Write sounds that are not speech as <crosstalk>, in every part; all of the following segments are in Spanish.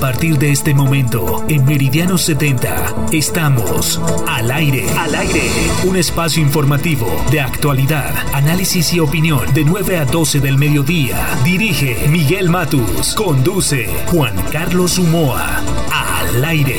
partir de este momento, en Meridiano 70, estamos al aire. Al aire. Un espacio informativo de actualidad, análisis y opinión de 9 a 12 del mediodía. Dirige Miguel Matus. Conduce Juan Carlos Humoa. Al aire.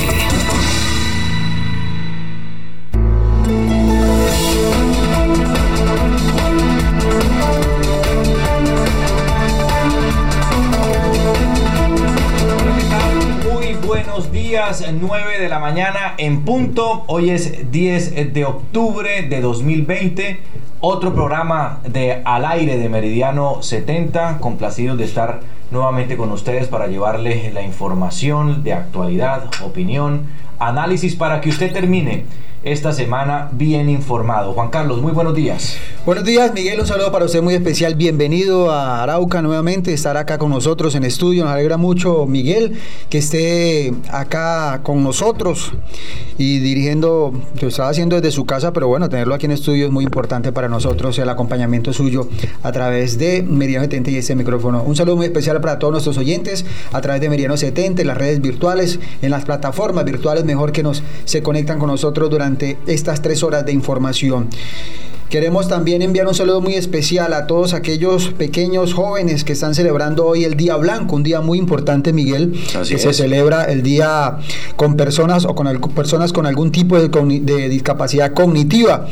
Días, 9 de la mañana en punto. Hoy es 10 de octubre de 2020. Otro programa de Al aire de Meridiano 70. Complacidos de estar nuevamente con ustedes para llevarles la información de actualidad, opinión, análisis para que usted termine esta semana bien informado. Juan Carlos, muy buenos días. Buenos días, Miguel, un saludo para usted muy especial. Bienvenido a Arauca nuevamente, estar acá con nosotros en estudio. Nos alegra mucho, Miguel, que esté acá con nosotros y dirigiendo, lo estaba haciendo desde su casa, pero bueno, tenerlo aquí en estudio es muy importante para nosotros, el acompañamiento suyo a través de Meridiano 70 y este micrófono. Un saludo muy especial para todos nuestros oyentes a través de Meridiano 70, en las redes virtuales, en las plataformas virtuales, mejor que nos se conectan con nosotros durante estas tres horas de información. Queremos también enviar un saludo muy especial a todos aquellos pequeños jóvenes que están celebrando hoy el Día Blanco, un día muy importante, Miguel, que se celebra el día con personas o con personas con algún tipo de, de, discapacidad cognitiva,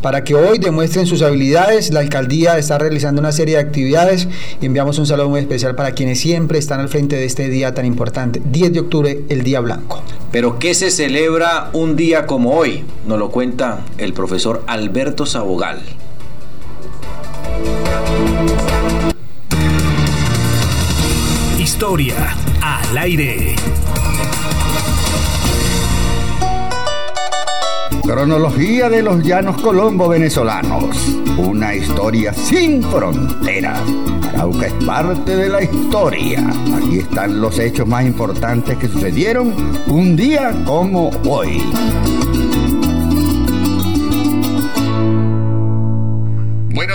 para que hoy demuestren sus habilidades. La alcaldía está realizando una serie de actividades y enviamos un saludo muy especial para quienes siempre están al frente de este día tan importante, 10 de octubre, el Día Blanco. Pero ¿qué se celebra un día como hoy? Nos lo cuenta el profesor Alberto Sabogal Historia al aire. Cronología de los llanos colombo venezolanos. Una historia sin fronteras. Arauca es parte de la historia. Aquí están los hechos más importantes que sucedieron un día como hoy.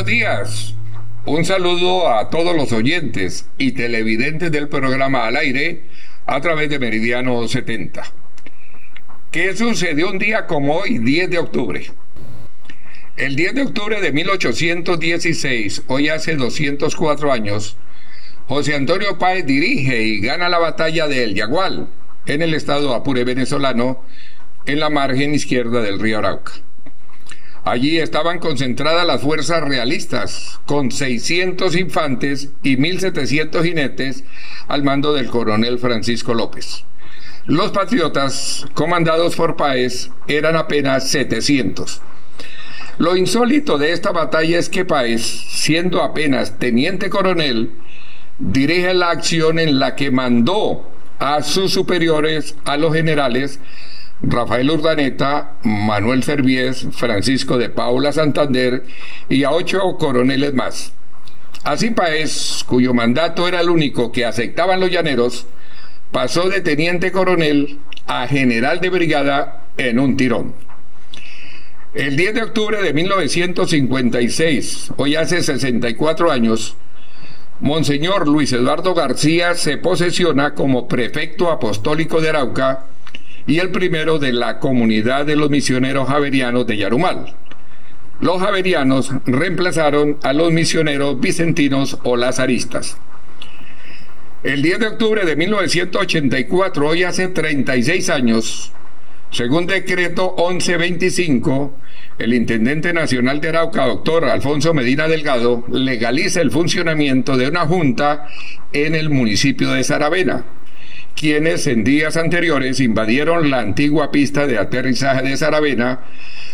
Buenos días. Un saludo a todos los oyentes y televidentes del programa al aire a través de Meridiano 70. ¿Qué sucedió un día como hoy, 10 de octubre? El 10 de octubre de 1816, hoy hace 204 años, José Antonio Páez dirige y gana la batalla de El Yagual, en el estado Apure venezolano, en la margen izquierda del río Arauca. Allí estaban concentradas las fuerzas realistas, con 600 infantes y 1.700 jinetes al mando del coronel Francisco López. Los patriotas, comandados por Páez, eran apenas 700. Lo insólito de esta batalla es que Páez, siendo apenas teniente coronel, dirige la acción en la que mandó a sus superiores, a los generales, Rafael Urdaneta, Manuel Serviés, Francisco de Paula Santander y a ocho coroneles más. Así Paez, cuyo mandato era el único que aceptaban los llaneros, pasó de teniente coronel a general de brigada en un tirón. El 10 de octubre de 1956, hoy hace 64 años, Monseñor Luis Eduardo García se posesiona como prefecto apostólico de Arauca y el primero de la comunidad de los misioneros javerianos de Yarumal. Los javerianos reemplazaron a los misioneros vicentinos o lazaristas. El 10 de octubre de 1984, hoy hace 36 años, según decreto 1125, el intendente nacional de Arauca, doctor Alfonso Medina Delgado, legaliza el funcionamiento de una junta en el municipio de Saravena quienes en días anteriores invadieron la antigua pista de aterrizaje de Saravena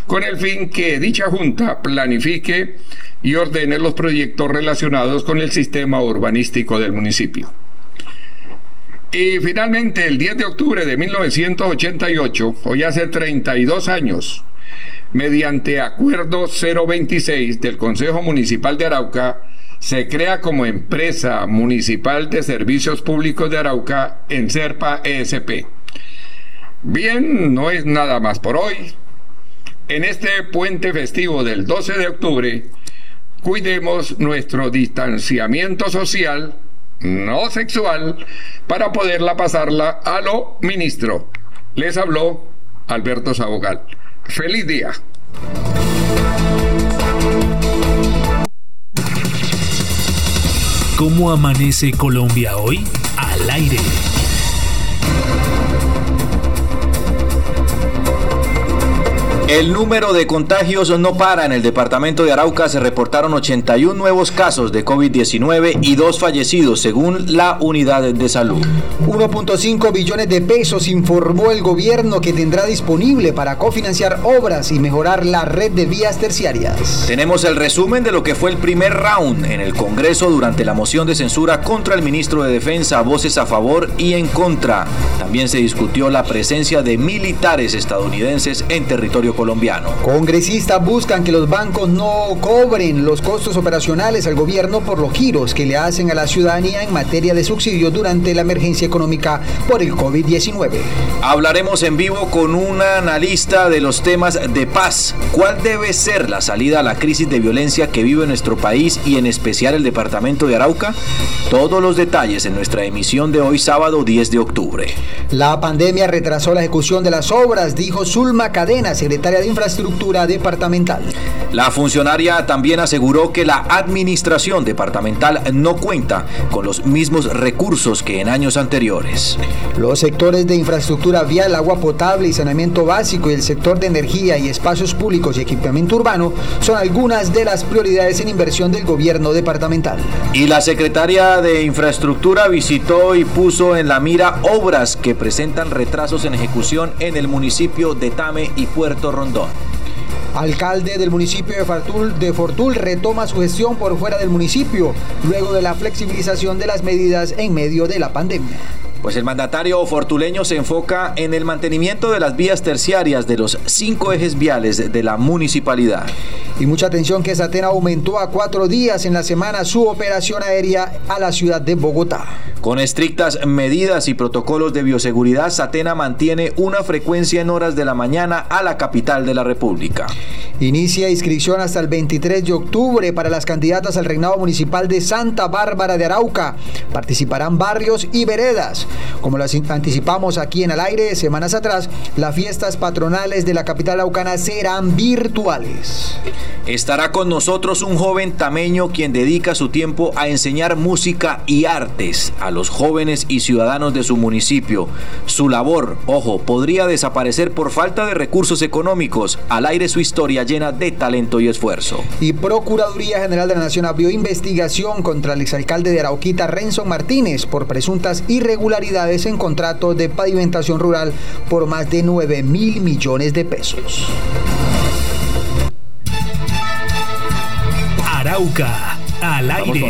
con el fin que dicha junta planifique y ordene los proyectos relacionados con el sistema urbanístico del municipio. Y finalmente, el 10 de octubre de 1988, hoy hace 32 años, mediante Acuerdo 026 del Consejo Municipal de Arauca, se crea como empresa municipal de servicios públicos de Arauca en Serpa ESP. Bien, no es nada más por hoy. En este puente festivo del 12 de octubre, cuidemos nuestro distanciamiento social no sexual, para poderla pasarla a lo ministro. Les habló Alberto Sabogal. Feliz día. ¿Cómo amanece Colombia hoy? Al aire. El número de contagios no para. En el departamento de Arauca se reportaron 81 nuevos casos de COVID-19 y dos fallecidos, según la unidad de salud. 1.5 billones de pesos informó el gobierno que tendrá disponible para cofinanciar obras y mejorar la red de vías terciarias. Tenemos el resumen de lo que fue el primer round en el Congreso durante la moción de censura contra el ministro de Defensa, voces a favor y en contra. También se discutió la presencia de militares estadounidenses en territorio colombiano. Congresistas buscan que los bancos no cobren los costos operacionales al gobierno por los giros que le hacen a la ciudadanía en materia de subsidio durante la emergencia económica por el COVID-19. Hablaremos en vivo con una analista de los temas de paz. ¿Cuál debe ser la salida a la crisis de violencia que vive nuestro país y en especial el departamento de Arauca? Todos los detalles en nuestra emisión de hoy sábado 10 de octubre. La pandemia retrasó la ejecución de las obras, dijo Zulma Cadena, secretaria de Infraestructura Departamental. La funcionaria también aseguró que la administración departamental no cuenta con los mismos recursos que en años anteriores. Los sectores de infraestructura vial, agua potable y saneamiento básico y el sector de energía y espacios públicos y equipamiento urbano son algunas de las prioridades en inversión del gobierno departamental. Y la secretaria de Infraestructura visitó y puso en la mira obras que presentan retrasos en ejecución en el municipio de Tame y Puerto Rondón. Alcalde del municipio de Fortul, de Fortul retoma su gestión por fuera del municipio, luego de la flexibilización de las medidas en medio de la pandemia. Pues el mandatario fortuleño se enfoca en el mantenimiento de las vías terciarias de los cinco ejes viales de la municipalidad. Y mucha atención que Satena aumentó a cuatro días en la semana su operación aérea a la ciudad de Bogotá. Con estrictas medidas y protocolos de bioseguridad, Satena mantiene una frecuencia en horas de la mañana a la capital de la República. Inicia inscripción hasta el 23 de octubre para las candidatas al reinado municipal de Santa Bárbara de Arauca. Participarán barrios y veredas. Como las anticipamos aquí en el aire semanas atrás, las fiestas patronales de la capital aucana serán virtuales. Estará con nosotros un joven tameño quien dedica su tiempo a enseñar música y artes a los jóvenes y ciudadanos de su municipio. Su labor, ojo, podría desaparecer por falta de recursos económicos. Al aire su historia llena de talento y esfuerzo. Y Procuraduría General de la Nación abrió investigación contra el exalcalde de Arauquita, Renzo Martínez, por presuntas irregularidades en contratos de pavimentación rural por más de 9 mil millones de pesos. Arauca, al aire.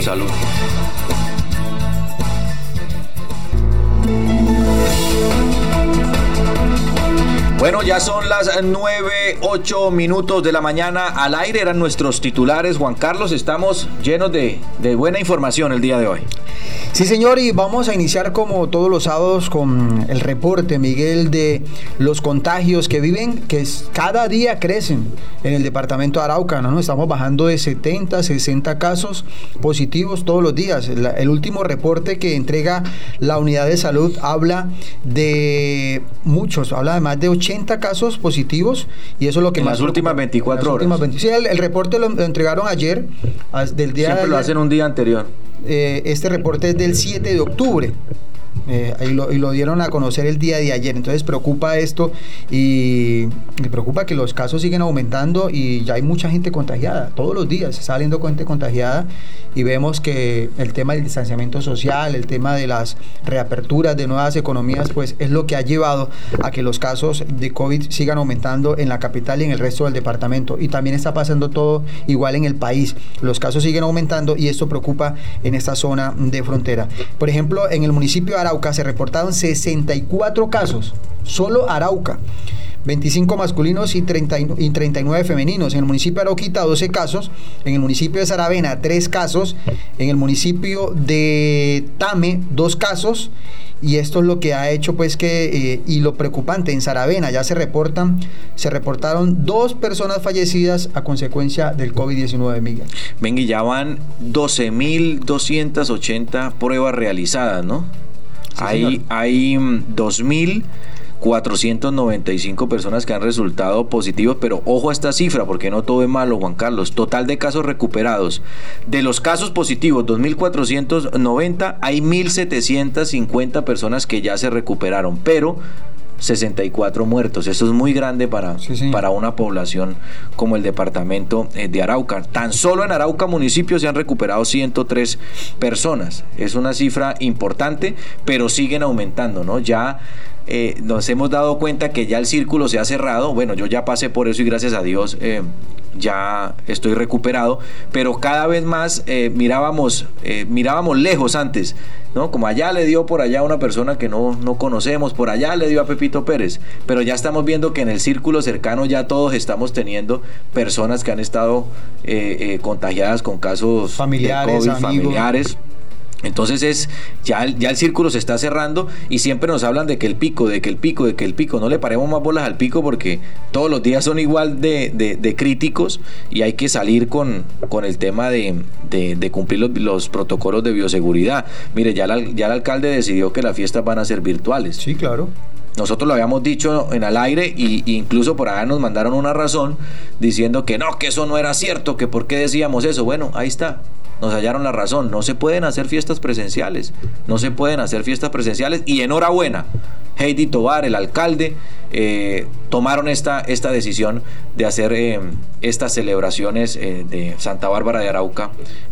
Bueno, ya son las 9, 8 minutos de la mañana al aire. Eran nuestros titulares. Juan Carlos, estamos llenos de, de buena información el día de hoy. Sí, señor, y vamos a iniciar como todos los sábados con el reporte, Miguel, de los contagios que viven, que cada día crecen en el departamento de Arauca, ¿no? Estamos bajando de 70, 60 casos positivos todos los días. el último reporte que entrega la unidad de salud habla de muchos, habla de más de 80 casos positivos y eso es lo que en más... las últimas 24 horas. sí, el, reporte lo, entregaron ayer, del día Siempre lo hacen un día anterior. Eh, este reporte es del 7 de octubre. Eh, y, lo, dieron a conocer el día de ayer. Entonces preocupa esto y me preocupa que los casos siguen aumentando y ya hay mucha gente contagiada. Todos los días está saliendo gente contagiada y vemos que el tema del distanciamiento social, el tema de las reaperturas de nuevas economías, pues es lo que ha llevado a que los casos de COVID sigan aumentando en la capital y en el resto del departamento. Y también está pasando todo igual en el país. Los casos siguen aumentando y esto preocupa en esta zona de frontera. Por ejemplo, en el municipio de Se reportaron 64 casos, solo Arauca. 25 masculinos y, 39 femeninos. En el municipio de Arauquita, 12 casos. En el municipio de Saravena, 3 casos. En el municipio de Tame, 2 casos. y esto es lo que ha hecho pues que eh, y lo preocupante en Saravena ya se reportan se reportaron dos personas fallecidas a consecuencia del COVID-19 Miguel. Venga, ya van 12.280 pruebas realizadas, ¿no? Hay, hay 2.000 495 personas que han resultado positivos, pero ojo a esta cifra porque no todo es malo, Juan Carlos. Total de casos recuperados. De los casos positivos, 2.490, hay 1.750 personas que ya se recuperaron, pero 64 muertos. Eso es muy grande para, para una población como el departamento eh, de Arauca. Tan solo en Arauca municipio se han recuperado 103 personas. Es una cifra importante, pero siguen aumentando, ¿no? Ya eh, nos hemos dado cuenta que ya el círculo se ha cerrado. Bueno, yo ya pasé por eso y gracias a Dios eh, ya estoy recuperado, pero cada vez más eh, mirábamos, mirábamos lejos antes, ¿no? Como allá le dio por allá a una persona que no, no conocemos, por allá le dio a Pepito Pérez, pero ya estamos viendo que en el círculo cercano ya todos estamos teniendo personas que han estado contagiadas con casos familiares, de COVID, familiares entonces es ya, ya el círculo se está cerrando y siempre nos hablan de que el pico, de que el pico, de que el pico. No le paremos más bolas al pico porque todos los días son igual de, críticos y hay que salir con, con el tema de, cumplir los, protocolos de bioseguridad. Mire, ya, ya el alcalde decidió que las fiestas van a ser virtuales. Sí, claro. Nosotros lo habíamos dicho en al aire y incluso por allá nos mandaron una razón diciendo que no, que eso no era cierto, que por qué decíamos eso. Bueno, ahí está nos hallaron la razón. No se pueden hacer fiestas presenciales. No se pueden hacer fiestas presenciales. Y enhorabuena, Heidi Tobar, el alcalde, eh, tomaron esta, esta decisión de hacer eh, estas celebraciones eh, de Santa Bárbara de Arauca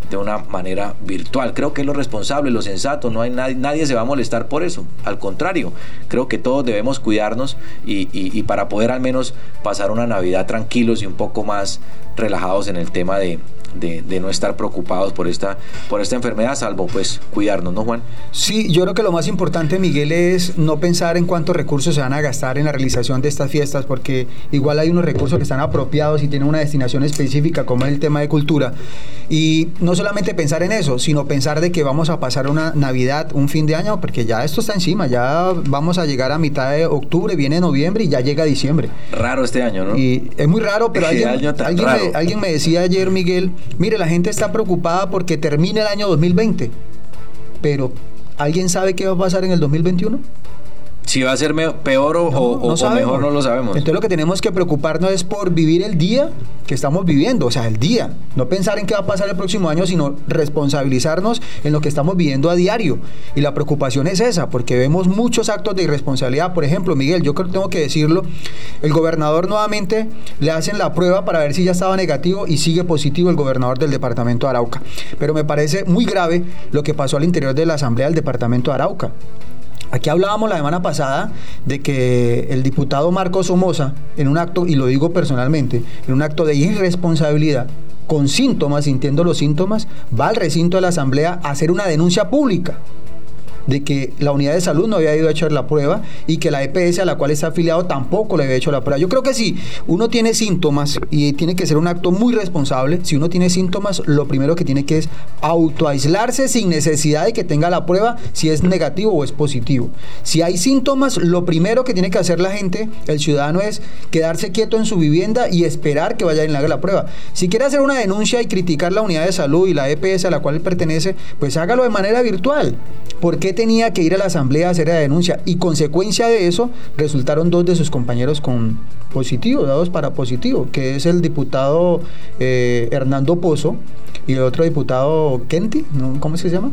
de una manera virtual. Creo que es lo responsable, lo sensato, no hay nadie, nadie se va a molestar por eso. Al contrario, creo que todos debemos cuidarnos y, y para poder al menos pasar una Navidad tranquilos y un poco más relajados en el tema de, de, no estar preocupados por esta, por esta enfermedad, salvo pues cuidarnos, ¿no, Juan? Sí, yo creo que lo más importante, Miguel, es no pensar en cuántos recursos se van a gastar en la realización de estas fiestas, porque igual hay unos recursos que están apropiados y tienen una destinación específica, como es el tema de cultura. Y no solamente pensar en eso, sino pensar de que vamos a pasar una Navidad, un fin de año, porque ya esto está encima, ya vamos a llegar a mitad de octubre, viene noviembre y ya llega diciembre. Raro este año, ¿no? Y es muy raro, pero alguien, alguien me decía ayer, Miguel, Mire, la gente está preocupada porque termine el año 2020, pero ¿alguien sabe qué va a pasar en el 2021? Si va a ser peor o, mejor no lo sabemos. Entonces lo que tenemos que preocuparnos es por vivir el día que estamos viviendo, o sea, el día. No pensar en qué va a pasar el próximo año, sino responsabilizarnos en lo que estamos viviendo a diario. Y la preocupación es esa, porque vemos muchos actos de irresponsabilidad. Por ejemplo, Miguel, yo creo que tengo que decirlo, el gobernador nuevamente le hacen la prueba para ver si ya estaba negativo y sigue positivo el gobernador del departamento de Arauca. Pero me parece muy grave lo que pasó al interior de la asamblea del departamento de Arauca. Aquí hablábamos la semana pasada de que el diputado Marcos Somoza, en un acto, y lo digo personalmente, en un acto de irresponsabilidad, con síntomas, sintiendo los síntomas, va al recinto de la Asamblea a hacer una denuncia pública de que la unidad de salud no había ido a echar la prueba y que la EPS a la cual está afiliado tampoco le había hecho la prueba. Yo creo que si uno tiene síntomas y tiene que ser un acto muy responsable, si uno tiene síntomas, lo primero que tiene que es autoaislarse sin necesidad de que tenga la prueba si es negativo o es positivo. Si hay síntomas, lo primero que tiene que hacer la gente, el ciudadano, es quedarse quieto en su vivienda y esperar que vaya a haga la prueba. Si quiere hacer una denuncia y criticar la unidad de salud y la EPS a la cual pertenece, pues hágalo de manera virtual. ¿Por qué tenía que ir a la asamblea a hacer la denuncia? Y consecuencia de eso, resultaron dos de sus compañeros con positivo, dados para positivo, que es el diputado eh, Hernando Pozo y el otro diputado Kenti, ¿cómo se llama?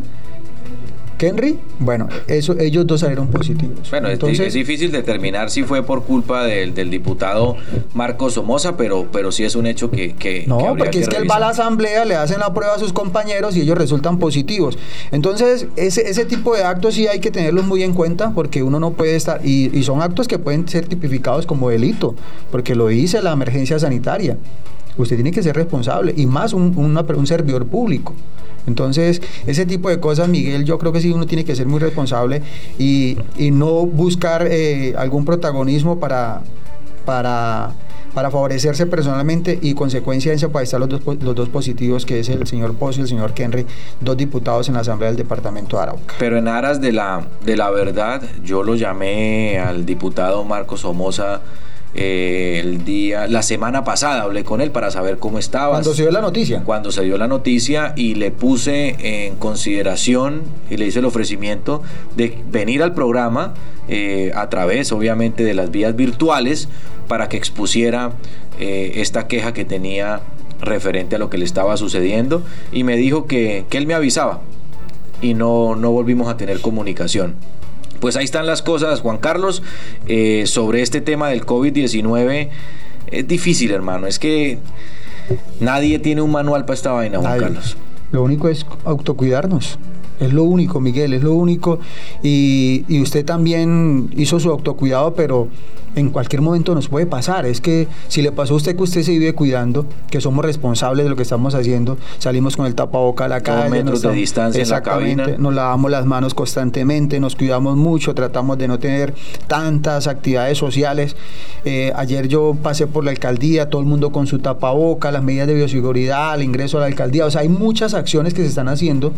Henry, bueno, eso, ellos dos salieron positivos. Bueno, Entonces, es, difícil determinar si fue por culpa del, diputado Marcos Somoza, pero, pero sí es un hecho que... no, porque es que él va a la asamblea, le hacen la prueba a sus compañeros y ellos resultan positivos. Entonces, ese, ese tipo de actos sí hay que tenerlos muy en cuenta porque uno no puede estar... Y, y son actos que pueden ser tipificados como delito, porque lo dice la emergencia sanitaria. Usted tiene que ser responsable y más un, un servidor público. Entonces, ese tipo de cosas, Miguel, yo creo que sí uno tiene que ser muy responsable y, no buscar eh, algún protagonismo para, para para favorecerse personalmente y consecuencia de eso pues están los dos, los dos positivos que es el señor Pozo y el señor Kenry, dos diputados en la Asamblea del Departamento de Arauca. Pero en aras de la, de la verdad, yo lo llamé al diputado Marcos Somoza eh, el día, la semana pasada hablé con él para saber cómo estaba. Cuando se dio la noticia. Cuando se dio la noticia y le puse en consideración y le hice el ofrecimiento de venir al programa eh, a través, obviamente, de las vías virtuales para que expusiera eh, esta queja que tenía referente a lo que le estaba sucediendo y me dijo que, que él me avisaba y no, no volvimos a tener comunicación. Pues ahí están las cosas, Juan Carlos, eh, sobre este tema del COVID-19. Es difícil, hermano. Es que nadie tiene un manual para esta vaina, Juan Carlos. Lo único es autocuidarnos. Es lo único, Miguel, es lo único. Y, y usted también hizo su autocuidado, pero en cualquier momento nos puede pasar. Es que si le pasó a usted que usted se vive cuidando, que somos responsables de lo que estamos haciendo, salimos con el tapaboca a la calle, metros de distancia en la cabina. nos lavamos las manos constantemente, nos cuidamos mucho, tratamos de no tener tantas actividades sociales. Eh, ayer yo pasé por la alcaldía, todo el mundo con su tapaboca, las medidas de bioseguridad, el ingreso a la alcaldía, o sea, hay muchas acciones que se están haciendo,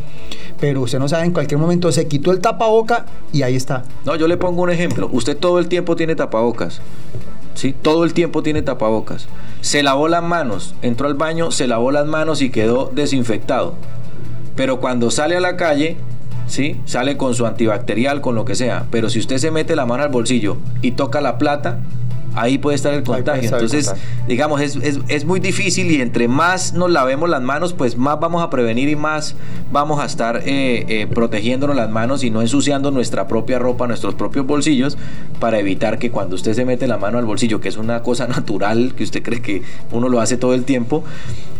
pero usted no sabe en cualquier momento se quitó el tapaboca y ahí está. No, yo le pongo un ejemplo. Usted todo el tiempo tiene tapaboca ¿sí? Todo el tiempo tiene tapabocas. Se lavó las manos, entró al baño, se lavó las manos y quedó desinfectado. Pero cuando sale a la calle, ¿sí? Sale con su antibacterial, con lo que sea. Pero si usted se mete la mano al bolsillo y toca la plata, ahí puede estar el contagio. Entonces, digamos, es, es, muy difícil y entre más nos lavemos las manos, pues más vamos a prevenir y más vamos a estar eh, eh, protegiéndonos las manos y no ensuciando nuestra propia ropa, nuestros propios bolsillos, para evitar que cuando usted se mete la mano al bolsillo, que es una cosa <laughs> natural, que usted cree que uno lo hace todo el tiempo,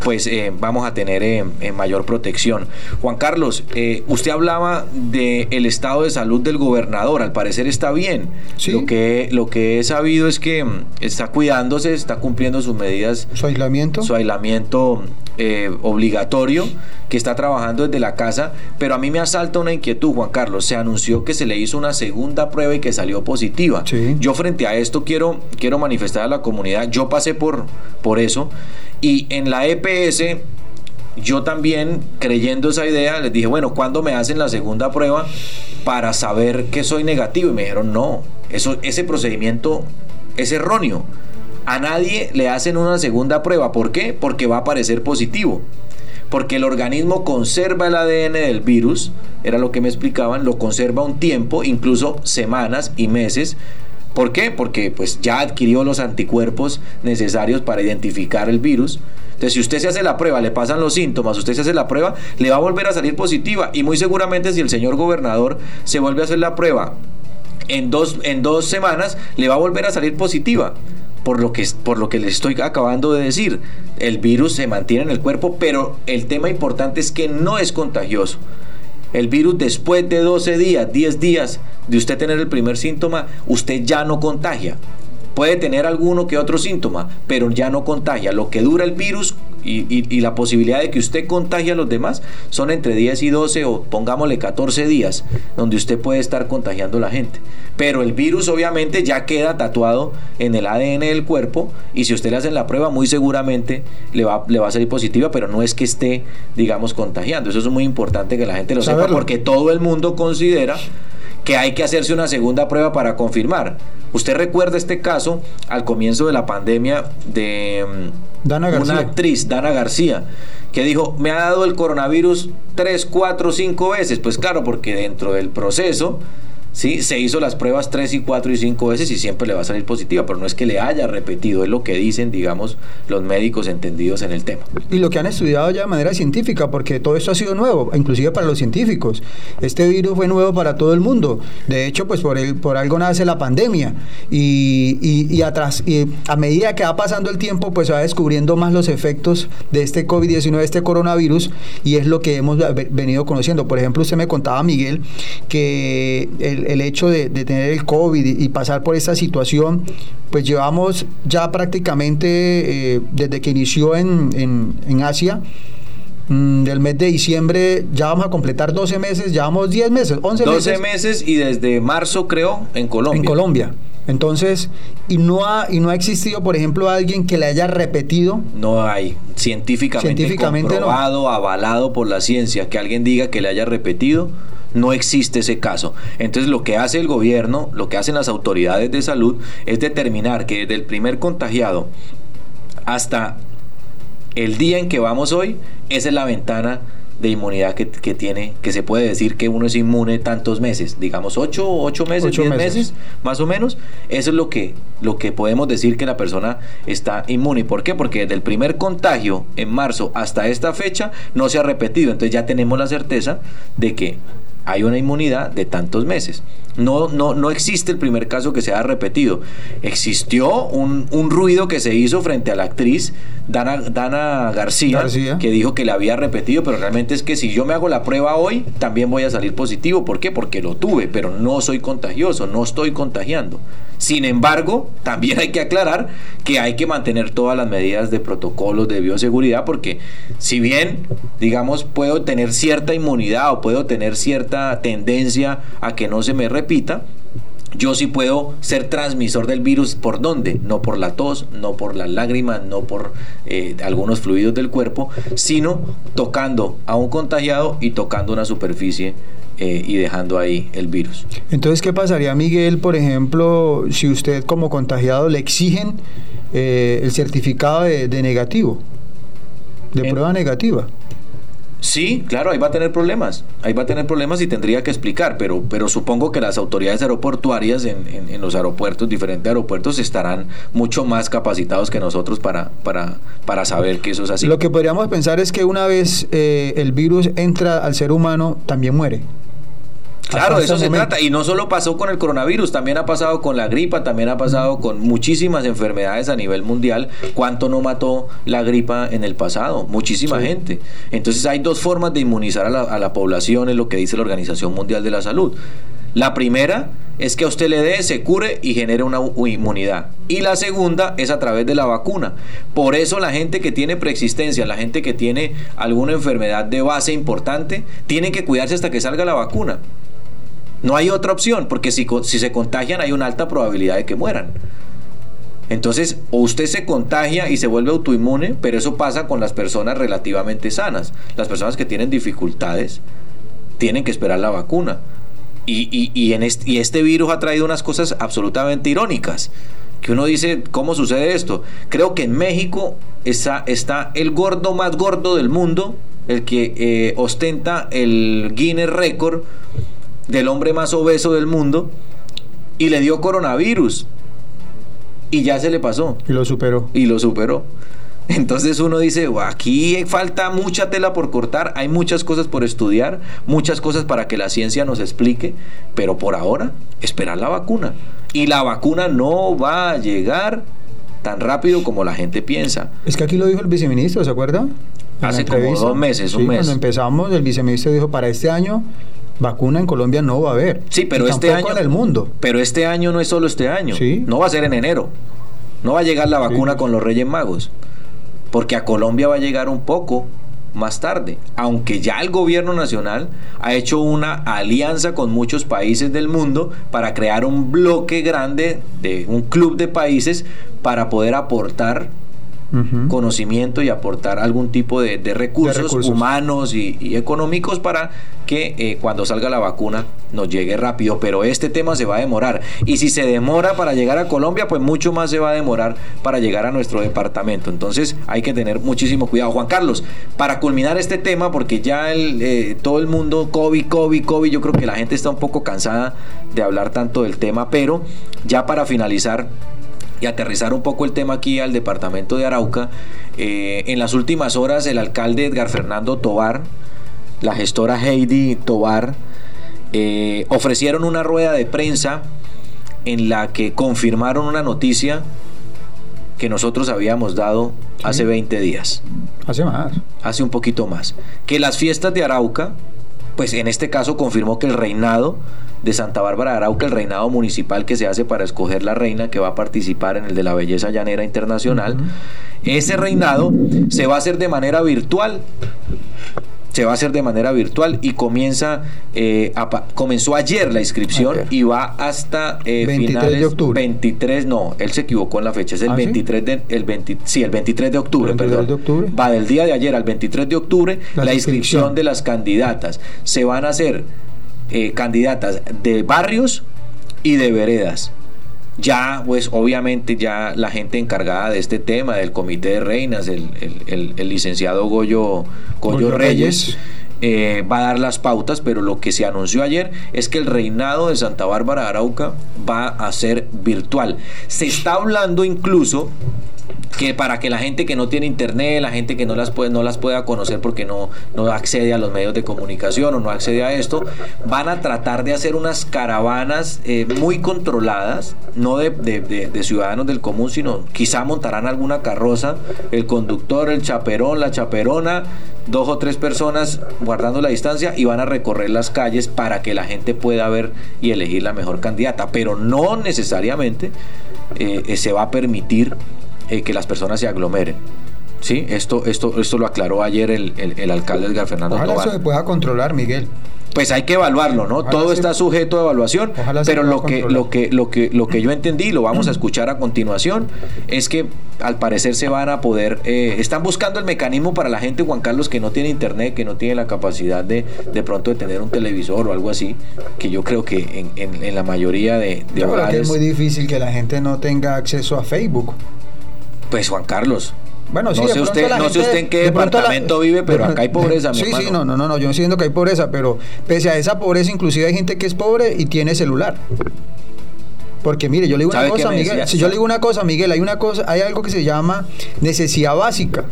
pues eh, vamos a tener mayor protección. Juan Carlos, usted hablaba del el estado de salud del gobernador, al parecer está bien. Lo, que, lo que he sabido es que está cuidándose, está cumpliendo sus medidas. Su aislamiento. Su aislamiento eh, obligatorio, que está trabajando desde la casa. Pero a mí me asalta una inquietud, Juan Carlos. Se anunció que se le hizo una segunda prueba y que salió positiva. Yo frente a esto quiero, quiero manifestar a la comunidad, yo pasé por, por eso. Y en la EPS yo también, creyendo esa idea, les dije, bueno, ¿cuándo me hacen la segunda prueba para saber que soy negativo? Y me dijeron, no, eso, ese procedimiento es erróneo. A nadie le hacen una segunda prueba. ¿Por qué? Porque va a aparecer positivo. Porque el organismo conserva el ADN del virus, era lo que me explicaban, lo conserva un tiempo, incluso semanas y meses. ¿Por qué? Porque pues ya adquirió los anticuerpos necesarios para identificar el virus. Entonces, si usted se hace la prueba, le pasan los síntomas, usted se hace la prueba, le va a volver a salir positiva. Y muy seguramente si el señor gobernador se vuelve a hacer la prueba en dos, en dos semanas le va a volver a salir positiva. Por lo, que, por lo que les estoy acabando de decir, el virus se mantiene en el cuerpo, pero el tema importante es que no es contagioso. El virus después de 12 días, 10 días de usted tener el primer síntoma, usted ya no contagia. Puede tener alguno que otro síntoma, pero ya no contagia. Lo que dura el virus y, la posibilidad de que usted contagie a los demás son entre 10 y 12 o pongámosle 14 días donde usted puede estar contagiando a la gente. Pero el virus obviamente ya queda tatuado en el ADN del cuerpo y si usted le hace la prueba muy seguramente le va, le va a salir positiva, pero no es que esté, digamos, contagiando. Eso es muy importante que la gente lo sepa porque todo el mundo considera que hay que hacerse una segunda prueba para confirmar. Usted recuerda este caso al comienzo de la pandemia de mm, una actriz, Dana García, que dijo, me ha dado el coronavirus tres, cuatro, cinco veces. Pues claro, porque dentro del proceso ¿sí? Se hizo las pruebas 3 y 4 y 5 veces y siempre le va a salir positiva, pero no es que le haya repetido, es lo que dicen, digamos, los médicos entendidos en el tema. Y lo que han estudiado ya de manera científica, porque todo esto ha sido nuevo, inclusive para los científicos. Este virus fue nuevo para todo el mundo. De hecho, pues por, el, por algo nace la pandemia. Y, y, atrás, y a medida que va pasando el tiempo, pues va descubriendo más los efectos de este COVID-19, este coronavirus, y es lo que hemos venido conociendo. Por ejemplo, usted me contaba, Miguel, que el, el, hecho de, tener el COVID y, pasar por esta situación, pues llevamos ya prácticamente eh, desde que inició en, en, Asia, mm, del mes de diciembre ya vamos a completar 12 meses, ya vamos 10 meses, 11 12 meses. y desde marzo creo en Colombia. En Colombia. Entonces, y no ha, y no ha existido, por ejemplo, alguien que le haya repetido. No hay científicamente, Científicamente no. comprobado, avalado por la ciencia, que alguien diga que le haya repetido. No existe ese caso. Entonces lo que hace el gobierno, lo que hacen las autoridades de salud es determinar que desde el primer contagiado hasta el día en que vamos hoy, esa es la ventana de inmunidad que, que tiene, que se puede decir que uno es inmune tantos meses, digamos 8 ocho meses, Ocho 10 meses. meses, más o menos. Eso es lo que, lo que podemos decir que la persona está inmune. ¿Por qué? Porque desde el primer contagio en marzo hasta esta fecha no se ha repetido. Entonces ya tenemos la certeza de que hay una inmunidad de tantos meses. No, no, no existe el primer caso que se haya repetido. Existió un, un ruido que se hizo frente a la actriz Dana, Dana García, García. que dijo que le había repetido, pero realmente es que si yo me hago la prueba hoy, también voy a salir positivo. ¿Por qué? Porque lo tuve, pero no soy contagioso, no estoy contagiando. Sin embargo, también hay que aclarar que hay que mantener todas las medidas de protocolos de bioseguridad, porque si bien, digamos, puedo tener cierta inmunidad o puedo tener cierta tendencia a que no se me repita, yo sí puedo ser transmisor del virus. Por dónde, no por la tos, no por las lágrimas, no por eh, algunos fluidos del cuerpo, sino tocando a un contagiado y tocando una superficie eh, y dejando ahí el virus. Entonces, ¿qué pasaría, Miguel, por ejemplo, si usted como contagiado le exigen eh, el certificado de, de negativo, de En- prueba negativa? Sí, claro, ahí va a tener problemas. Ahí va a tener problemas y tendría que explicar, pero, pero supongo que las autoridades aeroportuarias en, en- en los aeropuertos, diferentes aeropuertos, estarán mucho más capacitados que nosotros para, para, para saber que eso es así. Lo que podríamos pensar es que una vez eh, el virus entra al ser humano, también muere. Claro, de eso se momento. trata. Y no solo pasó con el coronavirus, también ha pasado con la gripa, también ha pasado con muchísimas enfermedades a nivel mundial. ¿Cuánto no mató la gripa en el pasado? Muchísima Sí. gente. Entonces hay dos formas de inmunizar a la, a la población, es lo que dice la Organización Mundial de la Salud. La primera es que a usted le dé, se cure y genere una inmunidad. Y la segunda es a través de la vacuna. Por eso la gente que tiene preexistencia, la gente que tiene alguna enfermedad de base importante, tiene que cuidarse hasta que salga la vacuna. No hay otra opción, porque si, se contagian hay una alta probabilidad de que mueran. Entonces, o usted se contagia y se vuelve autoinmune, pero eso pasa con las personas relativamente sanas. Las personas que tienen dificultades tienen que esperar la vacuna. Y, este, virus ha traído unas cosas absolutamente irónicas. Que uno dice, ¿cómo sucede esto? Creo que en México está, está el gordo más gordo del mundo, el que eh, ostenta el Guinness Record del hombre más obeso del mundo, y le dio coronavirus. Y ya se le pasó Y lo superó. y lo superó. Entonces uno dice, "Buah, aquí falta mucha tela por cortar, hay muchas cosas por estudiar, muchas cosas para que la ciencia nos explique, pero por ahora esperar la vacuna. Y la vacuna no va a llegar tan rápido como la gente piensa. Es que aquí lo dijo el viceministro, ¿se acuerda? En Hace como dos meses, un mes. Cuando empezamos, el viceministro dijo, para este año, vacuna en Colombia no va a haber. Sí, pero Y este año en el mundo. Pero este año no es solo este año. Sí. No va a ser en enero. No va a llegar la vacuna Sí. con los Reyes Magos. Porque a Colombia va a llegar un poco más tarde. Aunque ya el gobierno nacional ha hecho una alianza con muchos países del mundo para crear un bloque grande de un club de países para poder aportar Conocimiento y aportar algún tipo de, de recursos, recursos. humanos y, y económicos para que eh, cuando salga la vacuna nos llegue rápido. Pero este tema se va a demorar. Y si se demora para llegar a Colombia, pues mucho más se va a demorar para llegar a nuestro departamento. Entonces hay que tener muchísimo cuidado. Juan Carlos, para culminar este tema, porque ya el, eh, todo el mundo, COVID, COVID, COVID, yo creo que la gente está un poco cansada de hablar tanto del tema, pero ya para finalizar, y aterrizar un poco el tema aquí al departamento de Arauca, eh, en las últimas horas el alcalde Edgar Fernando Tobar, la gestora Heidi Tobar, eh, ofrecieron una rueda de prensa en la que confirmaron una noticia que nosotros habíamos dado hace 20 días. Hace más. hace un poquito más, que las fiestas de Arauca, pues en este caso confirmó que el reinado de Santa Bárbara de Arauca, el reinado municipal que se hace para escoger la reina que va a participar en el de la belleza llanera internacional, ese reinado se va a hacer de manera virtual. se va a hacer de manera virtual y comienza eh, comenzó ayer la inscripción y va hasta eh, 23 de octubre 23 no él se equivocó en la fecha es el 23 ¿Ah, de el 20, sí el 23 de octubre perdón de octubre? va del día de ayer al 23 de octubre la, inscripción. de las candidatas se van a hacer eh, candidatas de barrios y de veredas. Ya pues obviamente ya la gente encargada de este tema del comité de reinas el, el, licenciado Goyo, Goyo, Reyes, eh, va a dar las pautas pero lo que se anunció ayer es que el reinado de Santa Bárbara de Arauca va a ser virtual. Se está hablando incluso que para que la gente que no tiene internet, la gente que no las puede, no las pueda conocer porque no, no accede a los medios de comunicación o no accede a esto, van a tratar de hacer unas caravanas eh, muy controladas, no de, de, ciudadanos del común, sino quizá montarán alguna carroza, el conductor, el chaperón, la chaperona, dos o tres personas guardando la distancia y van a recorrer las calles para que la gente pueda ver y elegir la mejor candidata, pero no necesariamente eh, se va a permitir eh, que las personas se aglomeren. ¿Sí? Esto, esto, esto lo aclaró ayer el, el, alcalde Edgar Fernando Ojalá eso se pueda controlar, Miguel. Pues hay que evaluarlo, ¿no? Todo está sujeto a evaluación, pero lo que, lo, que, lo, que, lo que yo entendí, lo vamos a escuchar a continuación, es que al parecer se van a poder, eh, están buscando el mecanismo para la gente, Juan Carlos, que no tiene internet, que no tiene la capacidad de de pronto de tener un televisor o algo así, que yo creo que en, en, la mayoría de, de yo que es muy difícil que la gente no tenga acceso a Facebook. Pues Juan Carlos. Bueno, no sé usted, no sé usted en qué departamento vive, pero acá hay <laughs> pobreza. Sí, sí, no, no, no, no, yo no estoy diciendo que hay pobreza, pero pese a esa pobreza, inclusive hay gente que es pobre y tiene celular. Porque mire, yo le digo una cosa, Miguel, si yo le digo una cosa, Miguel, hay una cosa, hay algo que se llama necesidad básica.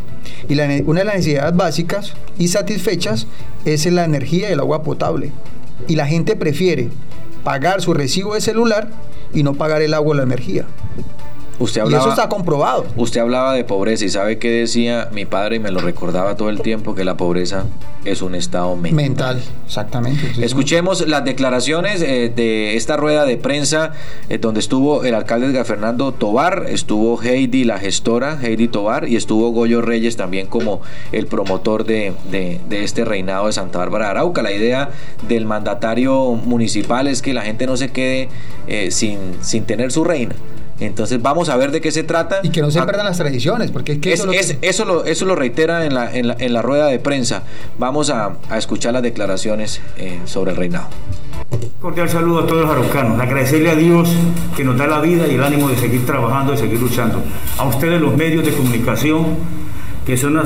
Y la, una de las necesidades básicas y satisfechas es la energía y el agua potable. Y la gente prefiere pagar su recibo de celular y no pagar el agua o la energía. Usted hablaba, y eso está comprobado. Usted hablaba de pobreza y sabe que decía mi padre y me lo recordaba todo el tiempo que la pobreza es un estado mental. Mental, exactamente. Escuchemos las declaraciones eh, de esta rueda de prensa eh, donde estuvo el alcalde Edgar Fernando Tobar, estuvo Heidi la gestora, Heidi Tobar, y estuvo Goyo Reyes también como el promotor de, este reinado de Santa Bárbara de Arauca. La idea del mandatario municipal es que la gente no se quede eh, sin, sin tener su reina. Entonces vamos a ver de qué se trata. Y que no se ah, pierdan las tradiciones, porque eso, lo eso, lo, reitera en la, en la, rueda de prensa. Vamos a, escuchar las declaraciones eh, sobre el reinado. Cordial saludo a todos los araucanos. Agradecerle a Dios que nos da la vida y el ánimo de seguir trabajando, de seguir luchando. A ustedes los medios de comunicación que son,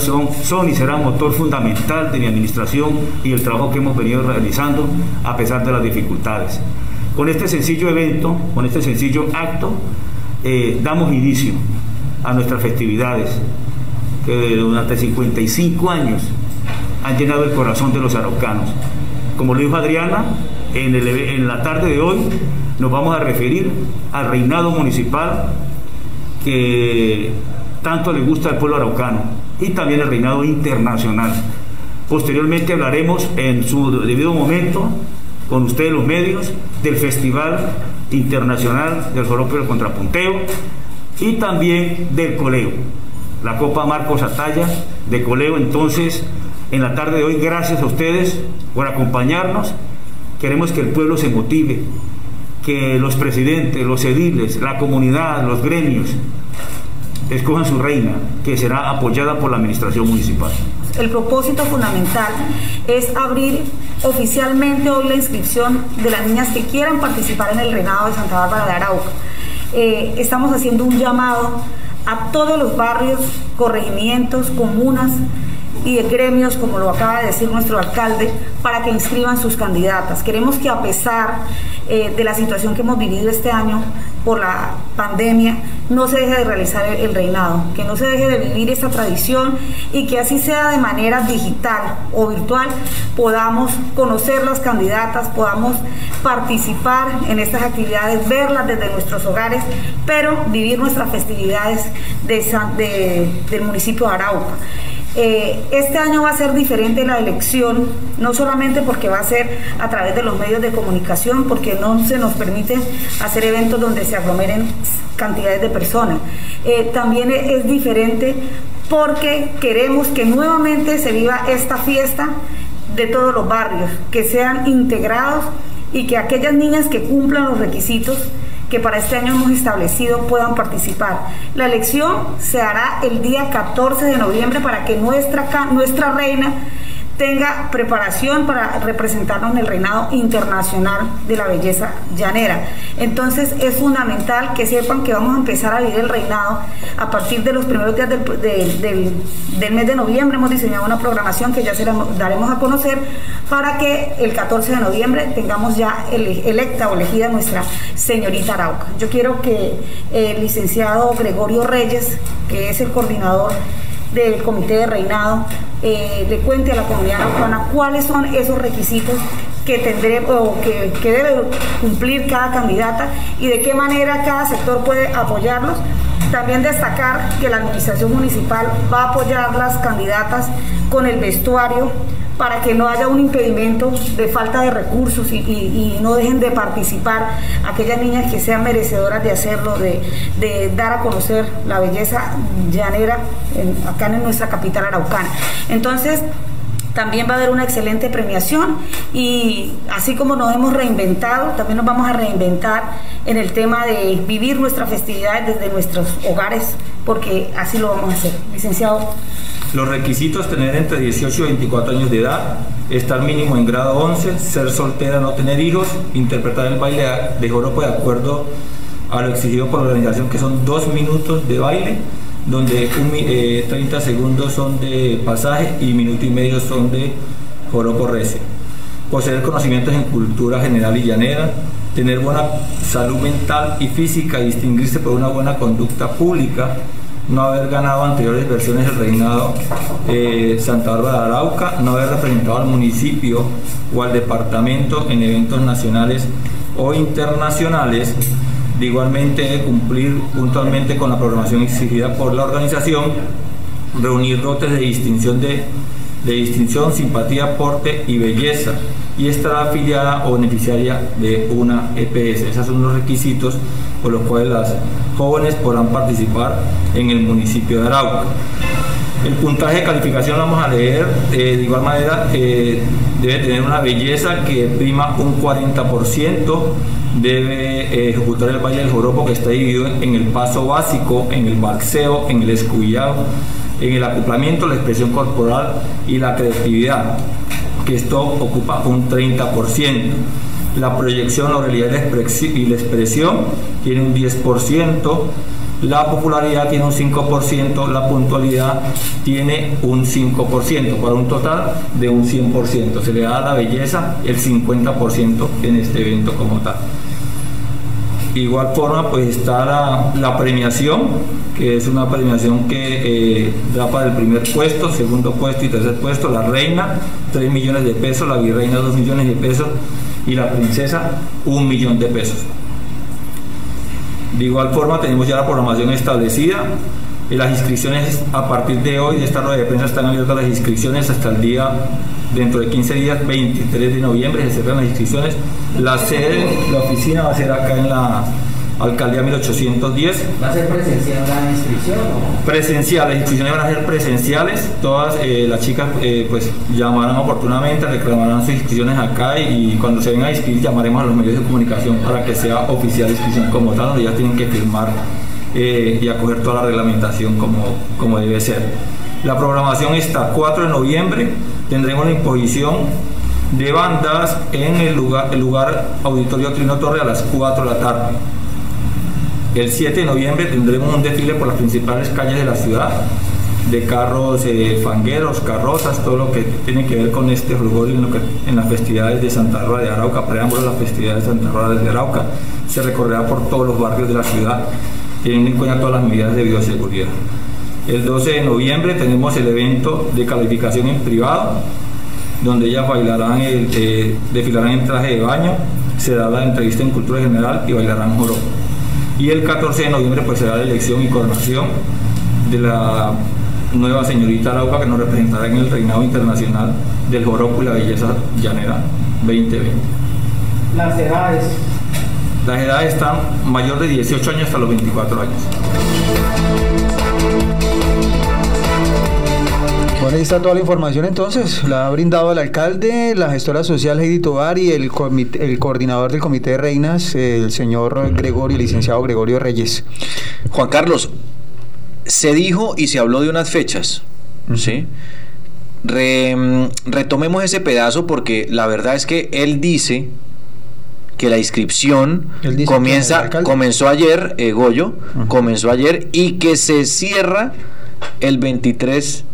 son, son y serán motor fundamental de mi administración y el trabajo que hemos venido realizando a pesar de las dificultades. Con este sencillo evento, con este sencillo acto, eh, damos inicio a nuestras festividades que durante 55 años han llenado el corazón de los araucanos. Como lo dijo Adriana, en, en la tarde de hoy nos vamos a referir al reinado municipal que tanto le gusta al pueblo araucano y también el reinado internacional. Posteriormente hablaremos en su debido momento con ustedes los medios del Festival Internacional del Joropo del Contrapunteo y también del Coleo, la Copa Marcos Atalla de Coleo. Entonces, en la tarde de hoy, gracias a ustedes por acompañarnos. Queremos que el pueblo se motive, que los presidentes, los ediles, la comunidad, los gremios, escojan su reina, que será apoyada por la administración municipal. El propósito fundamental es abrir oficialmente hoy la inscripción de las niñas que quieran participar en el reinado de Santa Bárbara de Arauca. Eh, estamos haciendo un llamado a todos los barrios, corregimientos, comunas y de gremios, como lo acaba de decir nuestro alcalde, para que inscriban sus candidatas. Queremos que a pesar eh, de la situación que hemos vivido este año por la pandemia, no se deje de realizar el, reinado, que no se deje de vivir esta tradición y que así sea de manera digital o virtual, podamos conocer las candidatas, podamos participar en estas actividades, verlas desde nuestros hogares, pero vivir nuestras festividades del municipio de Arauca. Eh, este año va a ser diferente la elección, no solamente porque va a ser a través de los medios de comunicación, porque no se nos permite hacer eventos donde se aglomeren cantidades de personas. Eh, también es diferente porque queremos que nuevamente se viva esta fiesta de todos los barrios, que sean integrados y que aquellas niñas que cumplan los requisitos que para este año hemos establecido puedan participar. La elección se hará el día 14 de noviembre para que nuestra, nuestra reina tenga preparación para representarnos en el reinado internacional de la belleza llanera. Entonces es fundamental que sepan que vamos a empezar a vivir el reinado a partir de los primeros días del, del, mes de noviembre. Hemos diseñado una programación que ya se la daremos a conocer para que el 14 de noviembre tengamos ya electa o elegida nuestra señorita Arauca. Yo quiero que el licenciado Gregorio Reyes, que es el coordinador del comité de reinado eh, le cuente a la comunidad araucana cuáles son esos requisitos que tendré o que, que debe cumplir cada candidata y de qué manera cada sector puede apoyarlos. También destacar que la administración municipal va a apoyar las candidatas con el vestuario, para que no haya un impedimento de falta de recursos y, no dejen de participar aquellas niñas que sean merecedoras de hacerlo, de, dar a conocer la belleza llanera acá en nuestra capital araucana. Entonces, también va a haber una excelente premiación y así como nos hemos reinventado, también nos vamos a reinventar en el tema de vivir nuestra festividad desde nuestros hogares, porque así lo vamos a hacer. Licenciado. Los requisitos, tener entre 18 y 24 años de edad, estar mínimo en grado 11, ser soltera, no tener hijos, interpretar el baile de joropo de acuerdo a lo exigido por la organización, que son dos minutos de baile, donde 30 eh, segundos son de pasaje y minuto y medio son de joropo recio. Poseer conocimientos en cultura general y llanera, tener buena salud mental y física y distinguirse por una buena conducta pública, no haber ganado anteriores versiones del reinado eh, Santa Bárbara de Arauca, no haber representado al municipio o al departamento en eventos nacionales o internacionales, de igualmente cumplir puntualmente con la programación exigida por la organización, reunir dotes de distinción de, de distinción, simpatía, aporte y belleza y estar afiliada o beneficiaria de una EPS. Esos son los requisitos por los cuales las jóvenes podrán participar en el municipio de Arauca. El puntaje de calificación vamos a leer eh, de igual manera, eh, debe tener una belleza que prima un 40%, debe eh, ejecutar el baile del joropo que está dividido en el paso básico, en el balseo, en el escubillado, en el acoplamiento, la expresión corporal y la creatividad, que esto ocupa un 30% la proyección, la realidad y la expresión tiene un 10%, la popularidad tiene un 5%, la puntualidad tiene un 5%, para un total de un 100%. Se le da a la belleza el 50% en este evento como tal. Igual forma, pues está la, premiación, que es una premiación que eh, da para el primer puesto, segundo puesto y tercer puesto, la reina, 3 millones de pesos, la virreina, 2 millones de pesos, y la princesa un millón de pesos. De igual forma tenemos ya la programación establecida. Y las inscripciones a partir de hoy, de esta rueda de prensa, están abiertas las inscripciones hasta el día, dentro de 15 días, 23 de noviembre, se cierran las inscripciones. La sede, la oficina va a ser acá en la Alcaldía 1810. ¿Va a ser presencial la inscripción? Presencial, las inscripciones van a ser presenciales. Todas eh, las chicas eh, pues llamarán oportunamente, reclamarán sus inscripciones acá y, cuando se vengan a inscribir llamaremos a los medios de comunicación para que sea oficial la inscripción como tal, donde ya tienen que firmar eh, y acoger toda la reglamentación como, como debe ser. La programación está 4 de noviembre, tendremos la imposición de bandas en el lugar, el lugar Auditorio Trino Torre a las 4 de la tarde. El 7 de noviembre tendremos un desfile por las principales calles de la ciudad, de carros eh, fangueros, carrozas, todo lo que tiene que ver con este rugor en, las festividades de Santa Rosa de Arauca, preámbulo a las festividades de Santa Rosa de Arauca. Se recorrerá por todos los barrios de la ciudad, teniendo en cuenta todas las medidas de bioseguridad. El 12 de noviembre tenemos el evento de calificación en privado, donde ellas bailarán, eh, desfilarán en traje de baño, se dará la entrevista en cultura general y bailarán joropo. Y el 14 de noviembre pues será la elección y coronación de la nueva señorita Arauca que nos representará en el reinado internacional del joropo y la belleza llanera 2020. Las edades. Las edades están mayor de 18 años hasta los 24 años. Bueno, ahí está toda la información entonces. La ha brindado el alcalde, la gestora social Heidi Tobar y el, comité- el coordinador del Comité de Reinas, el señor Gregorio, el licenciado Gregorio Reyes. Juan Carlos, se dijo y se habló de unas fechas, ¿sí? Re- retomemos ese pedazo porque la verdad es que él dice que la inscripción comienza, comenzó ayer, eh, Goyo, comenzó ayer y que se cierra el 23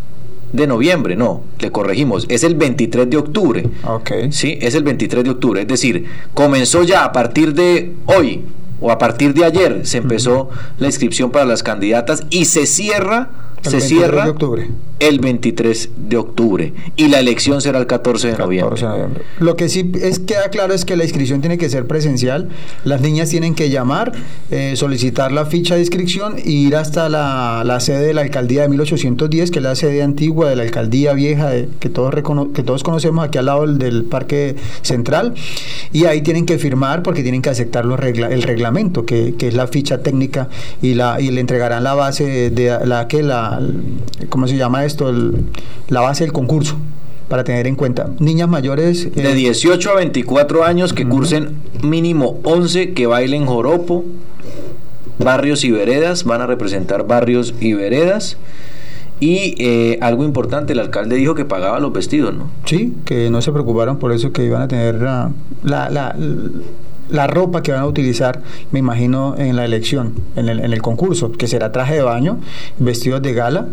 de noviembre, no, le corregimos, es el 23 de octubre. Ok. Sí, es el 23 de octubre. Es decir, comenzó ya a partir de hoy o a partir de ayer se empezó la inscripción para las candidatas y se cierra, El se 23 cierra de octubre. el 23 de octubre y la elección será el 14 de 14 noviembre. de noviembre. Lo que sí es, queda claro es que la inscripción tiene que ser presencial. Las niñas tienen que llamar, eh, solicitar la ficha de inscripción e ir hasta la, la sede de la alcaldía de 1810, que es la sede antigua de la alcaldía vieja de- que, todos recono- que todos conocemos aquí al lado del, del Parque Central. Y ahí tienen que firmar porque tienen que aceptar los regla- el reglamento, que, que es la ficha técnica, y, la, y le entregarán la base de la que la, ¿cómo se llama esto? El- la base del concurso para tener en cuenta. Niñas mayores eh, De 18 a 24 años que cursen mínimo 11 que bailen joropo, barrios y veredas, van a representar barrios y veredas. Y eh, algo importante, el alcalde dijo que pagaba los vestidos, ¿no? Sí, que no se preocuparon por eso, que iban a tener la, la, la- la ropa que van a utilizar, me imagino, en la elección, en el, en el concurso, que será traje de baño, vestidos de gala.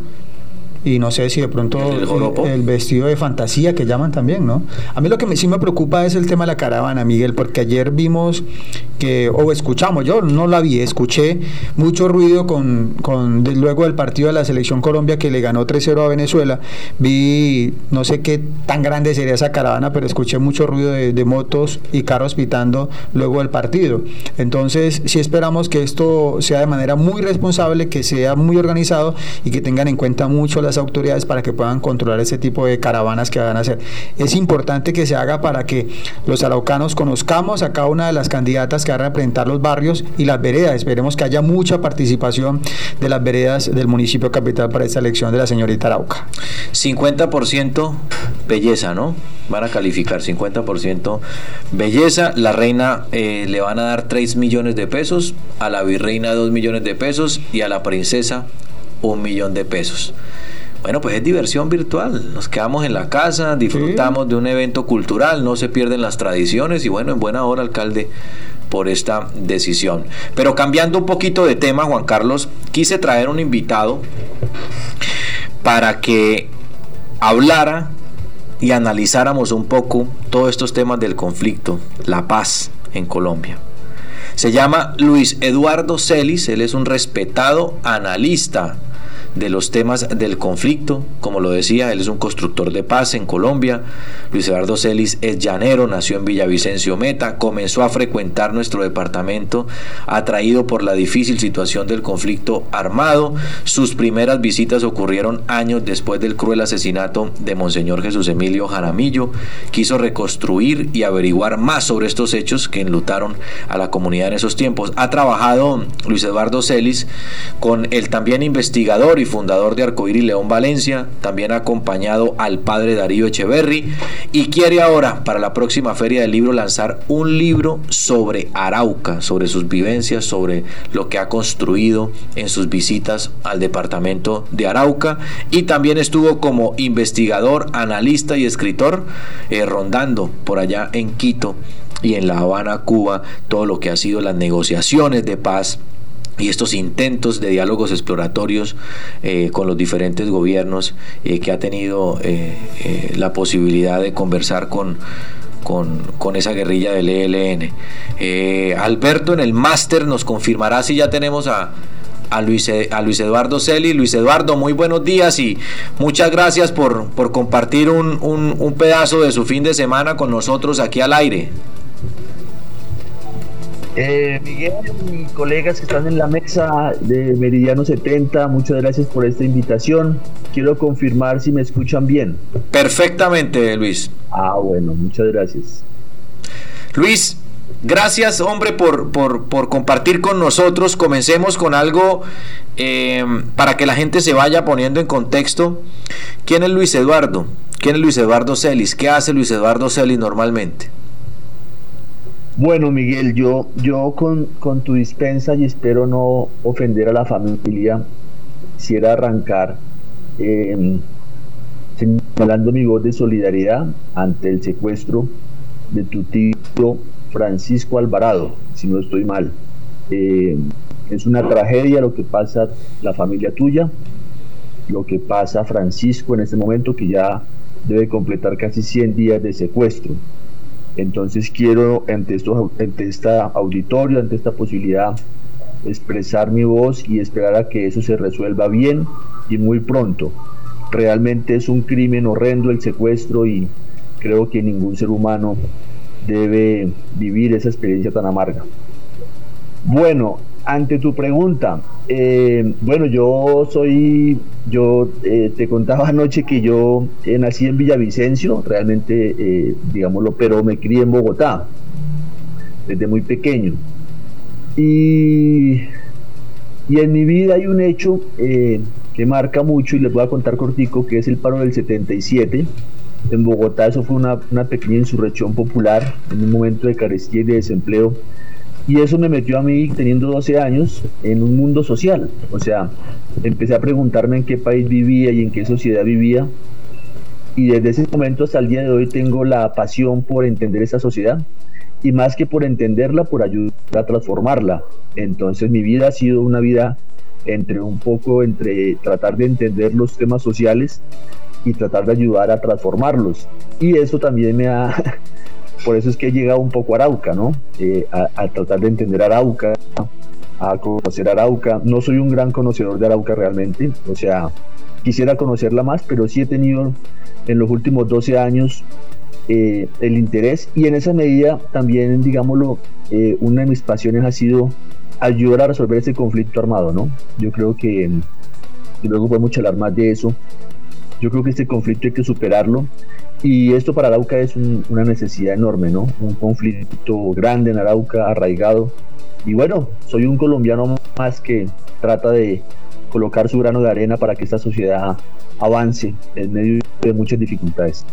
Y no sé si de pronto ¿El vestido de fantasía que llaman también, ¿no? A mí lo que me- sí me preocupa es el tema de la caravana, Miguel, porque ayer vimos que, o escuchamos, yo no la vi, escuché mucho ruido con, con de- luego del partido de la selección Colombia que le ganó 3-0 a Venezuela. Vi, no sé qué tan grande sería esa caravana, pero escuché mucho ruido de, de motos y carros pitando luego del partido. Entonces, sí esperamos que esto sea de manera muy responsable, que sea muy organizado y que tengan en cuenta mucho las autoridades para que puedan controlar ese tipo de caravanas que van a hacer. Es importante que se haga para que los araucanos conozcamos a cada una de las candidatas que van a representar los barrios y las veredas. Esperemos que haya mucha participación de las veredas del municipio capital para esta elección de la señorita Arauca. 50% belleza, ¿no? Van a calificar 50% belleza. La reina eh, le van a dar 3 millones de pesos, a la virreina 2 millones de pesos y a la princesa 1 millón de pesos. Bueno, pues es diversión virtual. Nos quedamos en la casa, disfrutamos de un evento cultural, no se pierden las tradiciones y bueno, en buena hora, alcalde, por esta decisión. Pero cambiando un poquito de tema, Juan Carlos, quise traer un invitado para que hablara y analizáramos un poco todos estos temas del conflicto, la paz en Colombia. Se llama Luis Eduardo Celis, él es un respetado analista de los temas del conflicto. Como lo decía, él es un constructor de paz en Colombia. Luis Eduardo Celis es llanero, nació en Villavicencio Meta, comenzó a frecuentar nuestro departamento atraído por la difícil situación del conflicto armado. Sus primeras visitas ocurrieron años después del cruel asesinato de Monseñor Jesús Emilio Jaramillo. Quiso reconstruir y averiguar más sobre estos hechos que enlutaron a la comunidad en esos tiempos. Ha trabajado Luis Eduardo Celis con el también investigador y fundador de Arcoíris León Valencia, también ha acompañado al padre Darío Echeverry y quiere ahora para la próxima feria del libro lanzar un libro sobre Arauca, sobre sus vivencias, sobre lo que ha construido en sus visitas al departamento de Arauca. Y también estuvo como investigador, analista y escritor eh, rondando por allá en Quito y en La Habana, Cuba, todo lo que ha sido las negociaciones de paz y estos intentos de diálogos exploratorios eh, con los diferentes gobiernos eh, que ha tenido eh, la posibilidad de conversar con, con, con esa guerrilla del ELN. Alberto en el máster nos confirmará si ya tenemos a, a Luis, E- a Luis Eduardo Celi. Luis Eduardo, muy buenos días y muchas gracias por, por compartir un, un pedazo de su fin de semana con nosotros aquí al aire. Eh, Miguel y colegas que están en la mesa de Meridiano 70, muchas gracias por esta invitación. Quiero confirmar si me escuchan bien. Perfectamente, Luis. Ah, bueno, muchas gracias. Luis, Gracias, hombre, por, por, por, compartir con nosotros. Comencemos con algo eh, para que la gente se vaya poniendo en contexto. ¿Quién es Luis Eduardo? ¿Quién es Luis Eduardo Celis? ¿Qué hace Luis Eduardo Celis normalmente? Bueno, Miguel, yo, yo con, con tu dispensa y espero no ofender a la familia, quisiera arrancar eh, señalando mi voz de solidaridad ante el secuestro de tu tío Francisco Alvarado, si no estoy mal. Eh, es una tragedia lo que pasa la familia tuya, lo que pasa Francisco en este momento que ya debe completar casi 100 días de secuestro. Entonces quiero ante, esto, ante esta auditorio, ante esta posibilidad, expresar mi voz y esperar a que eso se resuelva bien y muy pronto. Realmente es un crimen horrendo el secuestro y creo que ningún ser humano debe vivir esa experiencia tan amarga. Bueno, ante tu pregunta, eh, bueno, yo soy, yo eh, te contaba <laughs> anoche que yo eh, nací en Villavicencio, realmente, digámoslo, pero me crié en Bogotá desde muy pequeño. Y, y en mi vida hay un hecho que marca mucho y les voy a contar cortico, que es el paro del 77. En Bogotá eso fue una, una pequeña insurrección popular en un momento de carestía y de desempleo y eso me metió a mí, teniendo 12 años, en un mundo social. O sea, empecé a preguntarme en qué país vivía y en qué sociedad vivía. Y desde ese momento hasta el día de hoy tengo la pasión por entender esa sociedad. Y más que por entenderla, por ayudar a transformarla. Entonces mi vida ha sido una vida entre un poco entre tratar de entender los temas sociales y tratar de ayudar a transformarlos. Y eso también me ha <laughs> por eso es que he llegado un poco a Arauca, ¿no? Eh, a, tratar de entender Arauca, a conocer Arauca. No soy un gran conocedor de Arauca realmente, o sea, quisiera conocerla más, pero sí he tenido en los últimos 12 años eh, el interés y en esa medida también, digámoslo, eh, una de mis pasiones ha sido ayudar a resolver ese conflicto armado, ¿no? Yo creo que, y luego podemos hablar más de eso, yo creo que este conflicto hay que superarlo y esto para Arauca es una necesidad enorme, ¿no? Un conflicto grande en Arauca, arraigado. Y bueno, soy un colombiano más que trata de colocar su grano de arena para que esta sociedad avance en medio de muchas dificultades.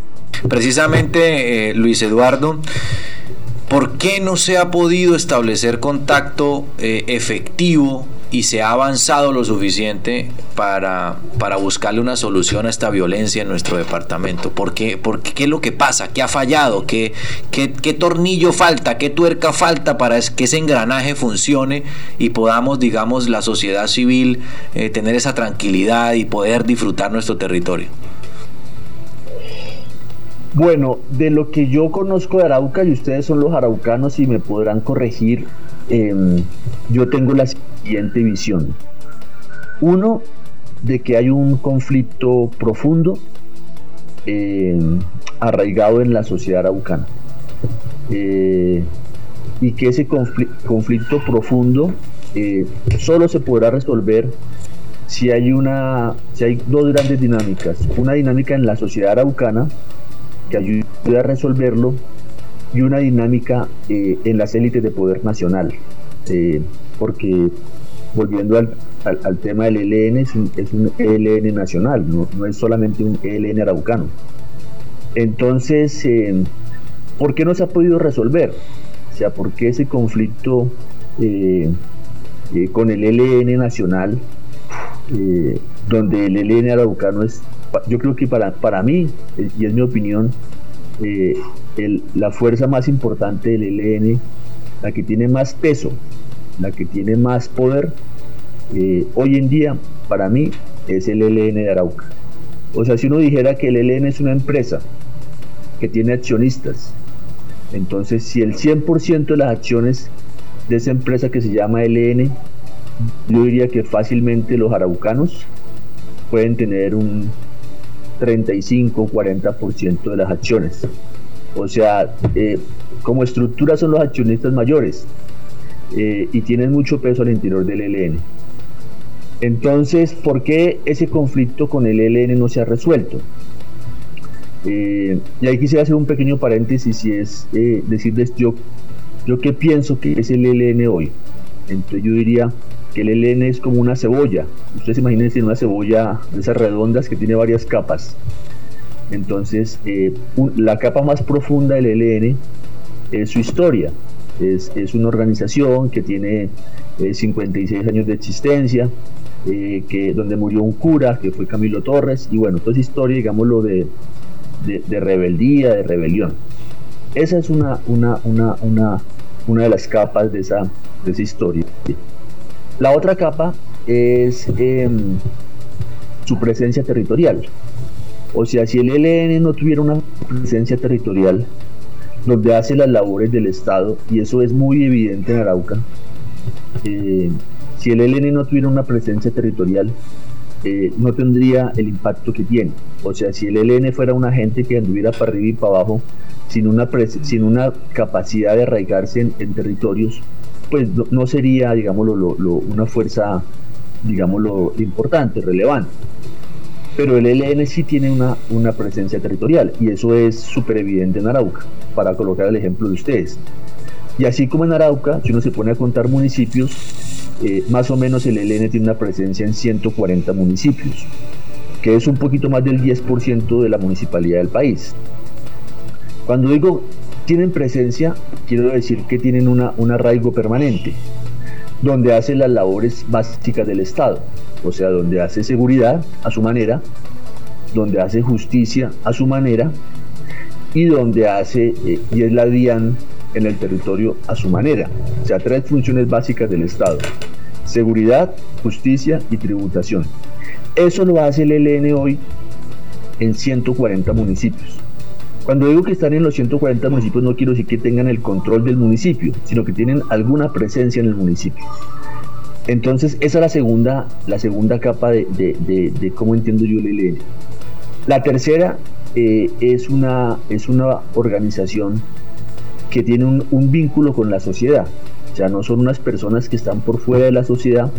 Precisamente, eh, Luis Eduardo, ¿por qué no se ha podido establecer contacto eh, efectivo y se ha avanzado lo suficiente para, para buscarle una solución a esta violencia en nuestro departamento? ¿Por qué, qué es lo que pasa? ¿Qué ha fallado? ¿Qué, qué, tornillo falta? ¿Qué tuerca falta para que ese engranaje funcione y podamos, digamos, la sociedad civil eh, tener esa tranquilidad y poder disfrutar nuestro territorio? Bueno, de lo que yo conozco de Arauca, y ustedes son los araucanos y me podrán corregir, em, yo tengo la siguiente visión. Uno, de que hay un conflicto profundo em, arraigado en la sociedad araucana. Eh, y que ese conflicto profundo eh, solo se podrá resolver si hay una si hay dos grandes dinámicas una dinámica en la sociedad araucana que ayude a resolverlo y una dinámica eh, en las élites de poder nacional. Eh, porque volviendo al, tema del ELN, es un, es ELN nacional, no, es solamente un ELN araucano. Entonces, eh, ¿por qué no se ha podido resolver? O sea, ¿por qué ese conflicto con el ELN nacional, donde el ELN araucano es yo creo que para, para mí, eh, y es mi opinión, eh, la fuerza más importante del ELN, la que tiene más peso, la que tiene más poder, eh, hoy en día, para mí, es el ELN de Arauca. O sea, si uno dijera que el ELN es una empresa que tiene accionistas, entonces si el 100% de las acciones de esa empresa que se llama ELN, yo diría que fácilmente los araucanos pueden tener un 35-40% de las acciones. O sea, eh, como estructura son los accionistas mayores eh, y tienen mucho peso al interior del ELN. Entonces, ¿por qué ese conflicto con el ELN no se ha resuelto? Eh, y ahí quisiera hacer un pequeño paréntesis y es decirles yo ¿Yo qué pienso que es el ELN hoy? Entonces yo diría que el ELN es como una cebolla. Ustedes imagínense una cebolla de esas redondas que tiene varias capas. Entonces, eh, la capa más profunda del ELN es su historia. Es, es una organización que tiene 56 años de existencia, eh, que, donde murió un cura, que fue Camilo Torres, y bueno, toda esa historia, digámoslo, de, de, rebeldía, de rebelión. Esa es una, una, una, una, una de las capas de esa, de esa historia. La otra capa es em, su presencia territorial. O sea, si el ELN no tuviera una presencia territorial, donde hace las labores del Estado, y eso es muy evidente en Arauca, eh, si el ELN no tuviera una presencia territorial, eh, no tendría el impacto que tiene. O sea, si el ELN fuera una gente que anduviera para arriba y para abajo, sin una, sin una capacidad de arraigarse en, territorios, pues no, sería, digámoslo, una fuerza, digámoslo, importante, relevante. Pero el ELN sí tiene una, una presencia territorial y eso es súper evidente en Arauca, para colocar el ejemplo de ustedes. Y así como en Arauca, si uno se pone a contar municipios, eh, más o menos el ELN tiene una presencia en 140 municipios, que es un poquito más del 10% de la municipalidad del país. Cuando digo tienen presencia, quiero decir que tienen una, un arraigo permanente, donde hace las labores básicas del Estado, o sea, donde hace seguridad a su manera, donde hace justicia a su manera y donde hace, eh, y es la DIAN en el territorio a su manera. O sea, tres funciones básicas del Estado. Seguridad, justicia y tributación. Eso lo hace el ELN hoy en 140 municipios. Cuando digo que están en los 140 municipios no quiero decir que tengan el control del municipio, sino que tienen alguna presencia en el municipio. Entonces, esa es la segunda, la segunda capa de, de, cómo entiendo yo el ELN. La tercera eh, es, una, es una organización que tiene un, vínculo con la sociedad. O sea, no son unas personas que están por fuera de la sociedad,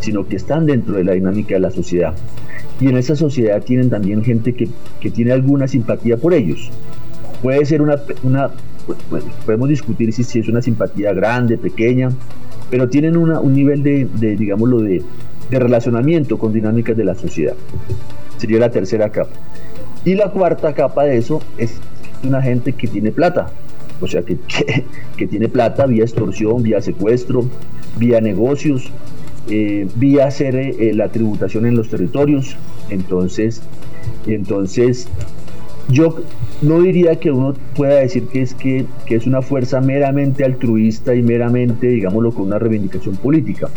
sino que están dentro de la dinámica de la sociedad. Y en esa sociedad tienen también gente que, tiene alguna simpatía por ellos. Puede ser una, una pues, podemos discutir si, si, es una simpatía grande, pequeña, pero tienen una, un nivel de, digámoslo, de, de relacionamiento con dinámicas de la sociedad. Sería la tercera capa. Y la cuarta capa de eso es una gente que tiene plata, o sea, que, <laughs> que, tiene plata vía extorsión, vía secuestro, vía negocios, eh, vía hacer eh, la tributación en los territorios. Entonces, entonces, yo no diría que uno pueda decir que es, que, que es una fuerza meramente altruista y meramente, digámoslo, con una reivindicación política.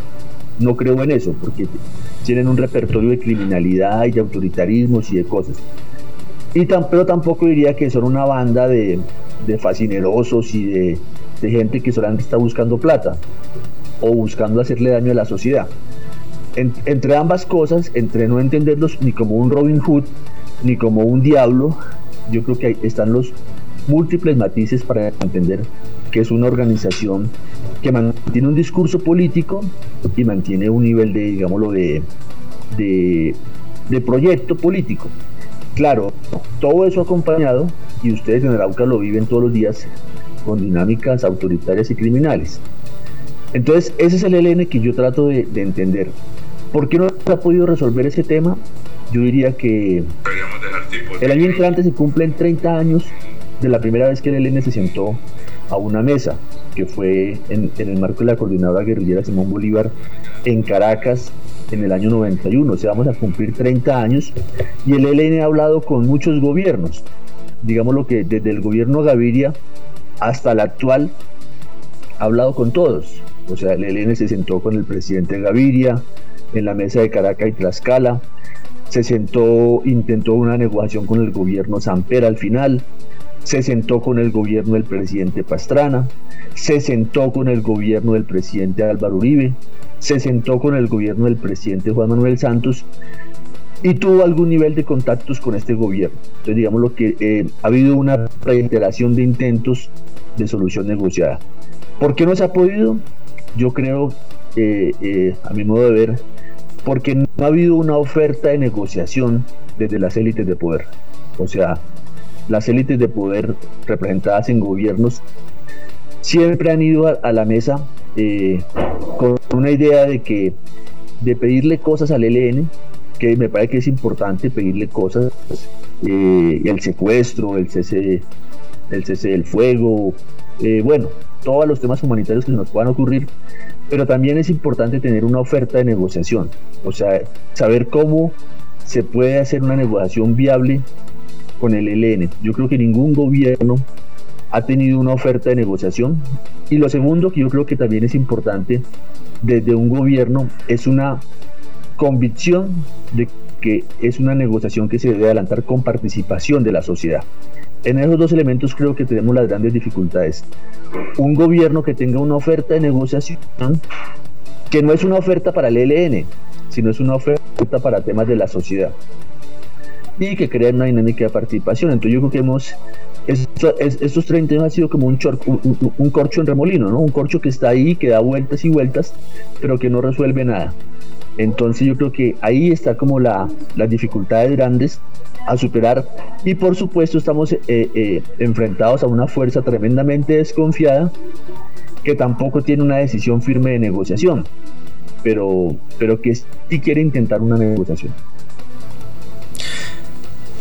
No creo en eso, porque tienen un repertorio de criminalidad y de autoritarismos y de cosas. Y pero tampoco diría que son una banda de, de fascinerosos y de, gente que solamente está buscando plata o buscando hacerle daño a la sociedad. entre ambas cosas, entre no entenderlos ni como un Robin Hood, ni como un diablo, yo creo que están los múltiples matices para entender que es una organización que mantiene un discurso político y mantiene un nivel de, digámoslo, de, de, de proyecto político. Claro, todo eso acompañado, y ustedes en el AUCA lo viven todos los días, con dinámicas autoritarias y criminales. Entonces, ese es el ELN que yo trato de, entender. ¿Por qué no se ha podido resolver ese tema? Yo diría que el año entrante se cumplen 30 años de la primera vez que el ELN se sentó a una mesa, que fue en, el marco de la coordinadora guerrillera Simón Bolívar en Caracas en el año 91, o sea, vamos a cumplir 30 años, y el ELN ha hablado con muchos gobiernos, digamos lo que desde el gobierno Gaviria hasta el actual, ha hablado con todos, o sea, el ELN se sentó con el presidente Gaviria en la mesa de Caracas y Tlaxcala, se sentó, intentó una negociación con el gobierno Samper al final, se sentó con el gobierno del presidente Pastrana, se sentó con el gobierno del presidente Álvaro Uribe, se sentó con el gobierno del presidente Juan Manuel Santos y tuvo algún nivel de contactos con este gobierno. Entonces, digamos lo que eh, ha habido una reiteración de intentos de solución negociada. ¿Por qué no se ha podido? Yo creo, eh, eh, a mi modo de ver, porque no ha habido una oferta de negociación desde las élites de poder. O sea, las élites de poder representadas en gobiernos siempre han ido a, la mesa eh, con una idea de que de pedirle cosas al ELN, que me parece que es importante pedirle cosas, eh, el secuestro, el cese, el cese del fuego, eh, bueno, todos los temas humanitarios que se nos puedan ocurrir, pero también es importante tener una oferta de negociación, o sea, saber cómo se puede hacer una negociación viable con el ELN. Yo creo que ningún gobierno ha tenido una oferta de negociación. Y lo segundo que yo creo que también es importante desde un gobierno es una convicción de que es una negociación que se debe adelantar con participación de la sociedad. En esos dos elementos creo que tenemos las grandes dificultades. Un gobierno que tenga una oferta de negociación que no es una oferta para el ELN, sino es una oferta para temas de la sociedad y que crea una dinámica de participación. Entonces yo creo que hemos estos 30 años ha sido como un, un, corcho en remolino, ¿no? Un corcho que está ahí, que da vueltas y vueltas, pero que no resuelve nada. Entonces yo creo que ahí está como la, las dificultades grandes a superar y por supuesto estamos eh, eh, enfrentados a una fuerza tremendamente desconfiada que tampoco tiene una decisión firme de negociación, pero, pero que sí quiere intentar una negociación.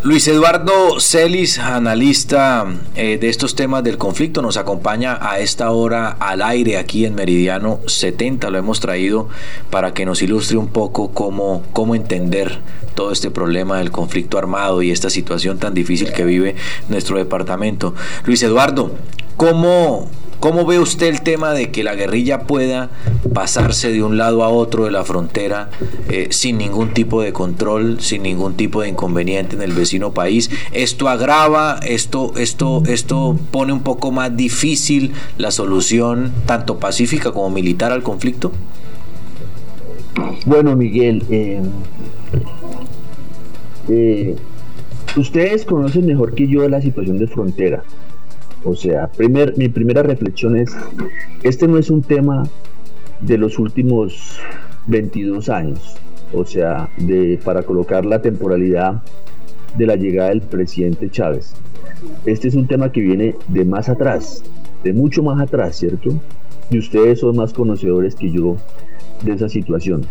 Luis Eduardo Celis, analista eh, de estos temas del conflicto, nos acompaña a esta hora al aire aquí en Meridiano 70. Lo hemos traído para que nos ilustre un poco cómo, cómo entender todo este problema del conflicto armado y esta situación tan difícil que vive nuestro departamento. Luis Eduardo, ¿cómo, ¿Cómo ve usted el tema de que la guerrilla pueda pasarse de un lado a otro de la frontera eh, sin ningún tipo de control, sin ningún tipo de inconveniente en el vecino país? ¿Esto agrava, esto, esto, esto pone un poco más difícil la solución tanto pacífica como militar al conflicto? Bueno, Miguel, eh, eh, ustedes conocen mejor que yo la situación de frontera. O sea, primer, mi primera reflexión es, este no es un tema de los últimos 22 años, o sea, de, para colocar la temporalidad de la llegada del presidente Chávez. Este es un tema que viene de más atrás, de mucho más atrás, ¿cierto? Y ustedes son más conocedores que yo de esa situación.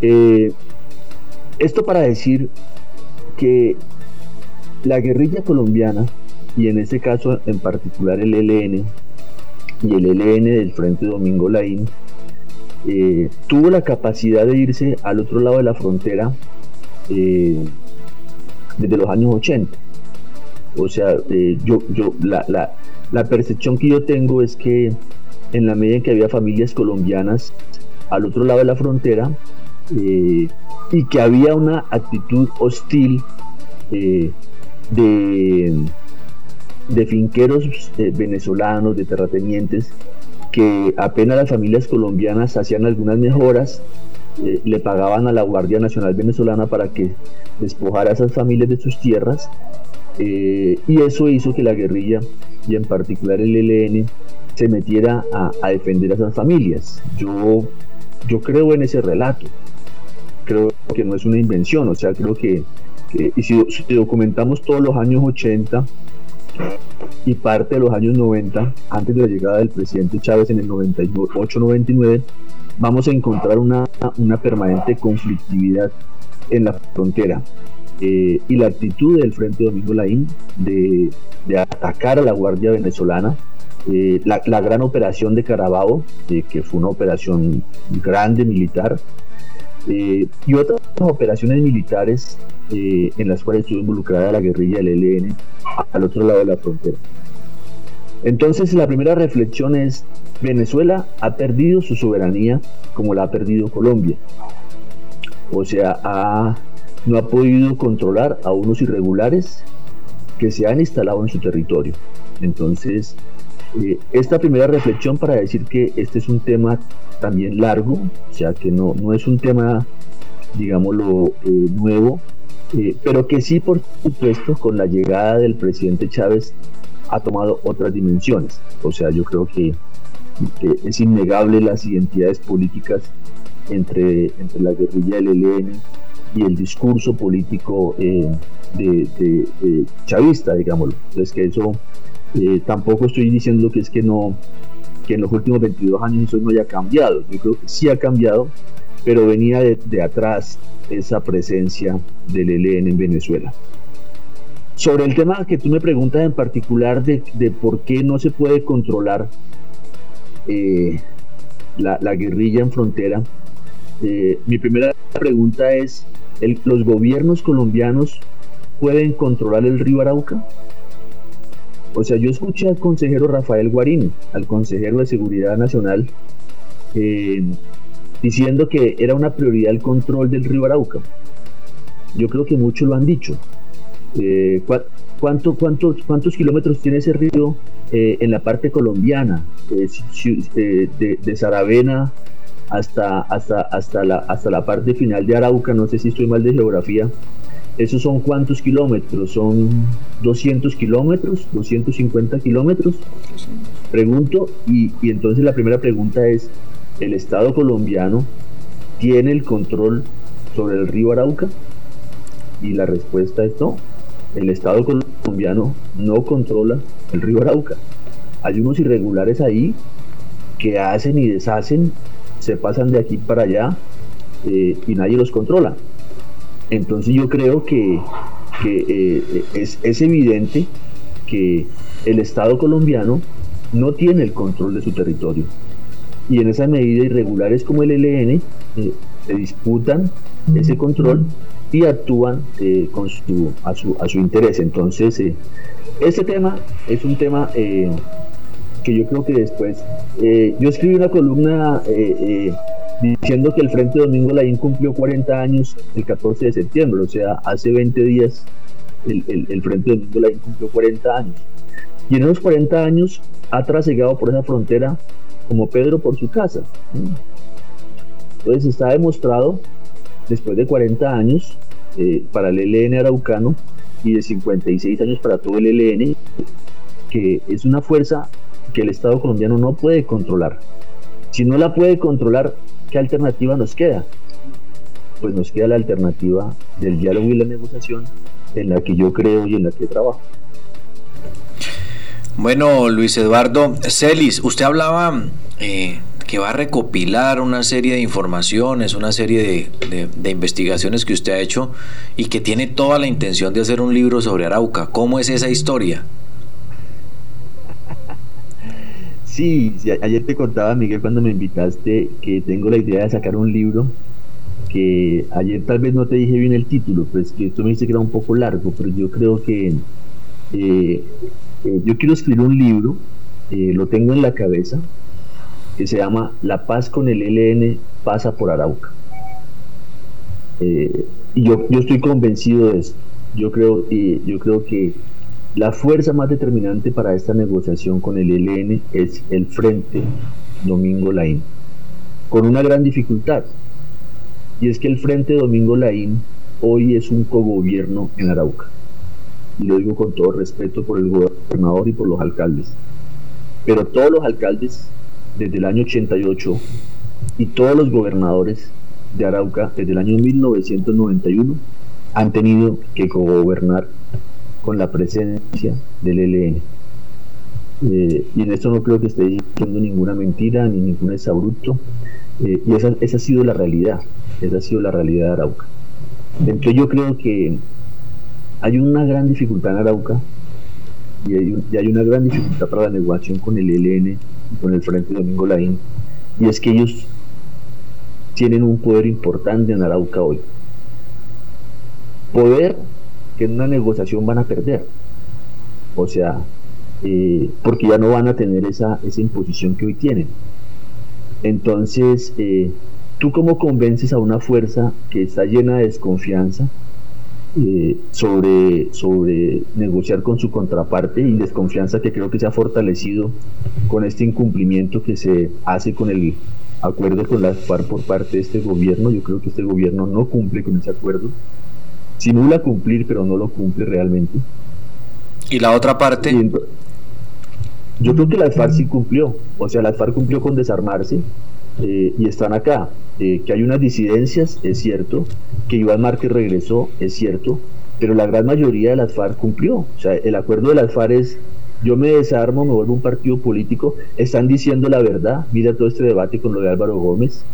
Eh, esto para decir que la guerrilla colombiana y en este caso en particular el ELN y el ELN del Frente Domingo Laín, eh, tuvo la capacidad de irse al otro lado de la frontera eh, desde los años 80. O sea, eh, yo, yo, la, la, percepción que yo tengo es que en la medida en que había familias colombianas al otro lado de la frontera y que había una actitud hostil de de finqueros eh, venezolanos, de terratenientes, que apenas las familias colombianas hacían algunas mejoras, eh, le pagaban a la Guardia Nacional Venezolana para que despojara a esas familias de sus tierras, eh, y eso hizo que la guerrilla, y en particular el ELN, se metiera a, defender a esas familias. Yo, yo creo en ese relato, creo que no es una invención, o sea, creo que, y si documentamos todos los años 80, y parte de los años 90, antes de la llegada del presidente Chávez en el 98-99, vamos a encontrar una, una permanente conflictividad en la frontera. Eh, y la actitud del Frente Domingo Laín de, de atacar a la Guardia Venezolana, eh, la, la, gran operación de Carabobo, eh, que fue una operación grande militar, y otras operaciones militares en las cuales estuvo involucrada la guerrilla del ELN al otro lado de la frontera. Entonces la primera reflexión es, Venezuela ha perdido su soberanía como la ha perdido Colombia. O sea, no ha podido controlar a unos irregulares que se han instalado en su territorio. Entonces, eh, esta primera reflexión para decir que este es un tema también largo, o sea, que no, no es un tema, digámoslo, eh, nuevo, eh, pero que sí, por supuesto, con la llegada del presidente Chávez ha tomado otras dimensiones. O sea, yo creo que, es innegable las identidades políticas entre, entre la guerrilla del ELN y el discurso político eh, de, chavista, digámoslo. Entonces que eso Eh, tampoco estoy diciendo que es que no, que en los últimos 22 años eso no haya cambiado. Yo creo que sí ha cambiado, pero venía de, atrás esa presencia del ELN en Venezuela. Sobre el tema que tú me preguntas en particular de, de por qué no se puede controlar eh, la, la, guerrilla en frontera, eh, mi primera pregunta es, ¿los gobiernos colombianos pueden controlar el río Arauca? O sea, yo escuché al consejero Rafael Guarín, al consejero de Seguridad Nacional, eh, diciendo que era una prioridad el control del río Arauca. Yo creo que muchos lo han dicho. Eh, ¿cuánto, cuántos, ¿Cuántos kilómetros tiene ese río eh, en la parte colombiana? Eh, de, de, Saravena hasta, hasta, hasta, la, hasta la parte final de Arauca, no sé si estoy mal de geografía. ¿Esos son cuántos kilómetros? ¿Son 200 kilómetros? ¿250 kilómetros? Pregunto, y, y entonces la primera pregunta es, ¿el Estado colombiano tiene el control sobre el río Arauca? Y la respuesta es no. El Estado colombiano no controla el río Arauca. Hay unos irregulares ahí que hacen y deshacen, se pasan de aquí para allá eh, y nadie los controla. Entonces yo creo que, que eh, es, es evidente que el Estado colombiano no tiene el control de su territorio. Y en esa medida irregulares como el ELN eh, se disputan ese control y actúan eh, con su, a, su, a su interés. Entonces, eh, este tema es un tema eh, que yo creo que después, eh, yo escribí una columna eh, diciendo que el Frente Domingo Laín cumplió 40 años el 14 de septiembre, o sea, hace 20 días el, el, el Frente Domingo Laín cumplió 40 años. Y en esos 40 años ha trasegado por esa frontera como Pedro por su casa. Entonces está demostrado, después de 40 años, eh, para el ELN araucano y de 56 años para todo el ELN, que es una fuerza que el Estado colombiano no puede controlar. Si no la puede controlar, ¿qué alternativa nos queda? Pues nos queda la alternativa del diálogo y la negociación en la que yo creo y en la que trabajo. Bueno, Luis Eduardo Celis, usted hablaba eh, que va a recopilar una serie de informaciones, una serie de, de, investigaciones que usted ha hecho y que tiene toda la intención de hacer un libro sobre Arauca. ¿Cómo es esa historia? Sí, sí, ayer te contaba, Miguel, cuando me invitaste, que tengo la idea de sacar un libro que ayer tal vez no te dije bien el título, pues que tú me dijiste que era un poco largo, pero yo creo que eh, eh, yo quiero escribir un libro, eh, lo tengo en la cabeza, que se llama La paz con el ELN pasa por Arauca. Y yo, yo estoy convencido de eso. Yo creo, yo creo que la fuerza más determinante para esta negociación con el ELN es el Frente Domingo Laín, con una gran dificultad. Y es que el Frente Domingo Laín hoy es un cogobierno en Arauca. Y lo digo con todo respeto por el gobernador y por los alcaldes. Pero todos los alcaldes desde el año 88 y todos los gobernadores de Arauca desde el año 1991 han tenido que gobernar con la presencia del ELN. Eh, y en esto no creo que esté diciendo ninguna mentira ni ningún exabrupto. Eh, y esa, esa ha sido la realidad, esa ha sido la realidad de Arauca. Entonces yo creo que hay una gran dificultad en Arauca y hay, un, y hay una gran dificultad para la negociación con el ELN con el Frente Domingo Laín, y es que ellos tienen un poder importante en Arauca hoy. Poder que en una negociación van a perder. O sea, eh, porque ya no van a tener esa, esa imposición que hoy tienen. Entonces, eh, ¿tú cómo convences a una fuerza que está llena de desconfianza eh, sobre, sobre negociar con su contraparte y desconfianza que creo que se ha fortalecido con este incumplimiento que se hace con el acuerdo con las FARC por parte de este gobierno. Yo creo que este gobierno no cumple con ese acuerdo. Simula cumplir, pero no lo cumple realmente. ¿Y la otra parte? Yo creo que la FARC sí cumplió. O sea, la FARC cumplió con desarmarse eh, y están acá. Eh, que hay unas disidencias, es cierto, que Iván Márquez regresó, es cierto, pero la gran mayoría de las FARC cumplió. O sea, el acuerdo de las FARC es yo me desarmo, me vuelvo un partido político, están diciendo la verdad, mira todo este debate con lo de Álvaro Gómez,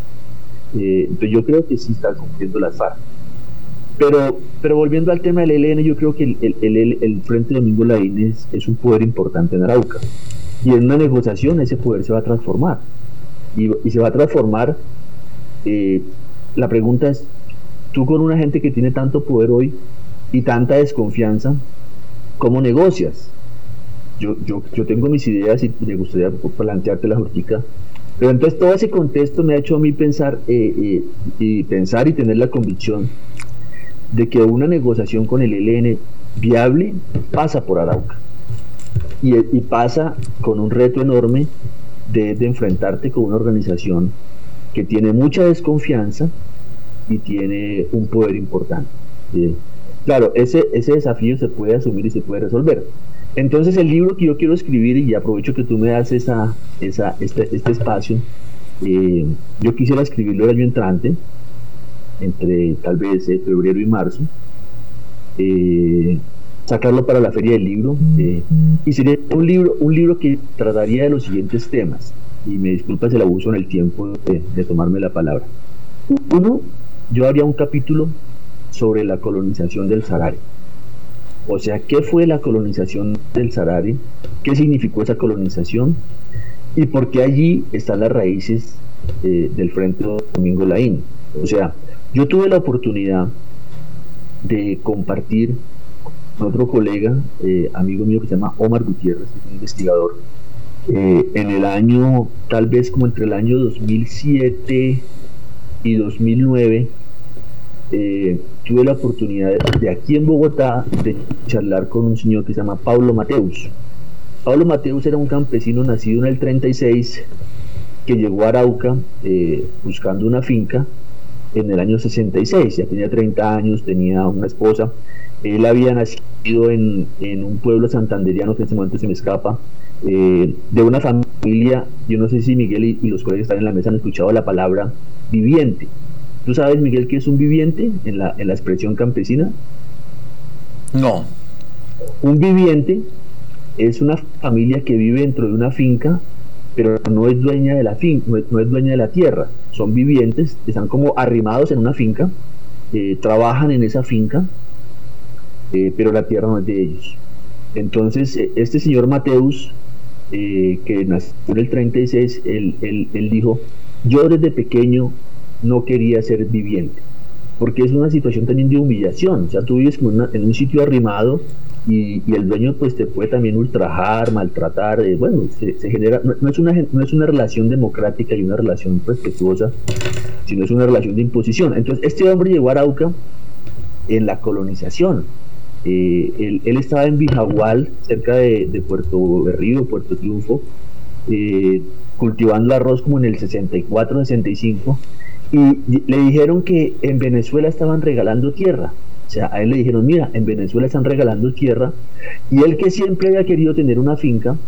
eh, entonces yo creo que sí está cumpliendo las FARC. Pero, pero volviendo al tema del ELN, yo creo que el, el, el, Frente Domingo Laín es, un poder importante en Arauca. Y en una negociación ese poder se va a transformar. Y, y se va a transformar, eh, la pregunta es, tú con una gente que tiene tanto poder hoy y tanta desconfianza, ¿cómo negocias? Yo, yo, yo tengo mis ideas y me gustaría plantearte la hortica pero entonces todo ese contexto me ha hecho a mí pensar, eh, eh, y pensar y tener la convicción de que una negociación con el ELN viable pasa por Arauca. Y, pasa con un reto enorme de, enfrentarte con una organización que tiene mucha desconfianza y tiene un poder importante. claro, ese, ese desafío se puede asumir y se puede resolver. Entonces el libro que yo quiero escribir, y aprovecho que tú me das esa, esa, este, este espacio, eh, yo quisiera escribirlo el año entrante, entre tal vez eh, febrero y marzo, eh, sacarlo para la feria del libro, y sería un libro, un libro que trataría de los siguientes temas, y me disculpas el abuso en el tiempo de, tomarme la palabra. Uno, yo haría un capítulo sobre la colonización del Sahara o sea, ¿qué fue la colonización del Sarari? ¿Qué significó esa colonización? ¿Y por qué allí están las raíces eh, del Frente Domingo Laín? O sea, yo tuve la oportunidad de compartir con otro colega, eh, amigo mío que se llama Omar Gutiérrez, un investigador, eh, en el año, tal vez como entre el año 2007 y 2009, eh, tuve la oportunidad de aquí en Bogotá de charlar con un señor que se llama Pablo Mateus. Pablo Mateus era un campesino nacido en el 36 que llegó a Arauca buscando una finca en el año 66, ya tenía 30 años, tenía una esposa. Él había nacido en, un pueblo santanderiano que en ese momento se me escapa, eh, de una familia, yo no sé si Miguel y, y los colegas que están en la mesa han escuchado la palabra viviente. ¿Tú sabes, Miguel, qué es un viviente en la, en la expresión campesina? No. Un viviente es una familia que vive dentro de una finca, pero no es dueña de la finca, no es, dueña de la tierra. Son vivientes, están como arrimados en una finca, eh, trabajan en esa finca, eh, pero la tierra no es de ellos. Entonces, eh, este señor Mateus, que nació en el 36, él, él, él dijo, yo desde pequeño no quería ser viviente, porque es una situación también de humillación, o sea, tú vives en un sitio arrimado y, el dueño pues te puede también ultrajar, maltratar, eh, bueno, se, genera, no, es una, no es una relación democrática y una relación respetuosa, sino es una relación de imposición. Entonces, este hombre llegó a Arauca en la colonización, eh, él, estaba en Bijagual, cerca de, Puerto Berrío, Puerto Triunfo, eh, cultivando arroz como en el 64, 65, y le dijeron que en Venezuela estaban regalando tierra. Sea, a él le dijeron, mira, en Venezuela están regalando tierra. Y él que siempre había querido tener una finca,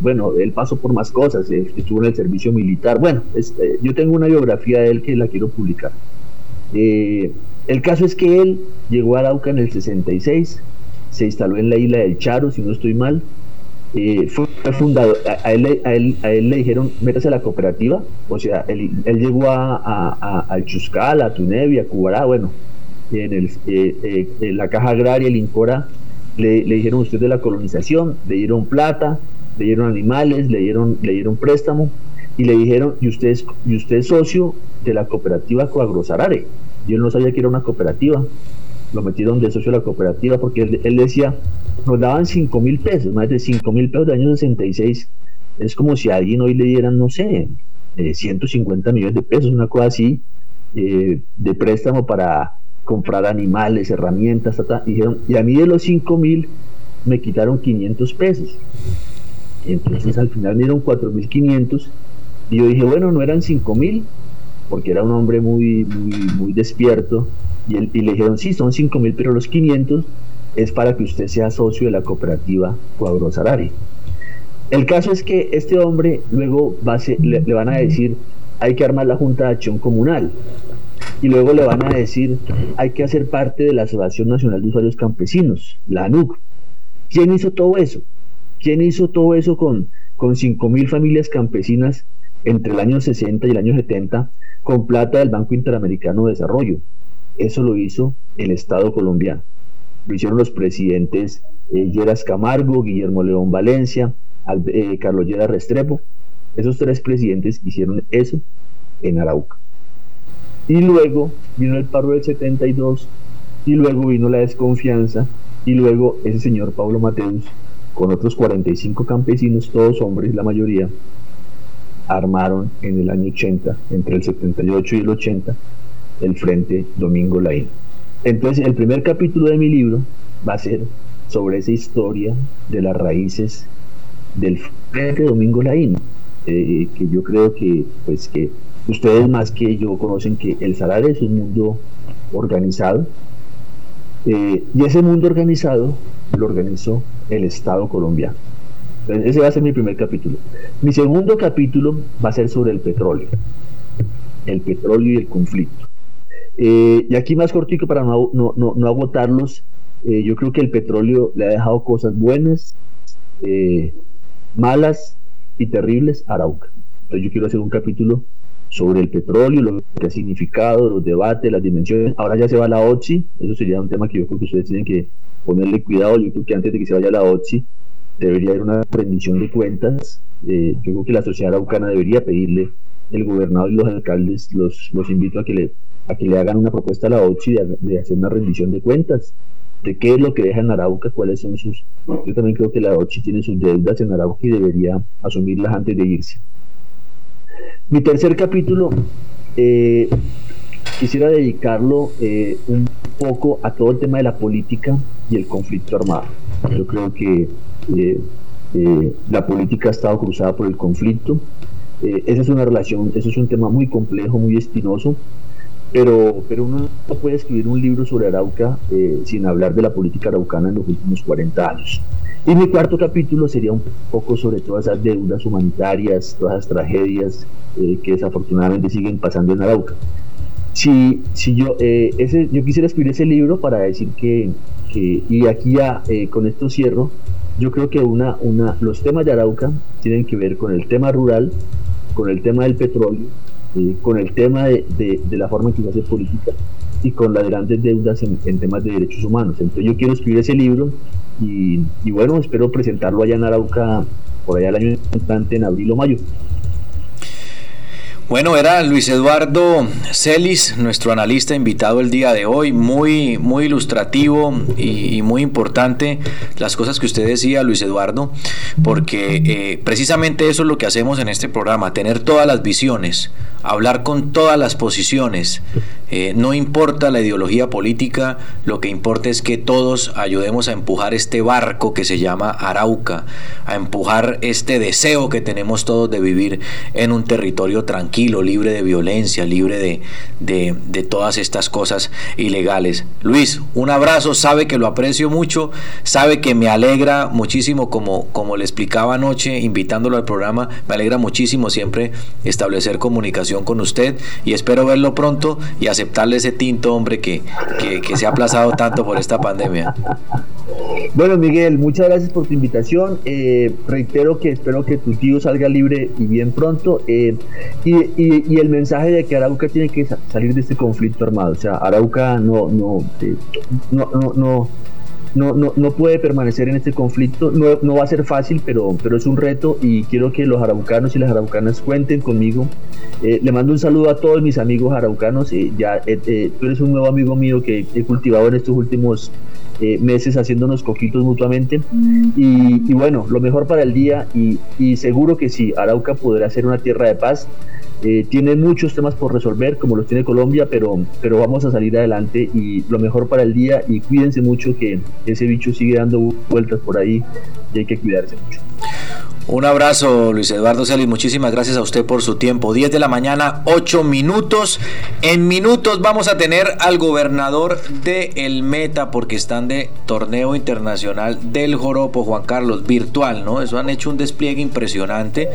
bueno, él pasó por más cosas, estuvo en el servicio militar. Bueno, eh, yo tengo una biografía de él que la quiero publicar. Eh, el caso es que él llegó a Arauca en el 66, se instaló en la isla del Charo, si no estoy mal, eh, fue fundado, a, él, a, él, a, él, le dijeron, métase a la cooperativa, o sea, él, llegó a, a, a, Chuscal, a Tunevia, a Cubará, bueno, en, el, eh, eh, la caja agraria, el Incora, le, le, dijeron usted de la colonización, le dieron plata, le dieron animales, le dieron, le dieron préstamo, y le dijeron, y usted es, y usted socio de la cooperativa Coagrosarare. Yo no sabía que era una cooperativa, lo metieron de socio a la cooperativa porque él, él decía, nos daban 5 mil pesos, más de 5 mil pesos de año 66. Es como si a alguien hoy le dieran, no sé, 150 eh, millones de pesos, una cosa así, eh, de préstamo para comprar animales, herramientas, y, y a mí de los 5 mil me quitaron 500 pesos. Entonces al final me dieron 4.500 y yo dije, bueno, no eran 5 mil, porque era un hombre muy, muy, despierto. Y, le dijeron, sí, son 5 mil, pero los 500 es para que usted sea socio de la cooperativa Cuadro Sarari. El caso es que este hombre luego va le, van a decir hay que armar la Junta de Acción Comunal y luego le van a decir hay que hacer parte de la Asociación Nacional de Usuarios Campesinos, la ANUC. ¿Quién hizo todo eso? ¿Quién hizo todo eso con, con 5.000 familias campesinas entre el año 60 y el año 70 con plata del Banco Interamericano de Desarrollo? Eso lo hizo el Estado colombiano. Lo hicieron los presidentes eh, Lleras Camargo, Guillermo León Valencia, eh, Carlos Llera Restrepo. Esos tres presidentes hicieron eso en Arauca. Y luego vino el paro del 72, y luego vino la desconfianza, y luego ese señor Pablo Mateus, con otros 45 campesinos, todos hombres, la mayoría, armaron en el año 80, entre el 78 y el 80, el Frente Domingo Laín. Entonces, el primer capítulo de mi libro va a ser sobre esa historia de las raíces del Frente Domingo Laín, eh, que yo creo que, pues, que ustedes más que yo conocen que el Salar es un mundo organizado, eh, y ese mundo organizado lo organizó el Estado colombiano. ese va a ser mi primer capítulo. Mi segundo capítulo va a ser sobre el petróleo, el petróleo y el conflicto. Eh, y aquí más cortico para no, no, no, agotarlos, eh, yo creo que el petróleo le ha dejado cosas buenas, malas y terribles a Arauca. Entonces yo quiero hacer un capítulo sobre el petróleo, lo que ha significado, los debates, las dimensiones. Ahora ya se va la OTSI, eso sería un tema que yo creo que ustedes tienen que ponerle cuidado. Yo creo que antes de que se vaya la OTSI debería haber una rendición de cuentas. yo creo que la sociedad araucana debería pedirle el gobernador y los alcaldes, los, los invito a que le a que le hagan una propuesta a la OCHI de, hacer una rendición de cuentas de qué es lo que deja en Arauca, cuáles son sus... Yo también creo que la OCHI tiene sus deudas en Arauca y debería asumirlas antes de irse. Mi tercer capítulo eh, quisiera dedicarlo eh, un poco a todo el tema de la política y el conflicto armado. Yo creo que eh, la política ha estado cruzada por el conflicto. esa es una relación, eso es un tema muy complejo, muy espinoso, pero, pero uno no puede escribir un libro sobre Arauca eh, sin hablar de la política araucana en los últimos 40 años. Y mi cuarto capítulo sería un poco sobre todas esas deudas humanitarias, todas esas tragedias eh, que desafortunadamente siguen pasando en Arauca. Si, si yo, eh, ese, yo quisiera escribir ese libro para decir que, que y aquí ya con esto cierro, yo creo que una, una, los temas de Arauca tienen que ver con el tema rural, con el tema del petróleo, eh, con el tema de, de, la forma en que se hace política y con las grandes deudas en, temas de derechos humanos. Entonces yo quiero escribir ese libro y, y bueno, espero presentarlo allá en Arauca por allá el año entrante, en abril o mayo. Bueno, era Luis Eduardo Celis, nuestro analista invitado el día de hoy, muy, muy ilustrativo y, muy importante las cosas que usted decía, Luis Eduardo, porque eh, precisamente eso es lo que hacemos en este programa, tener todas las visiones, hablar con todas las posiciones, eh, no importa la ideología política, lo que importa es que todos ayudemos a empujar este barco que se llama Arauca, a empujar este deseo que tenemos todos de vivir en un territorio tranquilo libre de violencia, libre de, de, todas estas cosas ilegales. Luis, un abrazo, sabe que lo aprecio mucho, sabe que me alegra muchísimo, como, como le explicaba anoche, invitándolo al programa, me alegra muchísimo siempre establecer comunicación con usted y espero verlo pronto y aceptarle ese tinto, hombre, que, que, se ha aplazado tanto por esta pandemia. Bueno, Miguel, muchas gracias por tu invitación. Eh, reitero que espero que tu tío salga libre y bien pronto. Eh, y y, el mensaje de que Arauca tiene que salir de este conflicto armado. O sea, Arauca no, no, eh, no, no, no, no, puede permanecer en este conflicto. No, va a ser fácil, pero, pero es un reto y quiero que los araucanos y las araucanas cuenten conmigo. Eh, le mando un saludo a todos mis amigos araucanos. Eh, ya, tú eres un nuevo amigo mío que he cultivado en estos últimos meses haciéndonos coquitos mutuamente. Y, bueno, lo mejor para el día y, y seguro que sí, Arauca podrá ser una tierra de paz. Eh, tiene muchos temas por resolver, como los tiene Colombia, pero, pero vamos a salir adelante y lo mejor para el día y cuídense mucho que ese bicho sigue dando vueltas por ahí y hay que cuidarse mucho. Un abrazo, Luis Eduardo Celis. Muchísimas gracias a usted por su tiempo. 10 de la mañana, 8 minutos. En minutos vamos a tener al gobernador de El Meta, porque están de torneo internacional del Joropo, Juan Carlos, virtual, ¿no? Eso han hecho un despliegue impresionante.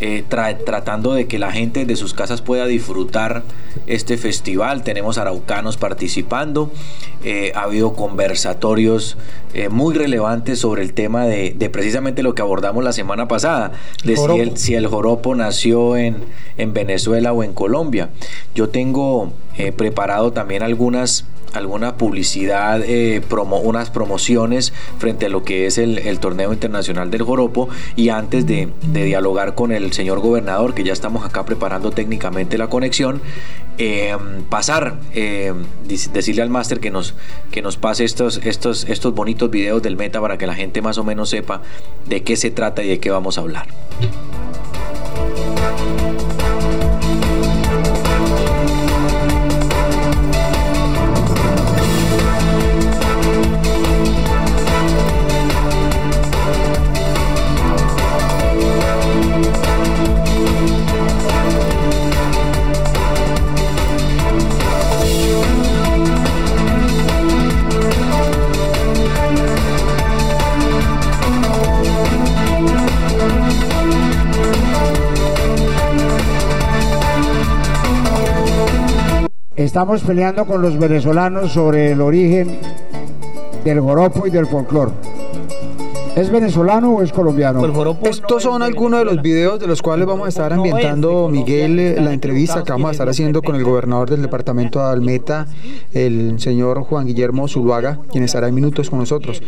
Eh, tra- tratando de que la gente de sus casas pueda disfrutar este festival. Tenemos araucanos participando, eh, ha habido conversatorios eh, muy relevantes sobre el tema de, de precisamente lo que abordamos la semana pasada, de si el, si el joropo nació en, en Venezuela o en Colombia. Yo tengo preparado también algunas alguna publicidad, eh, promo, unas promociones frente a lo que es el, torneo internacional del Joropo y antes de, dialogar con el señor gobernador, que ya estamos acá preparando técnicamente la conexión, eh, pasar, dis- decirle al máster que nos, que nos pase estos, estos, estos bonitos videos del meta para que la gente más o menos sepa de qué se trata y de qué vamos a hablar. Estamos peleando con los venezolanos sobre el origen del joropo y del folclore. ¿Es venezolano o es colombiano? Estos son algunos de los videos de los cuales vamos a estar ambientando, Miguel, eh, la entrevista que vamos a estar haciendo con el gobernador del departamento de Almeta, el señor Juan Guillermo Zuluaga, quien estará en minutos con nosotros.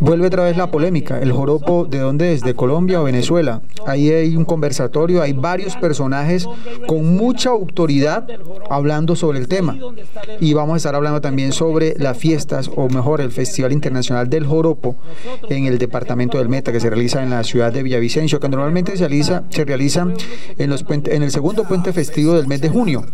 Vuelve otra vez la polémica, el joropo, ¿de dónde es? ¿De Colombia o Venezuela? Ahí hay un conversatorio, hay varios personajes con mucha autoridad hablando sobre el tema. Y vamos a estar hablando también sobre las fiestas, o mejor, el Festival Internacional del Joropo en el departamento del Meta, que se realiza en la ciudad de Villavicencio, que normalmente se realiza, se realiza en, los puente- en el segundo puente festivo del mes de junio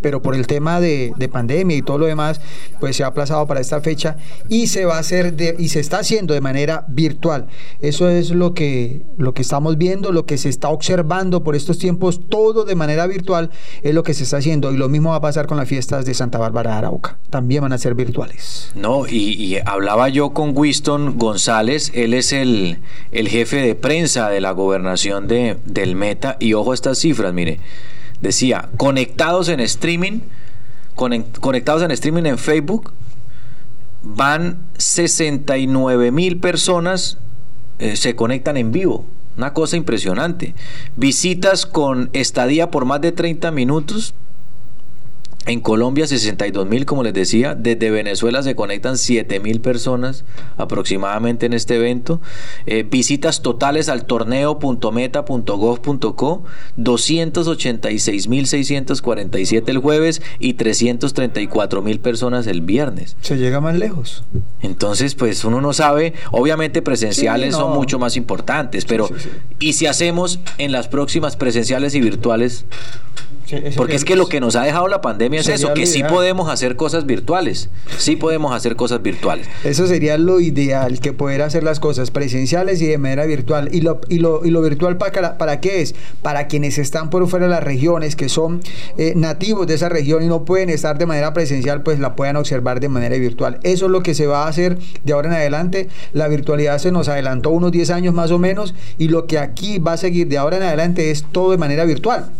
pero por el tema de, de pandemia y todo lo demás, pues se ha aplazado para esta fecha y se va a hacer y se está haciendo de manera virtual. Eso es lo que, lo que estamos viendo, lo que se está observando por estos tiempos, todo de manera virtual es lo que se está haciendo y lo mismo va a pasar con las fiestas de Santa Bárbara de Arauca, también van a ser virtuales. No, y, y hablaba yo con Winston González, él es el, el jefe de prensa de la gobernación de, del Meta, y ojo a estas cifras, mire, decía, conectados en streaming, conec- conectados en streaming en Facebook, van 69 mil personas, eh, se conectan en vivo. Una cosa impresionante. Visitas con estadía por más de 30 minutos, en Colombia 62 mil, como les decía. Desde Venezuela se conectan 7 mil personas aproximadamente en este evento. Eh, visitas totales al torneo.meta.gov.co 286 mil 647 el jueves y 334 mil personas el viernes. Se llega más lejos. Entonces, pues uno no sabe, obviamente presenciales Sí, no. son mucho más importantes, pero ¿y si hacemos en las próximas presenciales y virtuales? Porque es que lo que nos ha dejado la pandemia es eso, que sí podemos hacer cosas virtuales, sí podemos hacer cosas virtuales. Eso sería lo ideal, que poder hacer las cosas presenciales y de manera virtual. ¿Y lo, y lo, y lo virtual para, para qué es? Para quienes están por fuera de las regiones, que son eh, nativos de esa región y no pueden estar de manera presencial, pues la puedan observar de manera virtual. Eso es lo que se va a hacer de ahora en adelante. La virtualidad se nos adelantó unos 10 años más o menos y lo que aquí va a seguir de ahora en adelante es todo de manera virtual.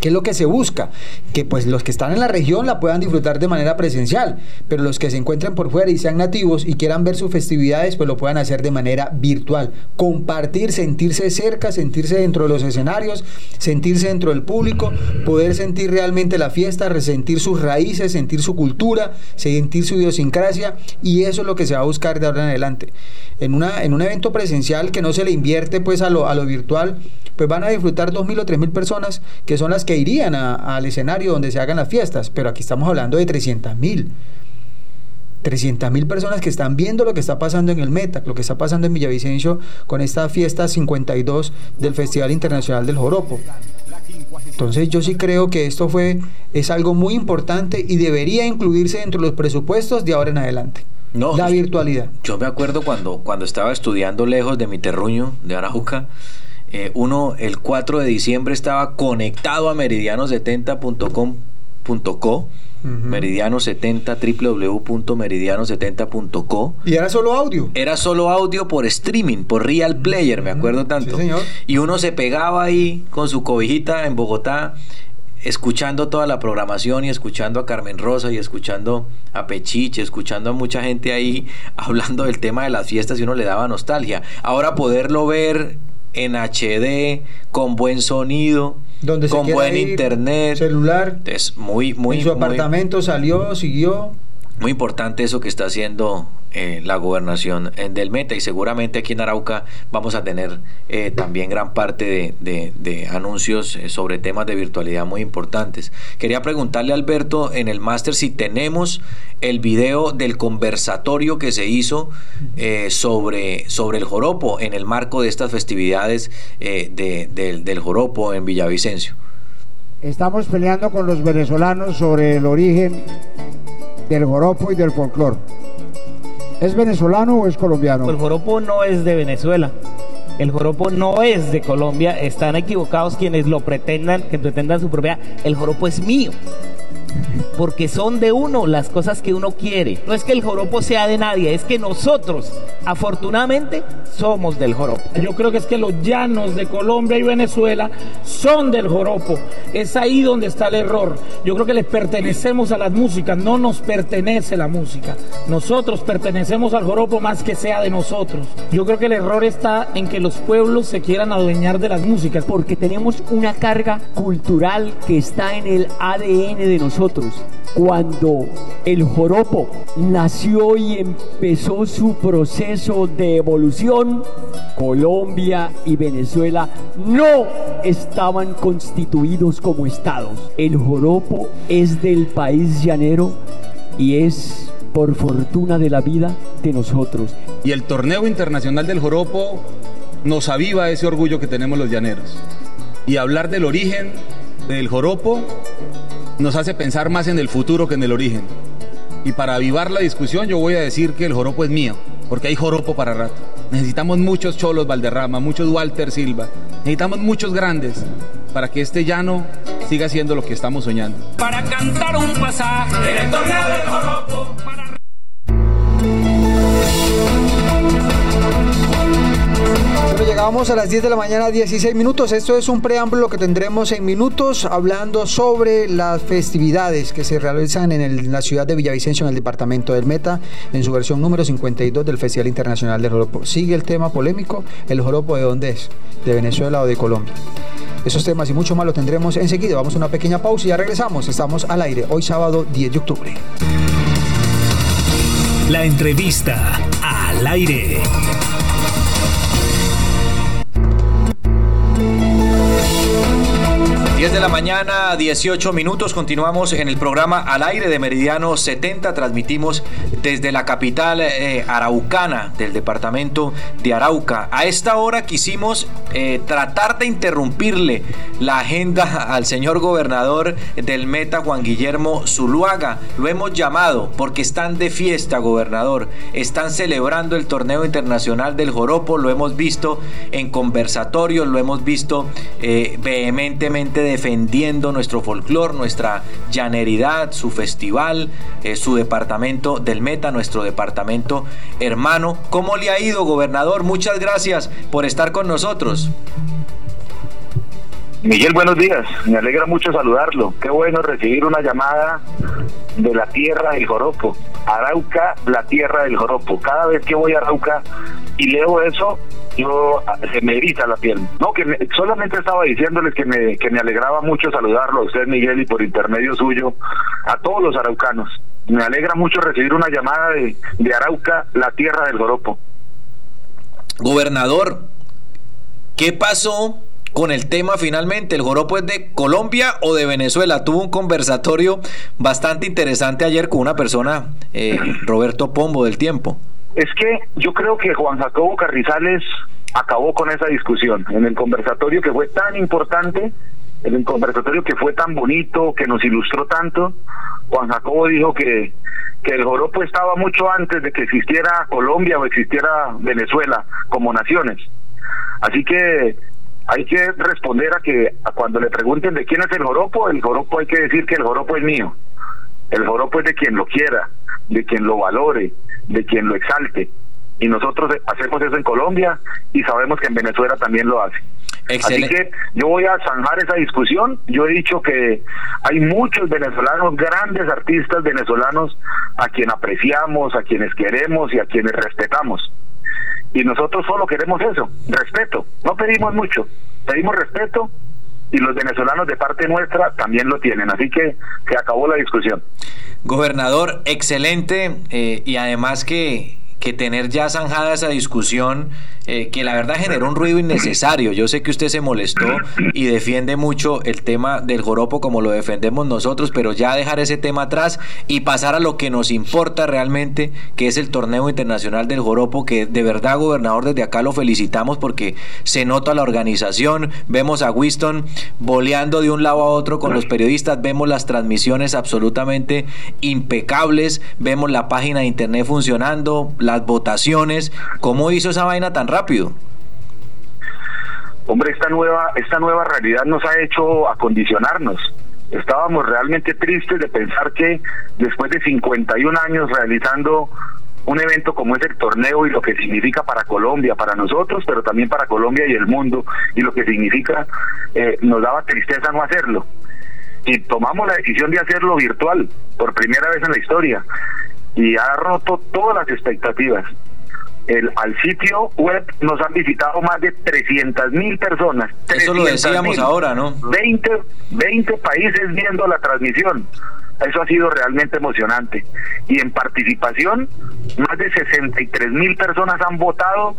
¿Qué es lo que se busca? Que pues los que están en la región la puedan disfrutar de manera presencial, pero los que se encuentren por fuera y sean nativos y quieran ver sus festividades, pues lo puedan hacer de manera virtual. Compartir, sentirse cerca, sentirse dentro de los escenarios, sentirse dentro del público, poder sentir realmente la fiesta, resentir sus raíces, sentir su cultura, sentir su idiosincrasia y eso es lo que se va a buscar de ahora en adelante. En, una, en un evento presencial que no se le invierte pues a lo, a lo virtual, pues van a disfrutar 2.000 o 3.000 personas que son las que irían al escenario donde se hagan las fiestas, pero aquí estamos hablando de 300.000. 300 mil personas que están viendo lo que está pasando en el Meta, lo que está pasando en Villavicencio con esta fiesta 52 del Festival Internacional del Joropo. Entonces yo sí creo que esto fue es algo muy importante y debería incluirse dentro de los presupuestos de ahora en adelante. No, la virtualidad. Yo me acuerdo cuando, cuando estaba estudiando lejos de mi terruño, de Arauca, eh, uno el 4 de diciembre estaba conectado a meridiano70.com meridiano70.co, meridiano70, www.meridiano70.co. ¿Y era solo audio? Era solo audio por streaming, por Real Player, me acuerdo tanto. Sí, señor. Y uno se pegaba ahí con su cobijita en Bogotá, escuchando toda la programación y escuchando a Carmen Rosa y escuchando a Pechiche, escuchando a mucha gente ahí <laughs> hablando del tema de las fiestas y uno le daba nostalgia. Ahora poderlo ver en HD, con buen sonido, Donde con buen ir, internet. celular. Es muy, muy, en su muy- apartamento salió, siguió. muy importante eso que está haciendo la gobernación del Meta y seguramente aquí en Arauca vamos a tener eh, también gran parte de, anuncios eh, sobre temas de virtualidad muy importantes. Quería preguntarle a Alberto en el máster si tenemos el video del conversatorio que se hizo eh, sobre, sobre el joropo en el marco de estas festividades de- del- del joropo en Villavicencio. Estamos peleando con los venezolanos sobre el origen del joropo y del folclor. ¿Es venezolano o es colombiano? El joropo no es de Venezuela. El joropo no es de Colombia. Están equivocados quienes lo pretendan, que pretendan su propiedad. El joropo es mío. Porque son de uno las cosas que uno quiere. No es que el joropo sea de nadie, es que nosotros, afortunadamente, somos del joropo. Yo creo que es que los llanos de Colombia y Venezuela son del joropo. Es ahí donde está el error. Yo creo que le pertenecemos a las músicas, no nos pertenece la música. Nosotros pertenecemos al joropo más que sea de nosotros. Yo creo que el error está en que los pueblos se quieran adueñar de las músicas. Porque tenemos una carga cultural que está en el ADN de nosotros. Cuando el joropo nació y empezó su proceso de evolución, Colombia y Venezuela no estaban constituidos como estados. El joropo es del país llanero y es por fortuna de la vida de nosotros. Y el torneo internacional del joropo nos aviva ese orgullo que tenemos los llaneros. Y hablar del origen del joropo nos hace pensar más en el futuro que en el origen. Y para avivar la discusión yo voy a decir que el joropo es mío, porque hay joropo para rato. Necesitamos muchos cholos Valderrama, muchos Walter Silva, necesitamos muchos grandes para que este llano siga siendo lo que estamos soñando. Para cantar un pasaje en el torneo del joropo. Llegábamos a las 10 de la mañana, 16 minutos. Esto es un preámbulo que tendremos en minutos hablando sobre las festividades que se realizan en la ciudad de Villavicencio, en el departamento del Meta, en su versión número 52 del Festival Internacional del Joropo. Sigue el tema polémico, ¿el joropo de dónde es? ¿De Venezuela o de Colombia? Esos temas y mucho más lo tendremos enseguida. Vamos a una pequeña pausa y ya regresamos. Estamos al aire hoy sábado 10 de octubre. La entrevista al aire. 10 de la mañana, 18 minutos. Continuamos en el programa Al aire de Meridiano 70. Transmitimos desde la capital eh, araucana del departamento de Arauca. A esta hora quisimos eh, tratar de interrumpirle la agenda al señor gobernador del Meta, Juan Guillermo Zuluaga. Lo hemos llamado porque están de fiesta, gobernador. Están celebrando el torneo internacional del Joropo. Lo hemos visto en conversatorios, lo hemos visto eh, vehementemente defendiendo nuestro folclor, nuestra llaneridad, su festival, eh, su departamento del Meta, nuestro departamento hermano. ¿Cómo le ha ido, gobernador? Muchas gracias por estar con nosotros. Miguel, buenos días. Me alegra mucho saludarlo. Qué bueno recibir una llamada de la tierra del Joropo. Arauca, la tierra del Joropo. Cada vez que voy a Arauca y leo eso, yo se me eriza la piel. No, que me- solamente estaba diciéndoles que me, que me alegraba mucho saludarlo a usted, Miguel, y por intermedio suyo, a todos los araucanos. Me alegra mucho recibir una llamada de, de Arauca, la tierra del Joropo. Gobernador, ¿qué pasó con el tema finalmente? ¿El joropo es de Colombia o de Venezuela? Tuvo un conversatorio bastante interesante ayer con una persona, eh, Roberto Pombo del Tiempo. Es que yo creo que Juan Jacobo Carrizales acabó con esa discusión en el conversatorio que fue tan importante, en el conversatorio que fue tan bonito, que nos ilustró tanto. Juan Jacobo dijo que, que el joropo estaba mucho antes de que existiera Colombia o existiera Venezuela como naciones. Así que hay que responder a que a cuando le pregunten de quién es el joropo, el joropo hay que decir que el joropo es mío. El joropo es de quien lo quiera, de quien lo valore, de quien lo exalte. Y nosotros hacemos eso en Colombia y sabemos que en Venezuela también lo hace. Así que yo voy a zanjar esa discusión. Yo he dicho que hay muchos venezolanos, grandes artistas venezolanos, a quien apreciamos, a quienes queremos y a quienes respetamos. Y nosotros solo queremos eso, respeto. No pedimos mucho, pedimos respeto y los venezolanos de parte nuestra también lo tienen. Así que se acabó la discusión. Gobernador, excelente eh, y además que, que tener ya zanjada esa discusión eh, que la verdad generó un ruido innecesario. Yo sé que usted se molestó y defiende mucho el tema del joropo como lo defendemos nosotros, pero ya dejar ese tema atrás y pasar a lo que nos importa realmente, que es el torneo internacional del joropo, que de verdad, gobernador, desde acá lo felicitamos porque se nota la organización, vemos a Winston boleando de un lado a otro con los periodistas, vemos las transmisiones absolutamente impecables, vemos la página de internet funcionando, las votaciones, ¿cómo hizo esa vaina tan rápido? Hombre, esta nueva, esta nueva realidad nos ha hecho acondicionarnos. Estábamos realmente tristes de pensar que después de 51 años realizando un evento como es el torneo y lo que significa para Colombia, para nosotros, pero también para Colombia y el mundo, y lo que significa, eh, nos daba tristeza no hacerlo. Y tomamos la decisión de hacerlo virtual, por primera vez en la historia, y ha roto todas las expectativas el, al sitio web nos han visitado más de 300 mil personas. Eso lo decíamos ahora, ¿no? 20, 20 países viendo la transmisión. Eso ha sido realmente emocionante. Y en participación, más de 63 mil personas han votado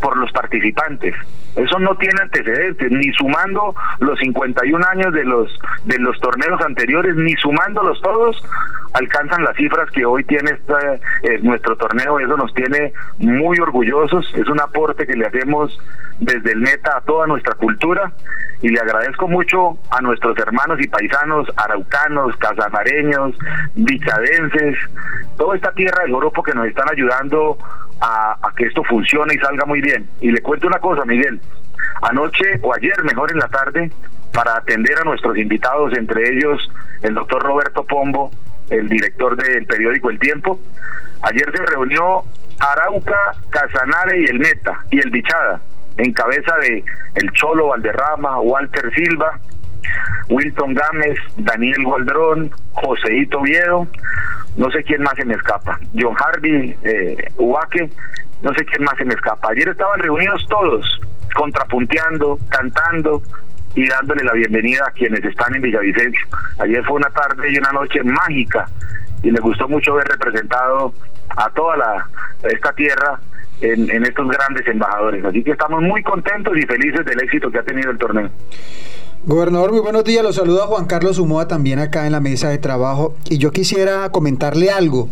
por los participantes. Eso no tiene antecedentes, ni sumando los 51 años de los de los torneos anteriores, ni sumándolos todos, alcanzan las cifras que hoy tiene eh, nuestro torneo. Eso nos tiene muy orgullosos. Es un aporte que le hacemos desde el Meta a toda nuestra cultura y le agradezco mucho a nuestros hermanos y paisanos araucanos, casamareños, bichadenses, toda esta tierra del Oropo que nos están ayudando a, que esto funcione y salga muy bien. Y le cuento una cosa, Miguel. Anoche o ayer, mejor en la tarde, para atender a nuestros invitados, entre ellos el doctor Roberto Pombo, el director del periódico El Tiempo. Ayer se reunió Arauca, Casanare y el Meta y el Bichada en cabeza de el Cholo Valderrama, Walter Silva, Wilton Gámez, Daniel Goldrón, Joseito Viedo, no sé quién más se me escapa, John Harvey, eh, Ubaque, no sé quién más se me escapa. Ayer estaban reunidos todos, contrapunteando, cantando y dándole la bienvenida a quienes están en Villavicencio. Ayer fue una tarde y una noche mágica y me gustó mucho ver representado a toda la esta tierra en, estos grandes embajadores. Así que estamos muy contentos y felices del éxito que ha tenido el torneo. Gobernador, muy buenos días. Los saluda Juan Carlos Humoa también acá en la mesa de trabajo. Y yo quisiera comentarle algo.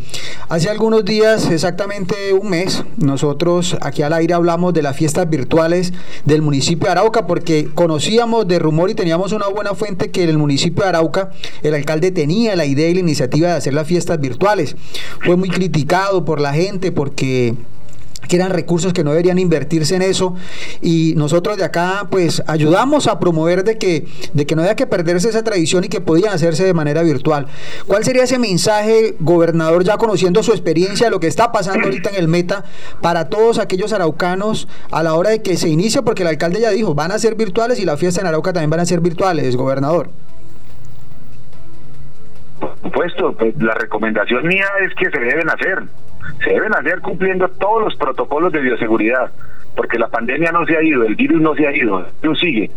Hace algunos días, exactamente un mes, nosotros aquí al aire hablamos de las fiestas virtuales del municipio de Arauca porque conocíamos de rumor y teníamos una buena fuente que en el municipio de Arauca el alcalde tenía la idea y la iniciativa de hacer las fiestas virtuales. Fue muy criticado por la gente porque que eran recursos que no deberían invertirse en eso y nosotros de acá pues ayudamos a promover de que de que no haya que perderse esa tradición y que podían hacerse de manera virtual. ¿Cuál sería ese mensaje, gobernador, ya conociendo su experiencia, lo que está pasando ahorita en el Meta para todos aquellos araucanos a la hora de que se inicie porque el alcalde ya dijo, van a ser virtuales y la fiesta en Arauca también van a ser virtuales, gobernador? Por supuesto, pues la recomendación mía es que se deben hacer se deben hacer cumpliendo todos los protocolos de bioseguridad, porque la pandemia no se ha ido, el virus no se ha ido, virus sigue,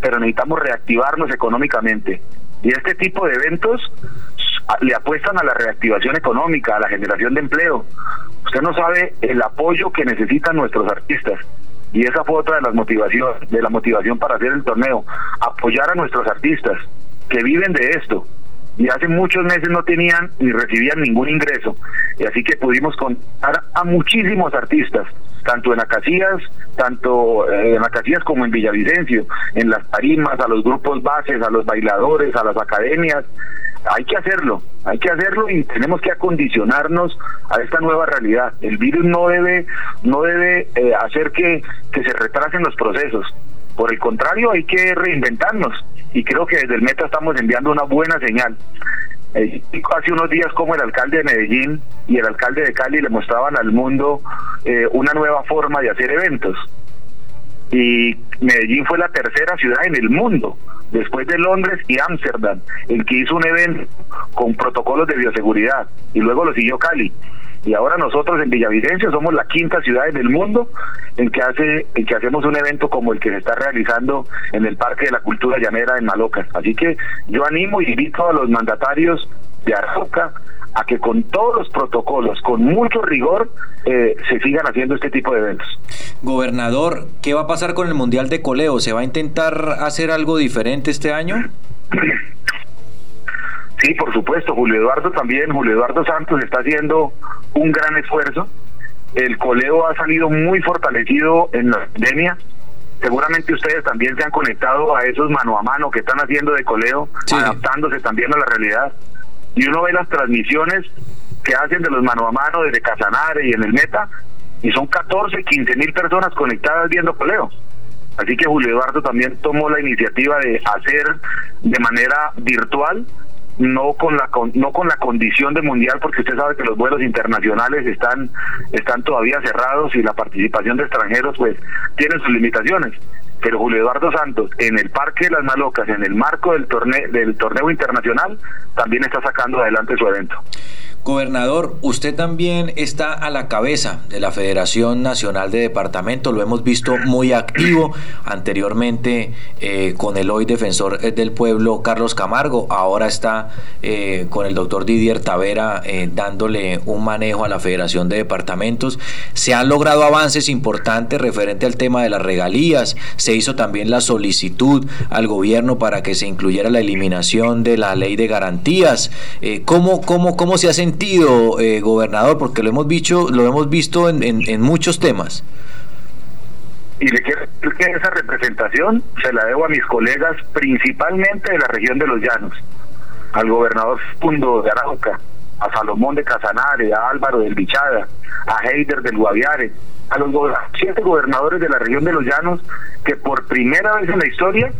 pero necesitamos reactivarnos económicamente. Y este tipo de eventos le apuestan a la reactivación económica, a la generación de empleo. Usted no sabe el apoyo que necesitan nuestros artistas. Y esa fue otra de las motivaciones, de la motivación para hacer el torneo, apoyar a nuestros artistas que viven de esto, y hace muchos meses no tenían ni recibían ningún ingreso. Y así que pudimos contar a muchísimos artistas, tanto en Acacias, tanto eh, en Acacias como en Villavicencio, en las tarimas, a los grupos bases, a los bailadores, a las academias. Hay que hacerlo, hay que hacerlo y tenemos que acondicionarnos a esta nueva realidad. El virus no debe, no debe eh, hacer que, que se retrasen los procesos Por el contrario, hay que reinventarnos y creo que desde el Meta estamos enviando una buena señal. Eh, hace unos días como el alcalde de Medellín y el alcalde de Cali le mostraban al mundo eh, una nueva forma de hacer eventos. Y Medellín fue la tercera ciudad en el mundo, después de Londres y Ámsterdam, en que hizo un evento con protocolos de bioseguridad. Y luego lo siguió Cali y ahora nosotros en Villavicencio somos la quinta ciudad en el mundo en que hace en que hacemos un evento como el que se está realizando en el Parque de la Cultura Llanera en Malocas. Así que yo animo y invito a los mandatarios de Arauca a que con todos los protocolos, con mucho rigor, eh, se sigan haciendo este tipo de eventos. Gobernador, ¿qué va a pasar con el Mundial de Coleo? ¿Se va a intentar hacer algo diferente este año? <clears throat> Sí, por supuesto, Julio Eduardo también, Julio Eduardo Santos está haciendo un gran esfuerzo. El coleo ha salido muy fortalecido en la pandemia. Seguramente ustedes también se han conectado a esos mano a mano que están haciendo de coleo, adaptándose también a la realidad. Y uno ve las transmisiones que hacen de los mano a mano desde Casanare y en el Meta, y son 14, 15 mil personas conectadas viendo coleo. Así que Julio Eduardo también tomó la iniciativa de hacer de manera virtual no con la no con la condición de mundial porque usted sabe que los vuelos internacionales están están todavía cerrados y la participación de extranjeros pues tiene sus limitaciones. Pero Julio Eduardo Santos en el Parque de las Malocas en el marco del torneo del torneo internacional también está sacando adelante su evento Gobernador, usted también está a la cabeza de la Federación Nacional de Departamentos, lo hemos visto muy activo anteriormente eh, con el hoy defensor eh, del pueblo Carlos Camargo, ahora está eh, con el doctor Didier Tavera dándole un manejo a la Federación de Departamentos. Se han logrado avances importantes referente al tema de las regalías, se hizo también la solicitud al gobierno para que se incluyera la eliminación de la ley de garantías. ¿cómo, cómo, ¿Cómo se hacen sentido, eh, gobernador? Porque lo hemos visto, lo hemos visto en, en, muchos temas. Y le quiero decir que esa representación se la debo a mis colegas, principalmente de la región de los Llanos, al gobernador Fundo de Arauca, a Salomón de Casanare, a Álvaro del Bichada, a Heider del Guaviare, a los siete gobernadores de la región de los Llanos que por primera vez en la historia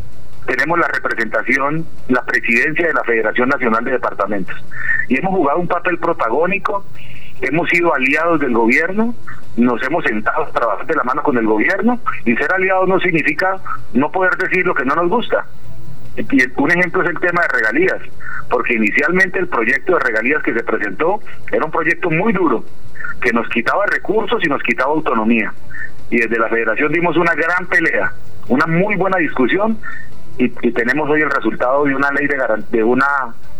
tenemos la representación, la presidencia de la Federación Nacional de Departamentos. Y hemos jugado un papel protagónico, hemos sido aliados del gobierno, nos hemos sentado a trabajar de la mano con el gobierno, y ser aliados no significa no poder decir lo que no nos gusta. Y un ejemplo es el tema de regalías, porque inicialmente el proyecto de regalías que se presentó era un proyecto muy duro, que nos quitaba recursos y nos quitaba autonomía. Y desde la federación dimos una gran pelea, una muy buena discusión y, tenemos hoy el resultado de una ley de, de una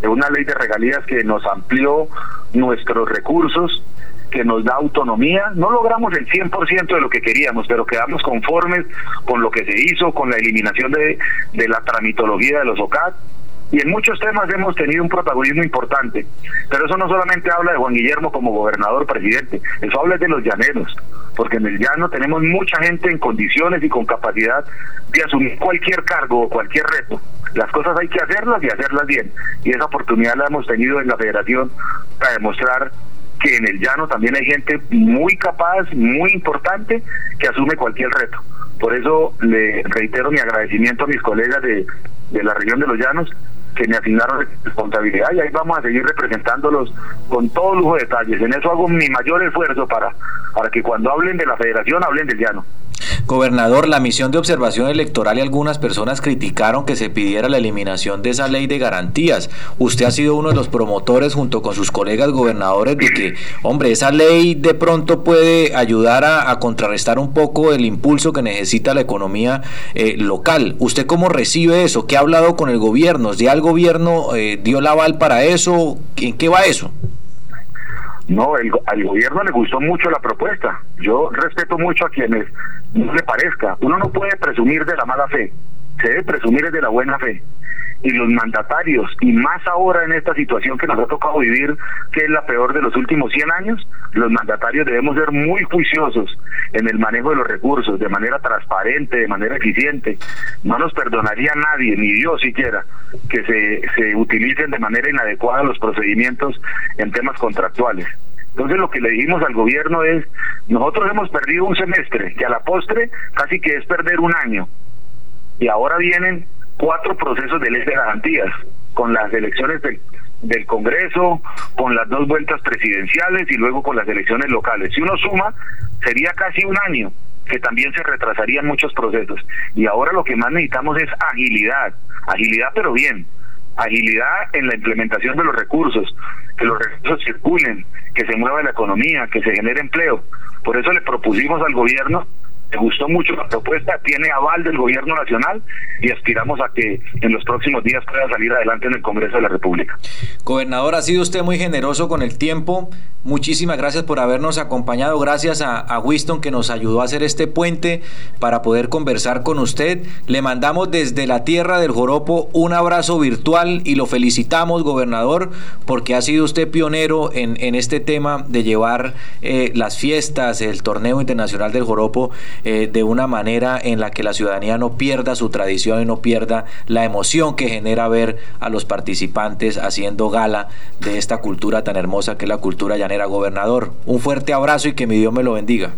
de una ley de regalías que nos amplió nuestros recursos que nos da autonomía. No logramos el 100% de lo que queríamos, pero quedamos conformes con lo que se hizo, con la eliminación de, de la tramitología de los OCAT y en muchos temas hemos tenido un protagonismo importante. Pero eso no solamente habla de Juan Guillermo como gobernador, presidente, eso habla de los llaneros, porque en el llano tenemos mucha gente en condiciones y con capacidad de asumir cualquier cargo o cualquier reto. Las cosas hay que hacerlas y hacerlas bien. Y esa oportunidad la hemos tenido en la federación para demostrar que en el llano también hay gente muy capaz, muy importante, que asume cualquier reto. Por eso le reitero mi agradecimiento a mis colegas de, de la región de los llanos que me asignaron responsabilidad y ahí vamos a seguir representándolos con todo lujo de detalles. En eso hago mi mayor esfuerzo para, para que cuando hablen de la federación hablen del llano. Gobernador, la misión de observación electoral y algunas personas criticaron que se pidiera la eliminación de esa ley de garantías. Usted ha sido uno de los promotores junto con sus colegas gobernadores de que, hombre, esa ley de pronto puede ayudar a, contrarrestar un poco el impulso que necesita la economía eh, local. ¿Usted cómo recibe eso? ¿Qué ha hablado con el gobierno? ¿Ya el gobierno eh, dio la aval para eso? ¿En qué va eso? No, el, al gobierno le gustó mucho la propuesta. Yo respeto mucho a quienes no le parezca. Uno no puede presumir de la mala fe, se debe presumir de la buena fe y los mandatarios, y más ahora en esta situación que nos ha tocado vivir, que es la peor de los últimos 100 años, los mandatarios debemos ser muy juiciosos en el manejo de los recursos, de manera transparente, de manera eficiente. No nos perdonaría nadie, ni Dios siquiera, que se, se utilicen de manera inadecuada los procedimientos en temas contractuales. Entonces lo que le dijimos al gobierno es, nosotros hemos perdido un semestre, que a la postre casi que es perder un año Y ahora vienen cuatro procesos de ley de garantías, con las elecciones del, del Congreso, con las dos vueltas presidenciales y luego con las elecciones locales. Si uno suma, sería casi un año que también se retrasarían muchos procesos. Y ahora lo que más necesitamos es agilidad, agilidad pero bien, agilidad en la implementación de los recursos, que los recursos circulen, que se mueva la economía, que se genere empleo. Por eso le propusimos al gobierno me gustó mucho la propuesta, tiene aval del gobierno nacional y aspiramos a que en los próximos días pueda salir adelante en el Congreso de la República. Gobernador, ha sido usted muy generoso con el tiempo. Muchísimas gracias por habernos acompañado. Gracias a, a Winston que nos ayudó a hacer este puente para poder conversar con usted. Le mandamos desde la tierra del Joropo un abrazo virtual y lo felicitamos, gobernador, porque ha sido usted pionero en, en este tema de llevar eh, las fiestas, el torneo internacional del Joropo eh, de una manera en la que la ciudadanía no pierda su tradición y no pierda la emoción que genera ver a los participantes haciendo gala de esta cultura tan hermosa que es la cultura llanera. Gobernador, un fuerte abrazo y que mi Dios me lo bendiga.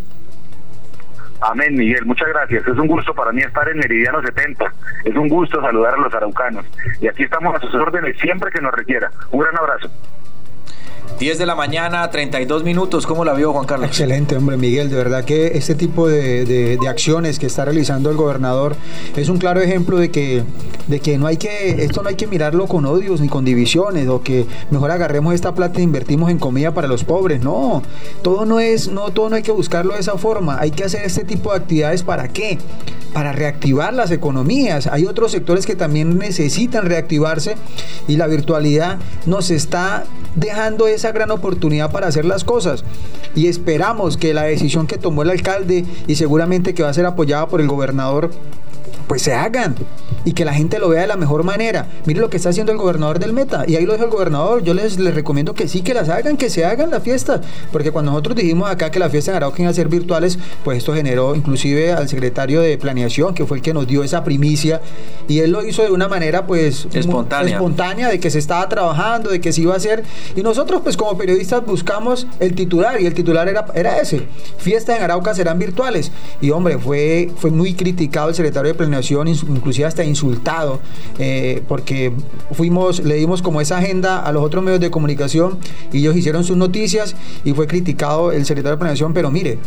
Amén, Miguel, muchas gracias. Es un gusto para mí estar en Meridiano 70. Es un gusto saludar a los araucanos. Y aquí estamos a sus órdenes siempre que nos requiera. Un gran abrazo. 10 de la mañana, 32 minutos. ¿Cómo la vio Juan Carlos? Excelente, hombre, Miguel. De verdad que este tipo de, de, acciones que está realizando el gobernador es un claro ejemplo de que, de que no hay que, esto no hay que mirarlo con odios ni con divisiones, o que mejor agarremos esta plata e invertimos en comida para los pobres. No, todo no es, no, todo no hay que buscarlo de esa forma. Hay que hacer este tipo de actividades para qué? Para reactivar las economías. Hay otros sectores que también necesitan reactivarse y la virtualidad nos está dejando esa gran oportunidad para hacer las cosas. Y esperamos que la decisión que tomó el alcalde y seguramente que va a ser apoyada por el gobernador pues se hagan y que la gente lo vea de la mejor manera. Mire lo que está haciendo el gobernador del Meta y ahí lo dijo el gobernador. Yo les, les recomiendo que sí, que las hagan, que se hagan las fiestas, porque cuando nosotros dijimos acá que las fiestas en Arauca iban a ser virtuales, pues esto generó inclusive al secretario de planeación, que fue el que nos dio esa primicia y él lo hizo de una manera pues espontánea, espontánea de que se estaba trabajando, de que se iba a hacer y nosotros pues como periodistas buscamos el titular y el titular era, era ese, fiestas en Arauca serán virtuales y hombre, fue, fue muy criticado el secretario de planeación inclusive hasta insultado, eh, porque fuimos, le dimos como esa agenda a los otros medios de comunicación y ellos hicieron sus noticias y fue criticado el secretario de planeación, pero mire,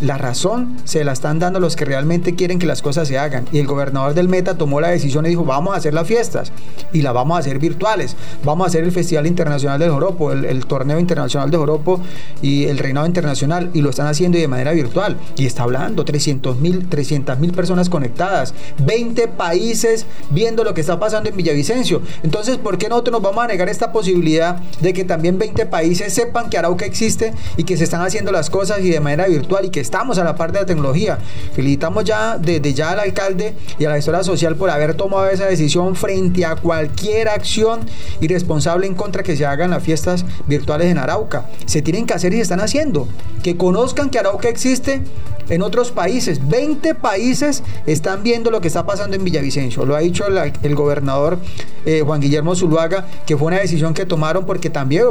la razón se la están dando los que realmente quieren que las cosas se hagan. Y el gobernador del Meta tomó la decisión y dijo, vamos a hacer las fiestas y las vamos a hacer virtuales. Vamos a hacer el Festival Internacional del Joropo, el, Torneo Internacional de Joropo y el Reinado Internacional. Y lo están haciendo de manera virtual. Y está hablando, 300 mil 300 mil personas conectadas, 20 países viendo lo que está pasando en Villavicencio. Entonces, ¿por qué nosotros nos vamos a negar esta posibilidad de que también 20 países sepan que Arauca existe y que se están haciendo las cosas y de manera virtual y que estamos a la parte de la tecnología. Felicitamos ya desde ya al alcalde y a la historia social por haber tomado esa decisión frente a cualquier acción irresponsable en contra que se hagan las fiestas virtuales en Arauca. Se tienen que hacer y se están haciendo. Que conozcan que Arauca existe en otros países. 20 países están viendo lo que está pasando en Villavicencio. Lo ha dicho el, gobernador eh, Juan Guillermo Zuluaga, que fue una decisión que tomaron porque también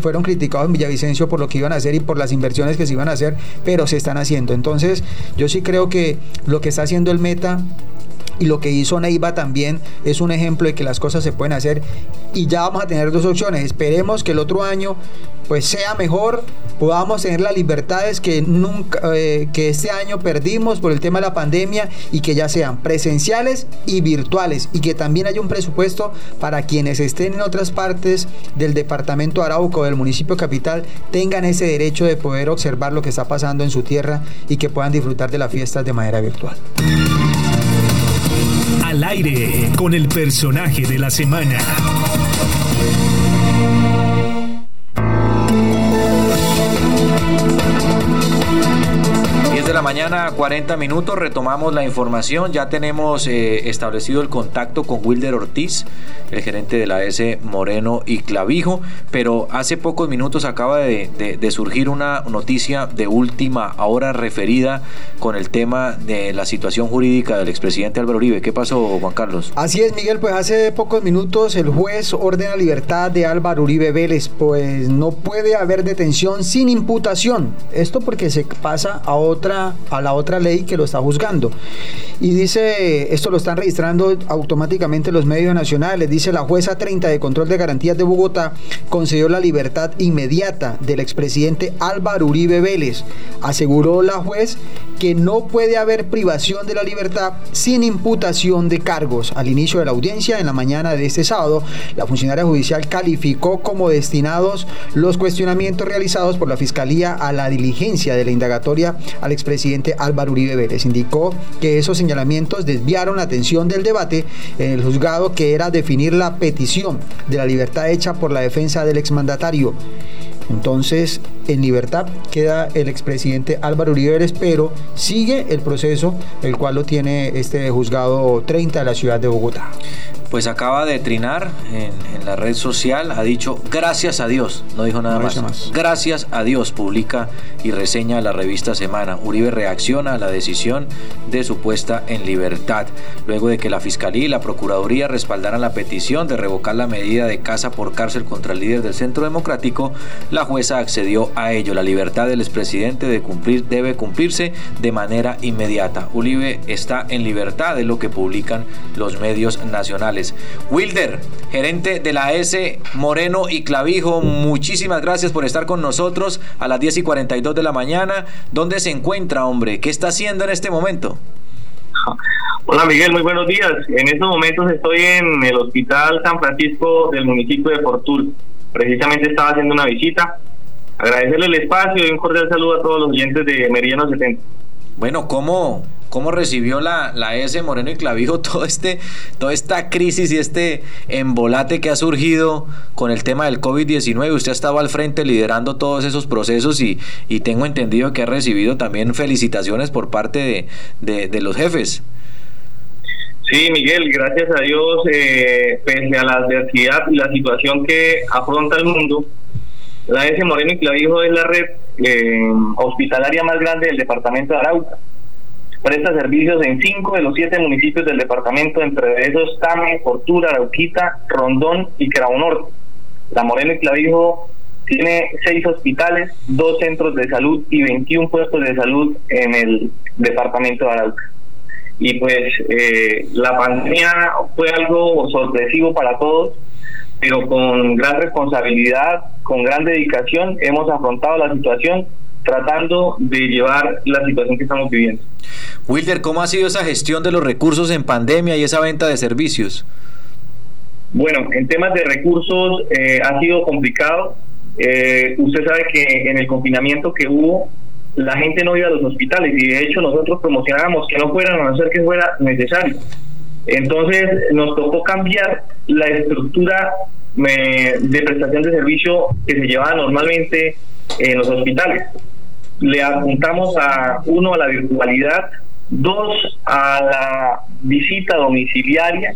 fueron criticados en Villavicencio por lo que iban a hacer y por las inversiones que se iban a hacer, pero se están haciendo. Entonces, yo sí creo que lo que está haciendo el Meta y lo que hizo Neiva también es un ejemplo de que las cosas se pueden hacer y ya vamos a tener dos opciones. Esperemos que el otro año pues sea mejor, podamos tener las libertades que nunca eh, que este año perdimos por el tema de la pandemia y que ya sean presenciales y virtuales y que también haya un presupuesto para quienes estén en otras partes del departamento Arauco del municipio capital tengan ese derecho de poder observar lo que está pasando en su tierra y que puedan disfrutar de las fiestas de manera virtual. Al aire con el personaje de la semana. La mañana, 40 minutos, retomamos la información. Ya tenemos eh, establecido el contacto con Wilder Ortiz, el gerente de la S Moreno y Clavijo, pero hace pocos minutos acaba de, de, de, surgir una noticia de última hora referida con el tema de la situación jurídica del expresidente Álvaro Uribe. ¿Qué pasó, Juan Carlos? Así es, Miguel, pues hace pocos minutos el juez ordena libertad de Álvaro Uribe Vélez, pues no puede haber detención sin imputación. Esto porque se pasa a otra a la otra ley que lo está juzgando. Y dice, esto lo están registrando automáticamente los medios nacionales, dice la jueza 30 de control de garantías de Bogotá concedió la libertad inmediata del expresidente Álvaro Uribe Vélez. Aseguró la juez que no puede haber privación de la libertad sin imputación de cargos. Al inicio de la audiencia, en la mañana de este sábado, la funcionaria judicial calificó como destinados los cuestionamientos realizados por la Fiscalía a la diligencia de la indagatoria al expresidente Álvaro Uribe Vélez. Indicó que esos señalamientos desviaron la atención del debate en el juzgado que era definir la petición de la libertad hecha por la defensa del exmandatario. Entonces, en libertad queda el expresidente Álvaro Uribe Vélez, pero sigue el proceso, el cual lo tiene este juzgado 30 de la ciudad de Bogotá pues acaba de trinar en, en, la red social, ha dicho gracias a Dios, no dijo nada No más. dice más. Gracias a Dios, publica y reseña la revista Semana. Uribe reacciona a la decisión de su puesta en libertad, luego de que la Fiscalía y la Procuraduría respaldaran la petición de revocar la medida de casa por cárcel contra el líder del Centro Democrático, la jueza accedió a ello. La libertad del expresidente de cumplir debe cumplirse de manera inmediata. Uribe está en libertad, es lo que publican los medios nacionales. Wilder, gerente de la S Moreno y Clavijo, muchísimas gracias por estar con nosotros a las 10 y 42 de la mañana. ¿Dónde se encuentra, hombre? ¿Qué está haciendo en este momento? Hola Miguel, muy buenos días. En estos momentos estoy en el Hospital San Francisco del municipio de Fortul. Precisamente estaba haciendo una visita. Agradecerle el espacio y un cordial saludo a todos los oyentes de Meridiano 70. Bueno, ¿cómo, cómo recibió la, la S Moreno y Clavijo <laughs> todo este, toda esta crisis y este embolate que ha surgido con el tema del COVID-19? Usted ha estado al frente liderando todos esos procesos y, y tengo entendido que ha recibido también felicitaciones por parte de, de, los jefes. Sí, Miguel, gracias a Dios, eh, pese a la adversidad y la situación que afronta el mundo, la S Moreno y Clavijo es la red eh, hospitalaria más grande del departamento de Arauca. Presta servicios en cinco de los siete municipios del departamento, entre esos Tame, Fortura, Arauquita, Rondón y Norte. La Moreno y Clavijo tiene seis hospitales, dos centros de salud y 21 puestos de salud en el departamento de Arauca y pues eh, la pandemia fue algo sorpresivo para todos, pero con gran responsabilidad, con gran dedicación hemos afrontado la situación tratando de llevar la situación que estamos viviendo. Wilder, ¿cómo ha sido esa gestión de los recursos en pandemia y esa venta de servicios? Bueno, en temas de recursos eh, ha sido complicado. Eh, usted sabe que en el confinamiento que hubo, la gente no iba a los hospitales y de hecho nosotros promocionábamos que no fueran a no ser que fuera necesario. Entonces nos tocó cambiar la estructura eh, de prestación de servicio que se llevaba normalmente en los hospitales. Le apuntamos a uno a la virtualidad, dos a la visita domiciliaria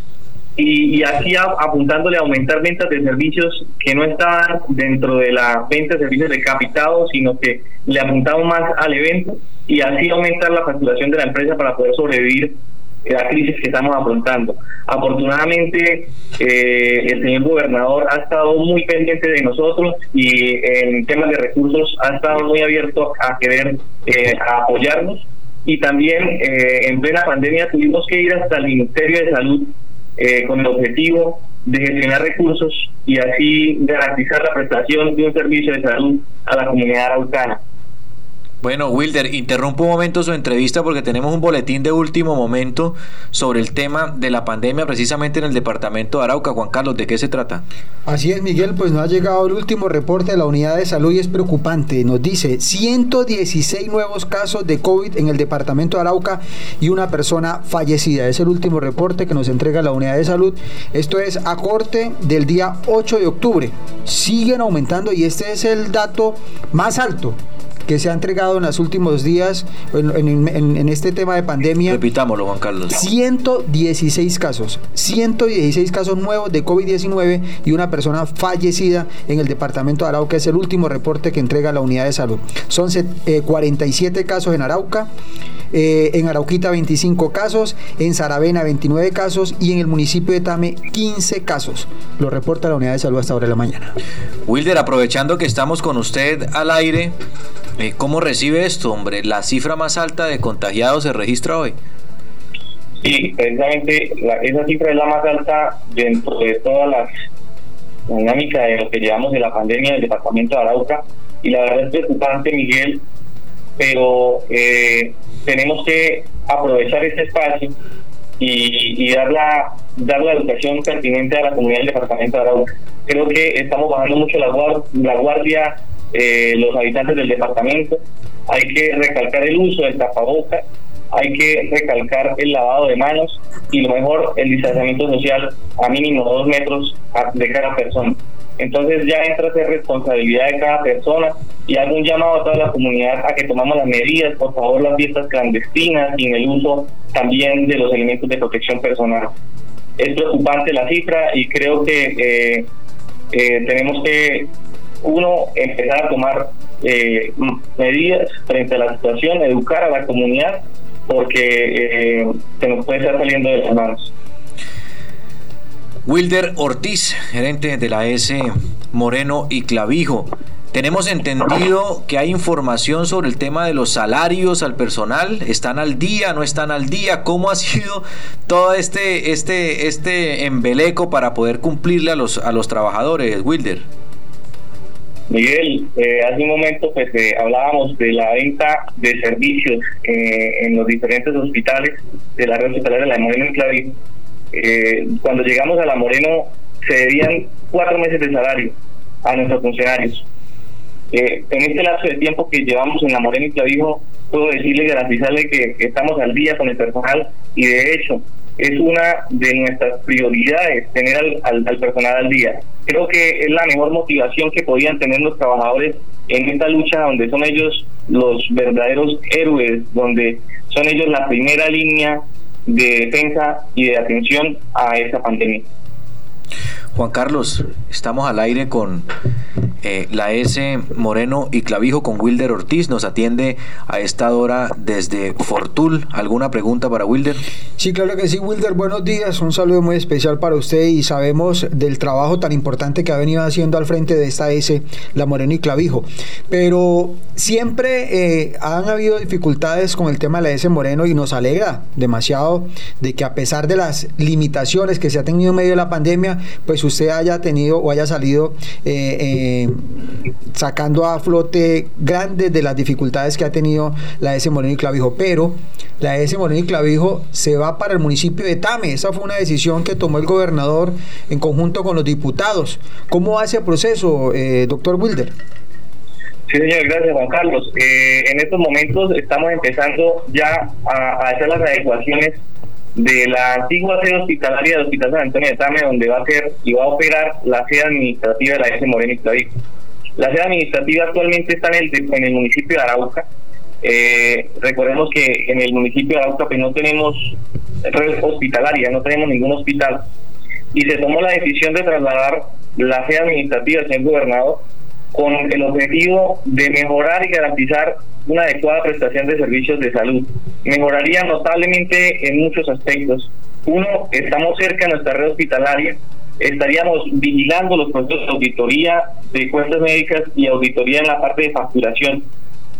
y, así apuntándole a aumentar ventas de servicios que no estaban dentro de la venta de servicios de capitado, sino que le apuntamos más al evento y así aumentar la facturación de la empresa para poder sobrevivir la crisis que estamos afrontando. Afortunadamente, eh, el señor gobernador ha estado muy pendiente de nosotros y en temas de recursos ha estado muy abierto a querer eh, a apoyarnos. Y también eh, en plena pandemia tuvimos que ir hasta el Ministerio de Salud eh, con el objetivo de gestionar recursos y así garantizar la prestación de un servicio de salud a la comunidad araucana. Bueno, Wilder, interrumpo un momento su entrevista porque tenemos un boletín de último momento sobre el tema de la pandemia precisamente en el departamento de Arauca. Juan Carlos, ¿de qué se trata? Así es, Miguel, pues nos ha llegado el último reporte de la unidad de salud y es preocupante. Nos dice 116 nuevos casos de COVID en el departamento de Arauca y una persona fallecida. Es el último reporte que nos entrega la unidad de salud. Esto es a corte del día 8 de octubre. Siguen aumentando y este es el dato más alto que se ha entregado en los últimos días en, en- en- en este tema de pandemia. Repitámoslo, Juan Carlos. 116 casos, 116 casos nuevos de COVID-19 y una persona fallecida en el departamento de Arauca. Es el último reporte que entrega la unidad de salud. Son set- eh, 47 casos en Arauca, eh, en Arauquita 25 casos, en Saravena 29 casos y en el municipio de Tame 15 casos. Lo reporta la unidad de salud hasta ahora de la mañana. Wilder, aprovechando que estamos con usted al aire, eh, ¿cómo recibe esto, hombre? La cifra más alta de contagiados se registra hoy. Sí, precisamente la- esa cifra es la más alta dentro de todas las dinámicas de lo que llevamos de la pandemia en el departamento de Arauca. Y la verdad es preocupante, Miguel, pero eh, tenemos que aprovechar este espacio y, y dar, la, dar la educación pertinente a la comunidad del departamento de Arauca. Creo que estamos bajando mucho la, guar- la guardia eh, los habitantes del departamento. Hay que recalcar el uso del tapabocas, hay que recalcar el lavado de manos y lo mejor, el distanciamiento social a mínimo dos metros de cada persona. Entonces ya entra a ser responsabilidad de cada persona y hago un llamado a toda la comunidad a que tomamos las medidas, por favor, las fiestas clandestinas y en el uso también de los elementos de protección personal. Es preocupante la cifra y creo que eh, eh, tenemos que, uno, empezar a tomar eh, medidas frente a la situación, educar a la comunidad, porque eh, se nos puede estar saliendo de las manos. Wilder Ortiz, gerente de la S Moreno y Clavijo. Tenemos entendido que hay información sobre el tema de los salarios al personal. ¿Están al día? ¿No están al día? ¿Cómo ha sido todo este, este, este embeleco para poder cumplirle a los, a los trabajadores, Wilder? Miguel, eh, hace un momento pues eh, hablábamos de la venta de servicios eh, en los diferentes hospitales de la red hospitalaria de la Moreno y Clavijo. Eh, cuando llegamos a la Moreno se debían cuatro meses de salario a nuestros funcionarios. Eh, en este lapso de tiempo que llevamos en la Moreno y Clavijo, puedo decirle y garantizarle que, que estamos al día con el personal y de hecho es una de nuestras prioridades tener al, al- al personal al día. Creo que es la mejor motivación que podían tener los trabajadores en esta lucha donde son ellos los verdaderos héroes, donde son ellos la primera línea de defensa y de atención a esta pandemia. Juan Carlos, estamos al aire con eh, la S Moreno y Clavijo con Wilder Ortiz. Nos atiende a esta hora desde Fortul. ¿Alguna pregunta para Wilder? Sí, claro que sí, Wilder. Buenos días. Un saludo muy especial para usted y sabemos del trabajo tan importante que ha venido haciendo al frente de esta S, la Moreno y Clavijo. Pero siempre eh, han habido dificultades con el tema de la S Moreno y nos alegra demasiado de que a pesar de las limitaciones que se ha tenido en medio de la pandemia, pues usted haya tenido o haya salido eh, eh, sacando a flote grandes de las dificultades que ha tenido la S Moreno y Clavijo. Pero la S Moreno y Clavijo se va para el municipio de Tame. Esa fue una decisión que tomó el gobernador en conjunto con los diputados. ¿Cómo va ese proceso, eh, doctor Wilder? Sí, señor, gracias, Juan Carlos. Eh, en estos momentos estamos empezando ya a, a hacer las adecuaciones de la antigua sede hospitalaria del Hospital San Antonio de Tame, donde va a ser y va a operar la sede administrativa de la S. Moreno y Clavijo. La sede administrativa actualmente está en el, en el municipio de Arauca. Eh, recordemos que en el municipio de Arauca pues no tenemos red hospitalaria, no tenemos ningún hospital. Y se tomó la decisión de trasladar la sede administrativa del señor gobernador con el objetivo de mejorar y garantizar una adecuada prestación de servicios de salud. Mejoraría notablemente en muchos aspectos. Uno, estamos cerca de nuestra red hospitalaria, estaríamos vigilando los procesos de auditoría de cuentas médicas y auditoría en la parte de facturación.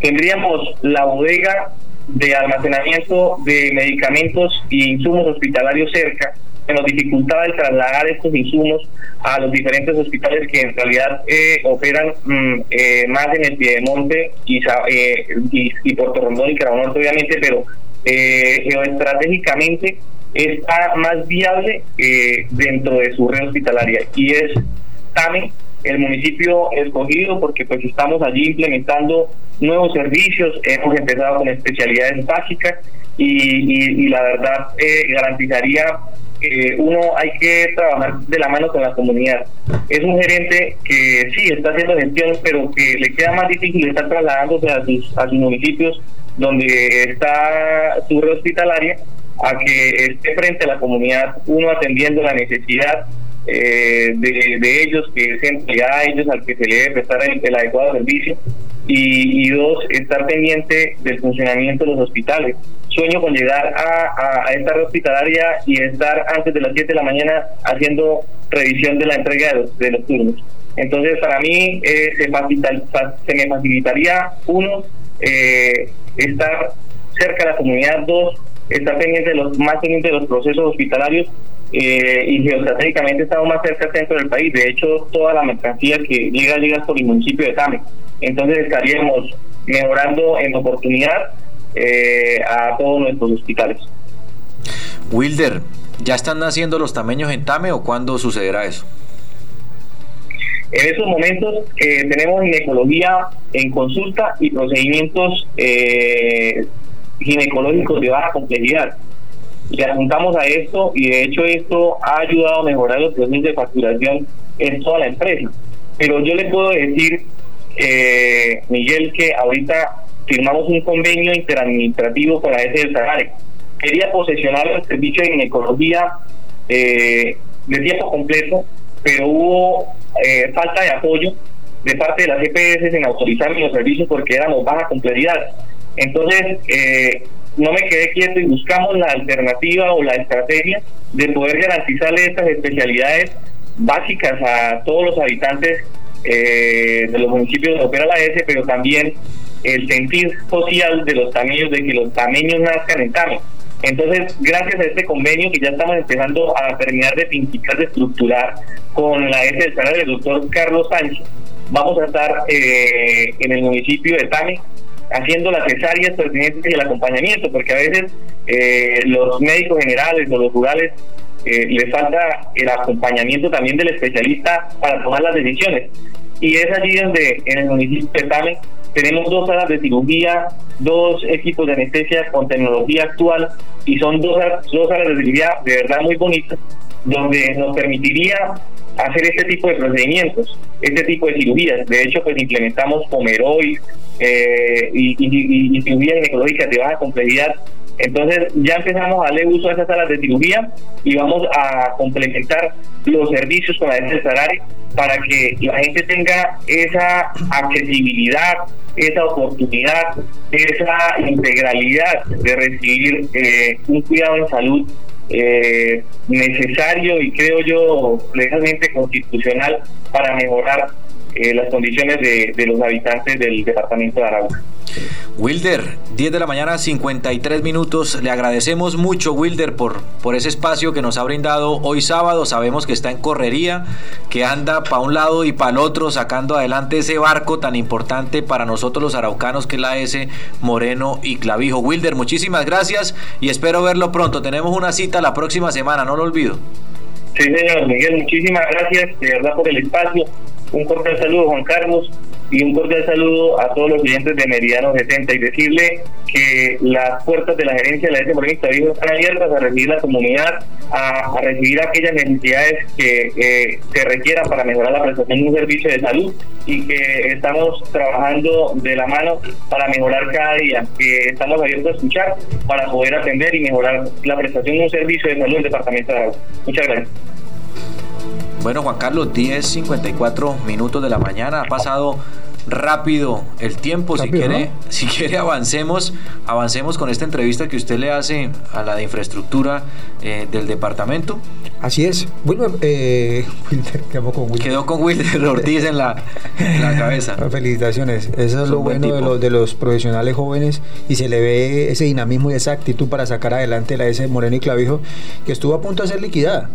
Tendríamos la bodega de almacenamiento de medicamentos y insumos hospitalarios cerca, nos dificultaba el trasladar estos insumos a los diferentes hospitales que en realidad eh, operan mm, eh, más en el Piedemonte y, eh, y, Puerto Rondón y Carao Norte, obviamente, pero eh, geoestratégicamente está más viable eh, dentro de su red hospitalaria. Y es Tame el municipio escogido porque pues estamos allí implementando nuevos servicios, hemos empezado con especialidades básicas y, y- y la verdad eh, garantizaría uno hay que trabajar de la mano con la comunidad. Es un gerente que sí está haciendo gestión, pero que le queda más difícil estar trasladándose a sus, a sus municipios donde está su red hospitalaria a que esté frente a la comunidad, uno atendiendo la necesidad eh, de, de ellos, que es en realidad a ellos al que se le debe prestar el, el adecuado servicio, y, y dos, estar pendiente del funcionamiento de los hospitales. Sueño con llegar a, a, esta red hospitalaria y estar antes de las 7 de la mañana haciendo revisión de la entrega de los, de los turnos. Entonces, para mí eh, se, se, me facilitaría, uno, eh, estar cerca de la comunidad, dos, estar pendiente de los, más pendiente de los procesos hospitalarios eh, y geoestratégicamente estamos más cerca del centro del país. De hecho, toda la mercancía que llega llega por el municipio de Tame. Entonces estaríamos mejorando en oportunidad eh, a todos nuestros hospitales. Wilder, ¿ya están naciendo los tameños en Tame o cuándo sucederá eso? En esos momentos eh, tenemos ginecología en consulta y procedimientos eh, ginecológicos de baja complejidad. Le apuntamos a esto y de hecho esto ha ayudado a mejorar los procesos de facturación en toda la empresa. Pero yo le puedo decir, eh, Miguel, que ahorita firmamos un convenio interadministrativo para ese desarrollo. Quería posesionar el servicio de ginecología eh, de tiempo completo, pero hubo eh, falta de apoyo de parte de las EPS en autorizar los servicios porque éramos baja complejidad. Entonces, eh, no me quedé quieto y buscamos la alternativa o la estrategia de poder garantizarle estas especialidades básicas a todos los habitantes eh, de los municipios donde opera la S, pero también el sentir social de los tameños, de que los tameños nazcan en Tame. Entonces, gracias a este convenio que ya estamos empezando a terminar de pintar, de estructurar con la S del del doctor Carlos Sánchez, vamos a estar eh, en el municipio de Tame haciendo las cesáreas pertinentes y el acompañamiento, porque a veces eh, los médicos generales o los rurales eh, les falta el acompañamiento también del especialista para tomar las decisiones. Y es allí donde en el municipio de Tame tenemos dos salas de cirugía, dos equipos de anestesia con tecnología actual y son dos, dos salas de cirugía de verdad muy bonitas, donde nos permitiría hacer este tipo de procedimientos, este tipo de cirugías. De hecho, pues implementamos Pomeroid eh, y, y, y, cirugías ginecológicas de baja complejidad. Entonces ya empezamos a darle uso a esas salas de cirugía y vamos a complementar los servicios con la SSRARE para que la gente tenga esa accesibilidad, esa oportunidad, esa integralidad de recibir eh, un cuidado en salud eh, necesario y creo yo legalmente constitucional para mejorar eh, las condiciones de, de, los habitantes del departamento de Arauca. Wilder, 10 de la mañana, 53 minutos. Le agradecemos mucho, Wilder, por, por ese espacio que nos ha brindado hoy sábado. Sabemos que está en correría, que anda para un lado y para el otro, sacando adelante ese barco tan importante para nosotros los araucanos, que es la S Moreno y Clavijo. Wilder, muchísimas gracias y espero verlo pronto. Tenemos una cita la próxima semana, no lo olvido. Sí, señor Miguel, muchísimas gracias de verdad por el espacio un cordial saludo, Juan Carlos, y un cordial saludo a todos los clientes de Meridiano 70 y decirle que las puertas de la gerencia de la S. Moreno están abiertas a recibir la comunidad, a, recibir aquellas necesidades que se requieran para mejorar la prestación de un servicio de salud y que estamos trabajando de la mano para mejorar cada día, que estamos abiertos a escuchar para poder atender y mejorar la prestación de un servicio de salud en el departamento de Aragua. Muchas gracias. Bueno, Juan Carlos, 10.54 minutos de la mañana. Ha pasado rápido el tiempo. si quiere, <laughs> si quiere avancemos, avancemos con esta entrevista que usted le hace a la de infraestructura eh, del departamento. Así es. Bueno, eh, <laughs> quedó con Wilder. Quedó con Wilder Ortiz en la, la cabeza. <laughs> Felicitaciones. Eso es lo bueno de los, de los profesionales jóvenes y se le ve ese dinamismo y esa actitud para sacar adelante la S Moreno y Clavijo, que estuvo a punto de ser liquidada.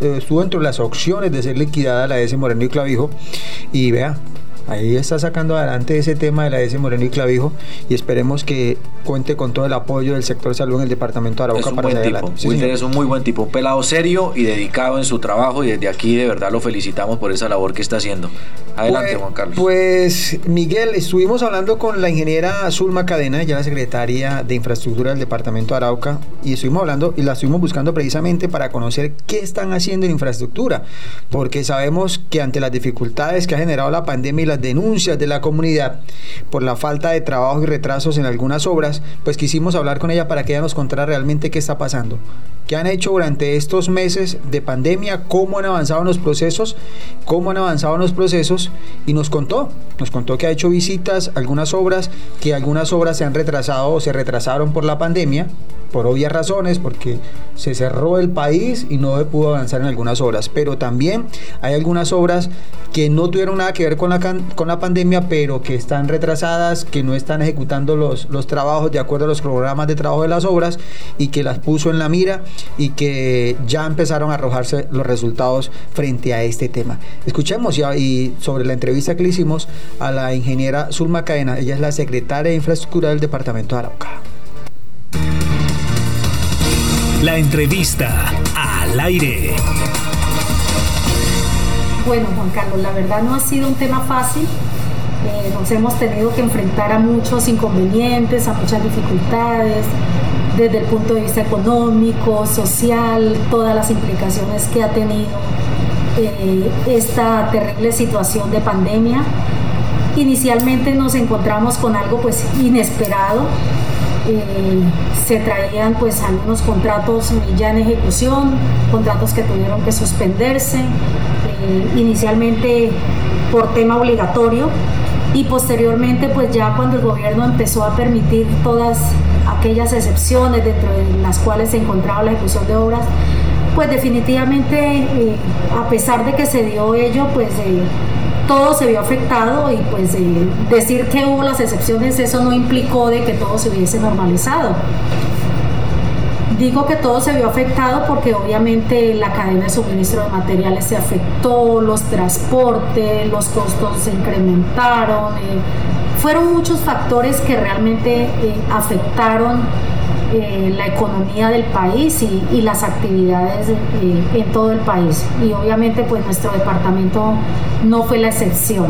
Eh, estuvo entre las opciones de ser liquidada la S Moreno y Clavijo. Y vea, Ahí está sacando adelante ese tema de la S Moreno y Clavijo y esperemos que cuente con todo el apoyo del sector salud en el departamento de Arauca para adelante. es un muy buen tipo, un pelado serio y dedicado en su trabajo y desde aquí de verdad lo felicitamos por esa labor que está haciendo. Adelante, pues, Juan Carlos. Pues Miguel, estuvimos hablando con la ingeniera Zulma Cadena, ya la secretaria de Infraestructura del departamento de Arauca, y estuvimos hablando y la estuvimos buscando precisamente para conocer qué están haciendo en infraestructura, porque sabemos que ante las dificultades que ha generado la pandemia y la denuncias de la comunidad por la falta de trabajo y retrasos en algunas obras, pues quisimos hablar con ella para que ella nos contara realmente qué está pasando, qué han hecho durante estos meses de pandemia, cómo han avanzado los procesos, cómo han avanzado en los procesos y nos contó, nos contó que ha hecho visitas algunas obras, que algunas obras se han retrasado o se retrasaron por la pandemia, por obvias razones, porque se cerró el país y no pudo avanzar en algunas obras. Pero también hay algunas obras que no tuvieron nada que ver con la, con la pandemia, pero que están retrasadas, que no están ejecutando los, los trabajos de acuerdo a los programas de trabajo de las obras y que las puso en la mira y que ya empezaron a arrojarse los resultados frente a este tema. Escuchemos ya y sobre la entrevista que le hicimos a la ingeniera Zulma Cadena, ella es la secretaria de Infraestructura del Departamento de Arauca. La entrevista al aire. Bueno, Juan Carlos, la verdad no ha sido un tema fácil. Eh, nos hemos tenido que enfrentar a muchos inconvenientes, a muchas dificultades, desde el punto de vista económico, social, todas las implicaciones que ha tenido eh, esta terrible situación de pandemia. Inicialmente nos encontramos con algo pues inesperado, eh, se traían pues algunos contratos ya en ejecución, contratos que tuvieron que suspenderse, eh, inicialmente por tema obligatorio y posteriormente pues ya cuando el gobierno empezó a permitir todas aquellas excepciones dentro de las cuales se encontraba la ejecución de obras, pues definitivamente eh, a pesar de que se dio ello pues todo se vio afectado y pues eh, decir que hubo las excepciones, eso no implicó de que todo se hubiese normalizado. Digo que todo se vio afectado porque obviamente la cadena de suministro de materiales se afectó, los transportes, los costos se incrementaron, eh, fueron muchos factores que realmente eh, afectaron eh, la economía del país y, las actividades eh, en todo el país. Y obviamente pues nuestro departamento no fue la excepción.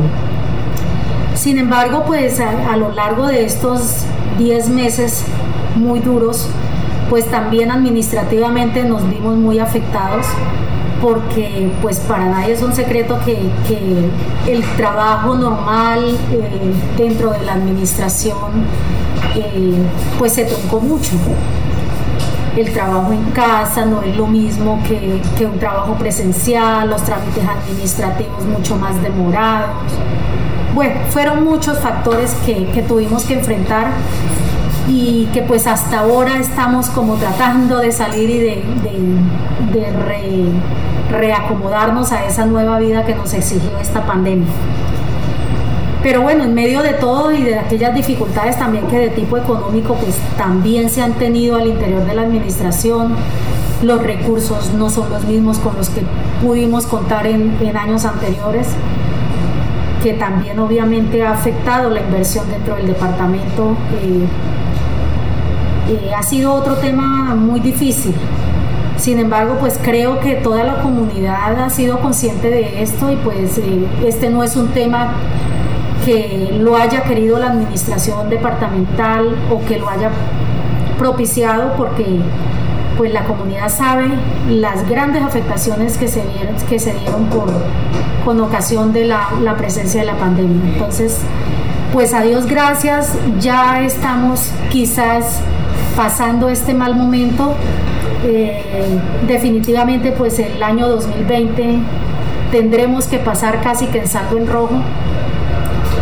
Sin embargo, pues a, a lo largo de estos 10 meses muy duros, pues también administrativamente nos vimos muy afectados porque pues para nadie es un secreto que, el trabajo normal eh, dentro de la administración eh, pues se truncó mucho. El trabajo en casa no es lo mismo que, un trabajo presencial, los trámites administrativos mucho más demorados. Bueno, fueron muchos factores que, tuvimos que enfrentar y que pues hasta ahora estamos como tratando de salir y de, reacomodarnos a esa nueva vida que nos exigió esta pandemia. Pero bueno, en medio de todo y de aquellas dificultades también que de tipo económico pues también se han tenido al interior de la administración, los recursos no son los mismos con los que pudimos contar en, años anteriores, que también obviamente ha afectado la inversión dentro del departamento. Eh, eh, ha sido otro tema muy difícil, sin embargo, pues creo que toda la comunidad ha sido consciente de esto y pues eh, este no es un tema que lo haya querido la administración departamental o que lo haya propiciado porque pues la comunidad sabe las grandes afectaciones que se dieron, con ocasión de la, la presencia de la pandemia. Entonces, pues a Dios gracias, ya estamos quizás pasando este mal momento eh, definitivamente pues el año 2020 tendremos que pasar casi que en rojo.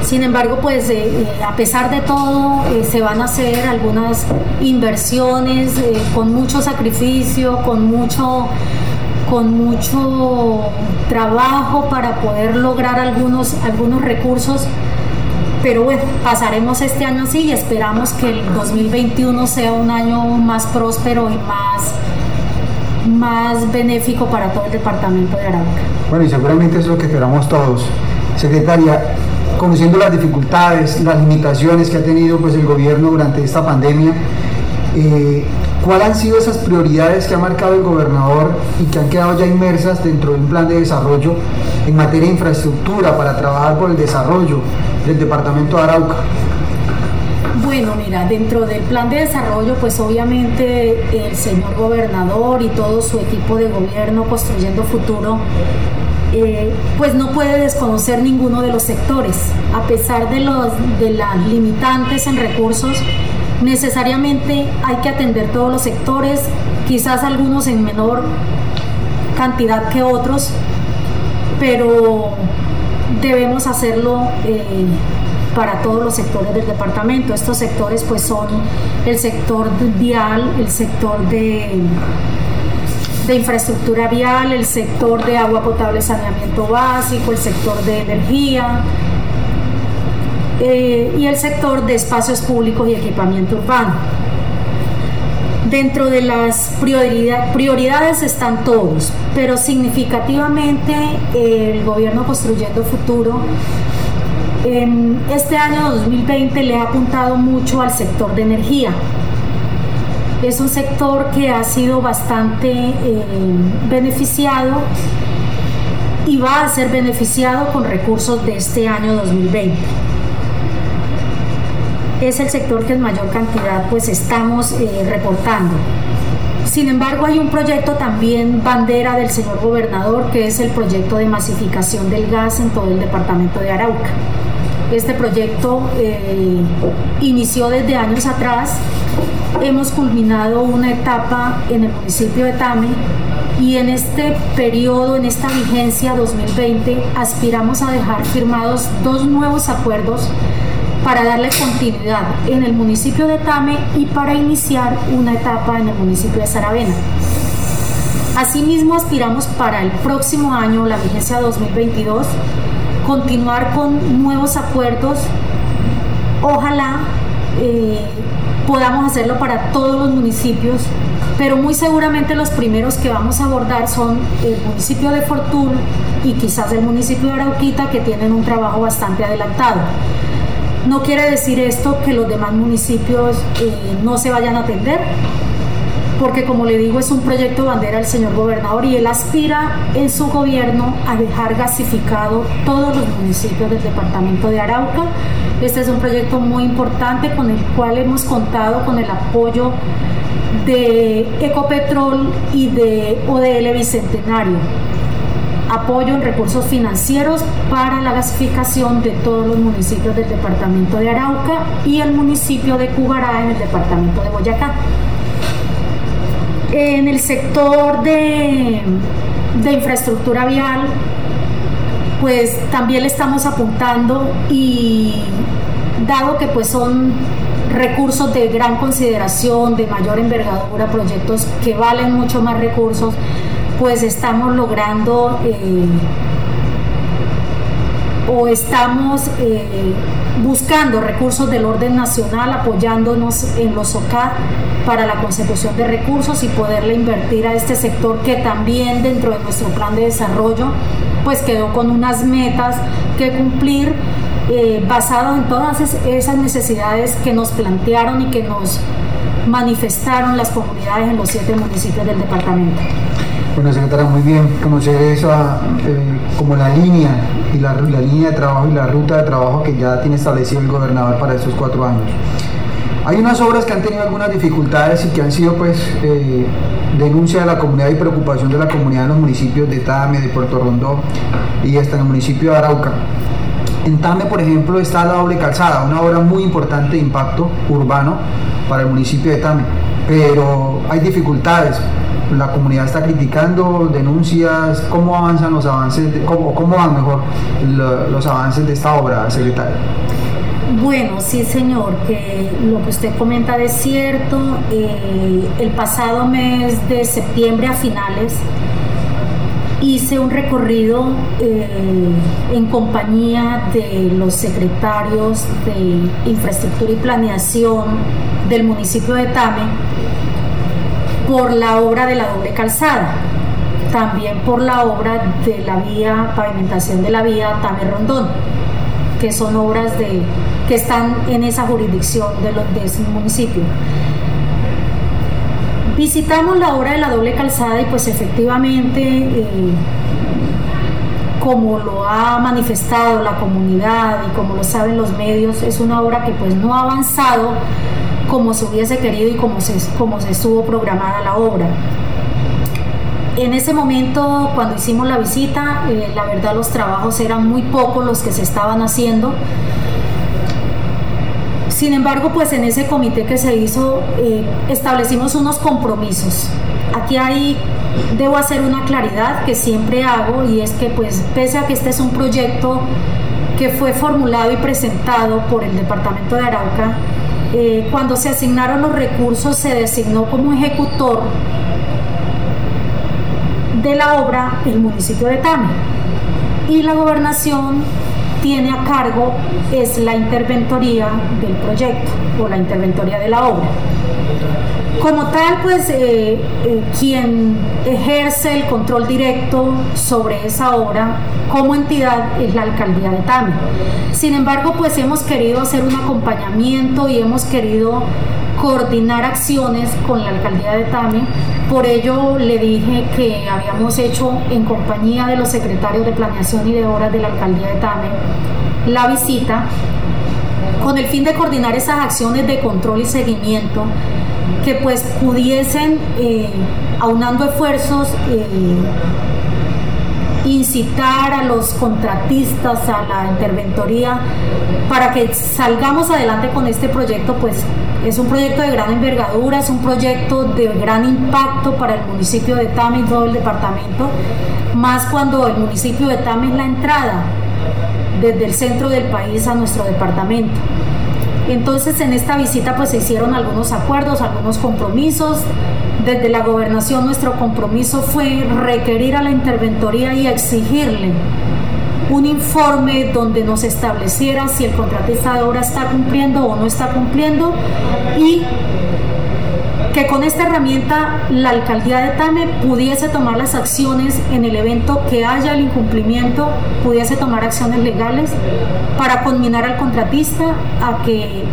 Sin embargo, pues eh, eh, a pesar de todo, se van a hacer algunas inversiones con mucho sacrificio, con mucho, con mucho trabajo para poder lograr algunos, algunos recursos pero bueno, pasaremos este año así y esperamos que el 2021 sea un año más próspero y más más benéfico para todo el departamento de Arauca. Bueno, y seguramente es lo que esperamos todos. Secretaria, conociendo las dificultades, las limitaciones que ha tenido pues, el gobierno durante esta pandemia, eh, ¿cuáles han sido esas prioridades que ha marcado el gobernador y que han quedado ya inmersas dentro de un plan de desarrollo en materia de infraestructura para trabajar por el desarrollo del departamento de Arauca? Bueno, mira, dentro del plan de desarrollo, pues obviamente el señor gobernador y todo su equipo de gobierno construyendo futuro eh, pues no puede desconocer ninguno de los sectores. A pesar de, los, de las limitantes en recursos, necesariamente hay que atender todos los sectores, quizás algunos en menor cantidad que otros, pero debemos hacerlo eh, para todos los sectores del departamento. Estos sectores pues son el sector vial, el sector de de infraestructura vial, el sector de agua potable, saneamiento básico, el sector de energía eh, y el sector de espacios públicos y equipamiento urbano. Dentro de las prioridades están todos, pero significativamente el gobierno Construyendo Futuro en este año 2020 le ha apuntado mucho al sector de energía es un sector que ha sido bastante eh, beneficiado y va a ser beneficiado con recursos de este año 2020. Es el sector que en mayor cantidad pues estamos eh, reportando. Sin embargo, hay un proyecto también bandera del señor gobernador, que es el proyecto de masificación del gas en todo el departamento de Arauca. Este proyecto eh, inició desde años atrás hemos culminado una etapa en el municipio de Tame y en este periodo, en esta vigencia 2020, aspiramos a dejar firmados dos nuevos acuerdos para darle continuidad en el municipio de Tame y para iniciar una etapa en el municipio de Saravena. Asimismo, aspiramos para el próximo año, la vigencia 2022, continuar con nuevos acuerdos. Ojalá eh, podamos hacerlo para todos los municipios, pero muy seguramente los primeros que vamos a abordar son el municipio de Fortuna y quizás el municipio de Arauquita que tienen un trabajo bastante adelantado. No quiere decir esto que los demás municipios eh, no se vayan a atender, porque como le digo es un proyecto bandera del señor gobernador y él aspira en su gobierno a dejar gasificado todos los municipios del departamento de Arauca. Este es un proyecto muy importante con el cual hemos contado con el apoyo de Ecopetrol y de ODL Bicentenario. Apoyo en recursos financieros para la gasificación de todos los municipios del departamento de Arauca y el municipio de Cubará en el departamento de Boyacá. En el sector de, infraestructura vial, pues también le estamos apuntando y dado que pues son recursos de gran consideración, de mayor envergadura, proyectos que valen mucho más recursos, pues estamos logrando eh, o estamos eh, buscando recursos del orden nacional, apoyándonos en los OCAD para la consecución de recursos y poderle invertir a este sector que también dentro de nuestro plan de desarrollo pues quedó con unas metas que cumplir eh, basado en todas esas necesidades que nos plantearon y que nos manifestaron las comunidades en los siete municipios del departamento. Bueno, secretaria, muy bien conocer esa, eh, como la línea y la, la, línea de trabajo y la ruta de trabajo que ya tiene establecido el gobernador para estos cuatro años. Hay unas obras que han tenido algunas dificultades y que han sido pues eh, denuncia de la comunidad y preocupación de la comunidad en los municipios de Tame, de Puerto Rondó y hasta en el municipio de Arauca. En Tame, por ejemplo, está la doble calzada, una obra muy importante de impacto urbano para el municipio de Tame, pero hay dificultades la comunidad está criticando, denuncias, ¿cómo avanzan los avances, cómo, cómo van mejor los avances de esta obra, secretaria? Bueno, sí señor, que lo que usted comenta es cierto. Eh, el pasado mes de septiembre a finales hice un recorrido eh, en compañía de los secretarios de infraestructura y planeación del municipio de Tame por la obra de la doble calzada, también por la obra de la vía, pavimentación de la vía Tame Rondón, que son obras de, que están en esa jurisdicción de, los, de ese municipio. Visitamos la obra de la doble calzada y pues efectivamente, eh, como lo ha manifestado la comunidad y como lo saben los medios, es una obra que pues no ha avanzado como se hubiese querido y como se, como se estuvo programada la obra. En ese momento, cuando hicimos la visita, eh, la verdad los trabajos eran muy pocos los que se estaban haciendo. Sin embargo, pues en ese comité que se hizo, eh, establecimos unos compromisos. Aquí hay, debo hacer una claridad que siempre hago y es que pues pese a que este es un proyecto que fue formulado y presentado por el Departamento de Arauca, eh, cuando se asignaron los recursos se designó como ejecutor de la obra el municipio de Tame y la gobernación tiene a cargo es la interventoría del proyecto o la interventoría de la obra. Como tal, pues eh, eh, quien ejerce el control directo sobre esa obra como entidad es la alcaldía de Tame. Sin embargo, pues hemos querido hacer un acompañamiento y hemos querido coordinar acciones con la alcaldía de Tame. Por ello le dije que habíamos hecho en compañía de los secretarios de planeación y de obras de la alcaldía de Tame la visita con el fin de coordinar esas acciones de control y seguimiento que pues pudiesen, eh, aunando esfuerzos, eh, incitar a los contratistas, a la interventoría, para que salgamos adelante con este proyecto, pues es un proyecto de gran envergadura, es un proyecto de gran impacto para el municipio de Tame y todo el departamento, más cuando el municipio de Tame es la entrada desde el centro del país a nuestro departamento. Entonces en esta visita pues se hicieron algunos acuerdos, algunos compromisos. Desde la gobernación nuestro compromiso fue requerir a la interventoría y exigirle un informe donde nos estableciera si el contratista de obra está cumpliendo o no está cumpliendo y que con esta herramienta la alcaldía de Tame pudiese tomar las acciones en el evento que haya el incumplimiento, pudiese tomar acciones legales para conminar al contratista a que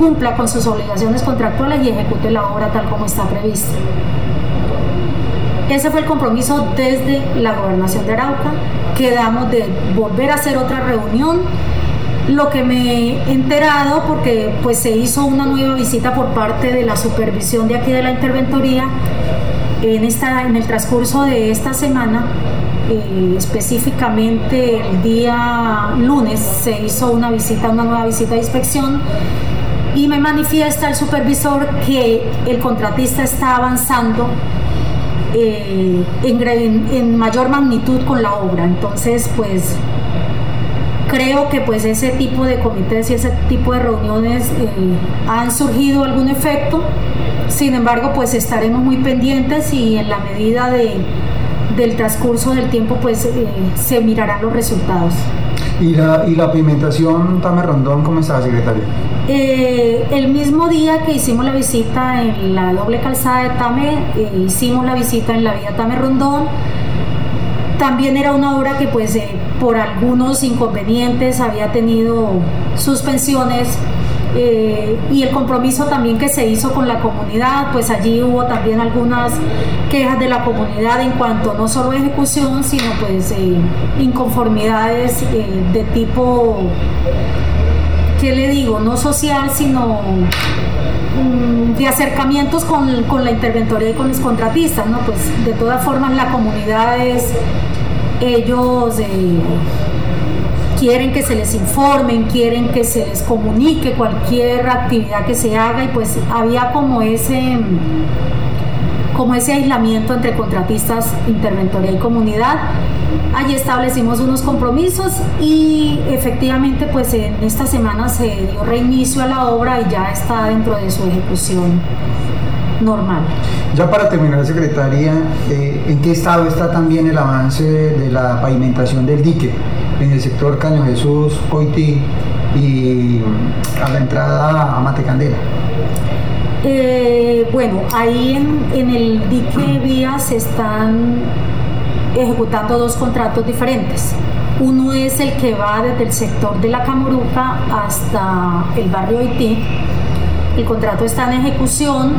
cumpla con sus obligaciones contractuales y ejecute la obra tal como está prevista. Ese fue el compromiso desde la gobernación de Arauca. Quedamos de volver a hacer otra reunión lo que me he enterado, porque pues se hizo una nueva visita por parte de la supervisión de aquí de la interventoría en, esta, en el transcurso de esta semana, eh, específicamente el día lunes se hizo una visita, una nueva visita de inspección y me manifiesta el supervisor que el contratista está avanzando eh, en, en mayor magnitud con la obra. Entonces, pues creo que pues ese tipo de comités y ese tipo de reuniones eh, han surgido algún efecto. Sin embargo, pues estaremos muy pendientes y en la medida de, del transcurso del tiempo pues eh, se mirarán los resultados. ¿Y la, y la pigmentación Tame Rondón cómo está, secretaria? Eh, el mismo día que hicimos la visita en la doble calzada de Tame, hicimos la visita en la vía Tame Rondón también era una obra que pues eh, por algunos inconvenientes había tenido suspensiones eh, y el compromiso también que se hizo con la comunidad, pues allí hubo también algunas quejas de la comunidad en cuanto no solo a ejecución, sino pues eh, inconformidades de tipo, ¿qué le digo? No social, sino mm, de acercamientos con, con, la interventoría y con los contratistas, ¿no? Pues de todas formas la comunidad es ellos eh, quieren que se les informen, quieren que se les comunique cualquier actividad que se haga y pues había como ese como ese aislamiento entre contratistas, interventoría y comunidad. Allí establecimos unos compromisos y efectivamente pues en esta semana se dio reinicio a la obra y ya está dentro de su ejecución normal. Ya para terminar, secretaria, eh, ¿en qué estado está también el avance de la pavimentación del dique en el sector Caño Jesús, Coiti y a la entrada a Matecandela? Eh, bueno, ahí en, en el dique vía se están ejecutando dos contratos diferentes. Uno es el que va desde el sector de la Camoruca hasta el barrio Haití. El contrato está en ejecución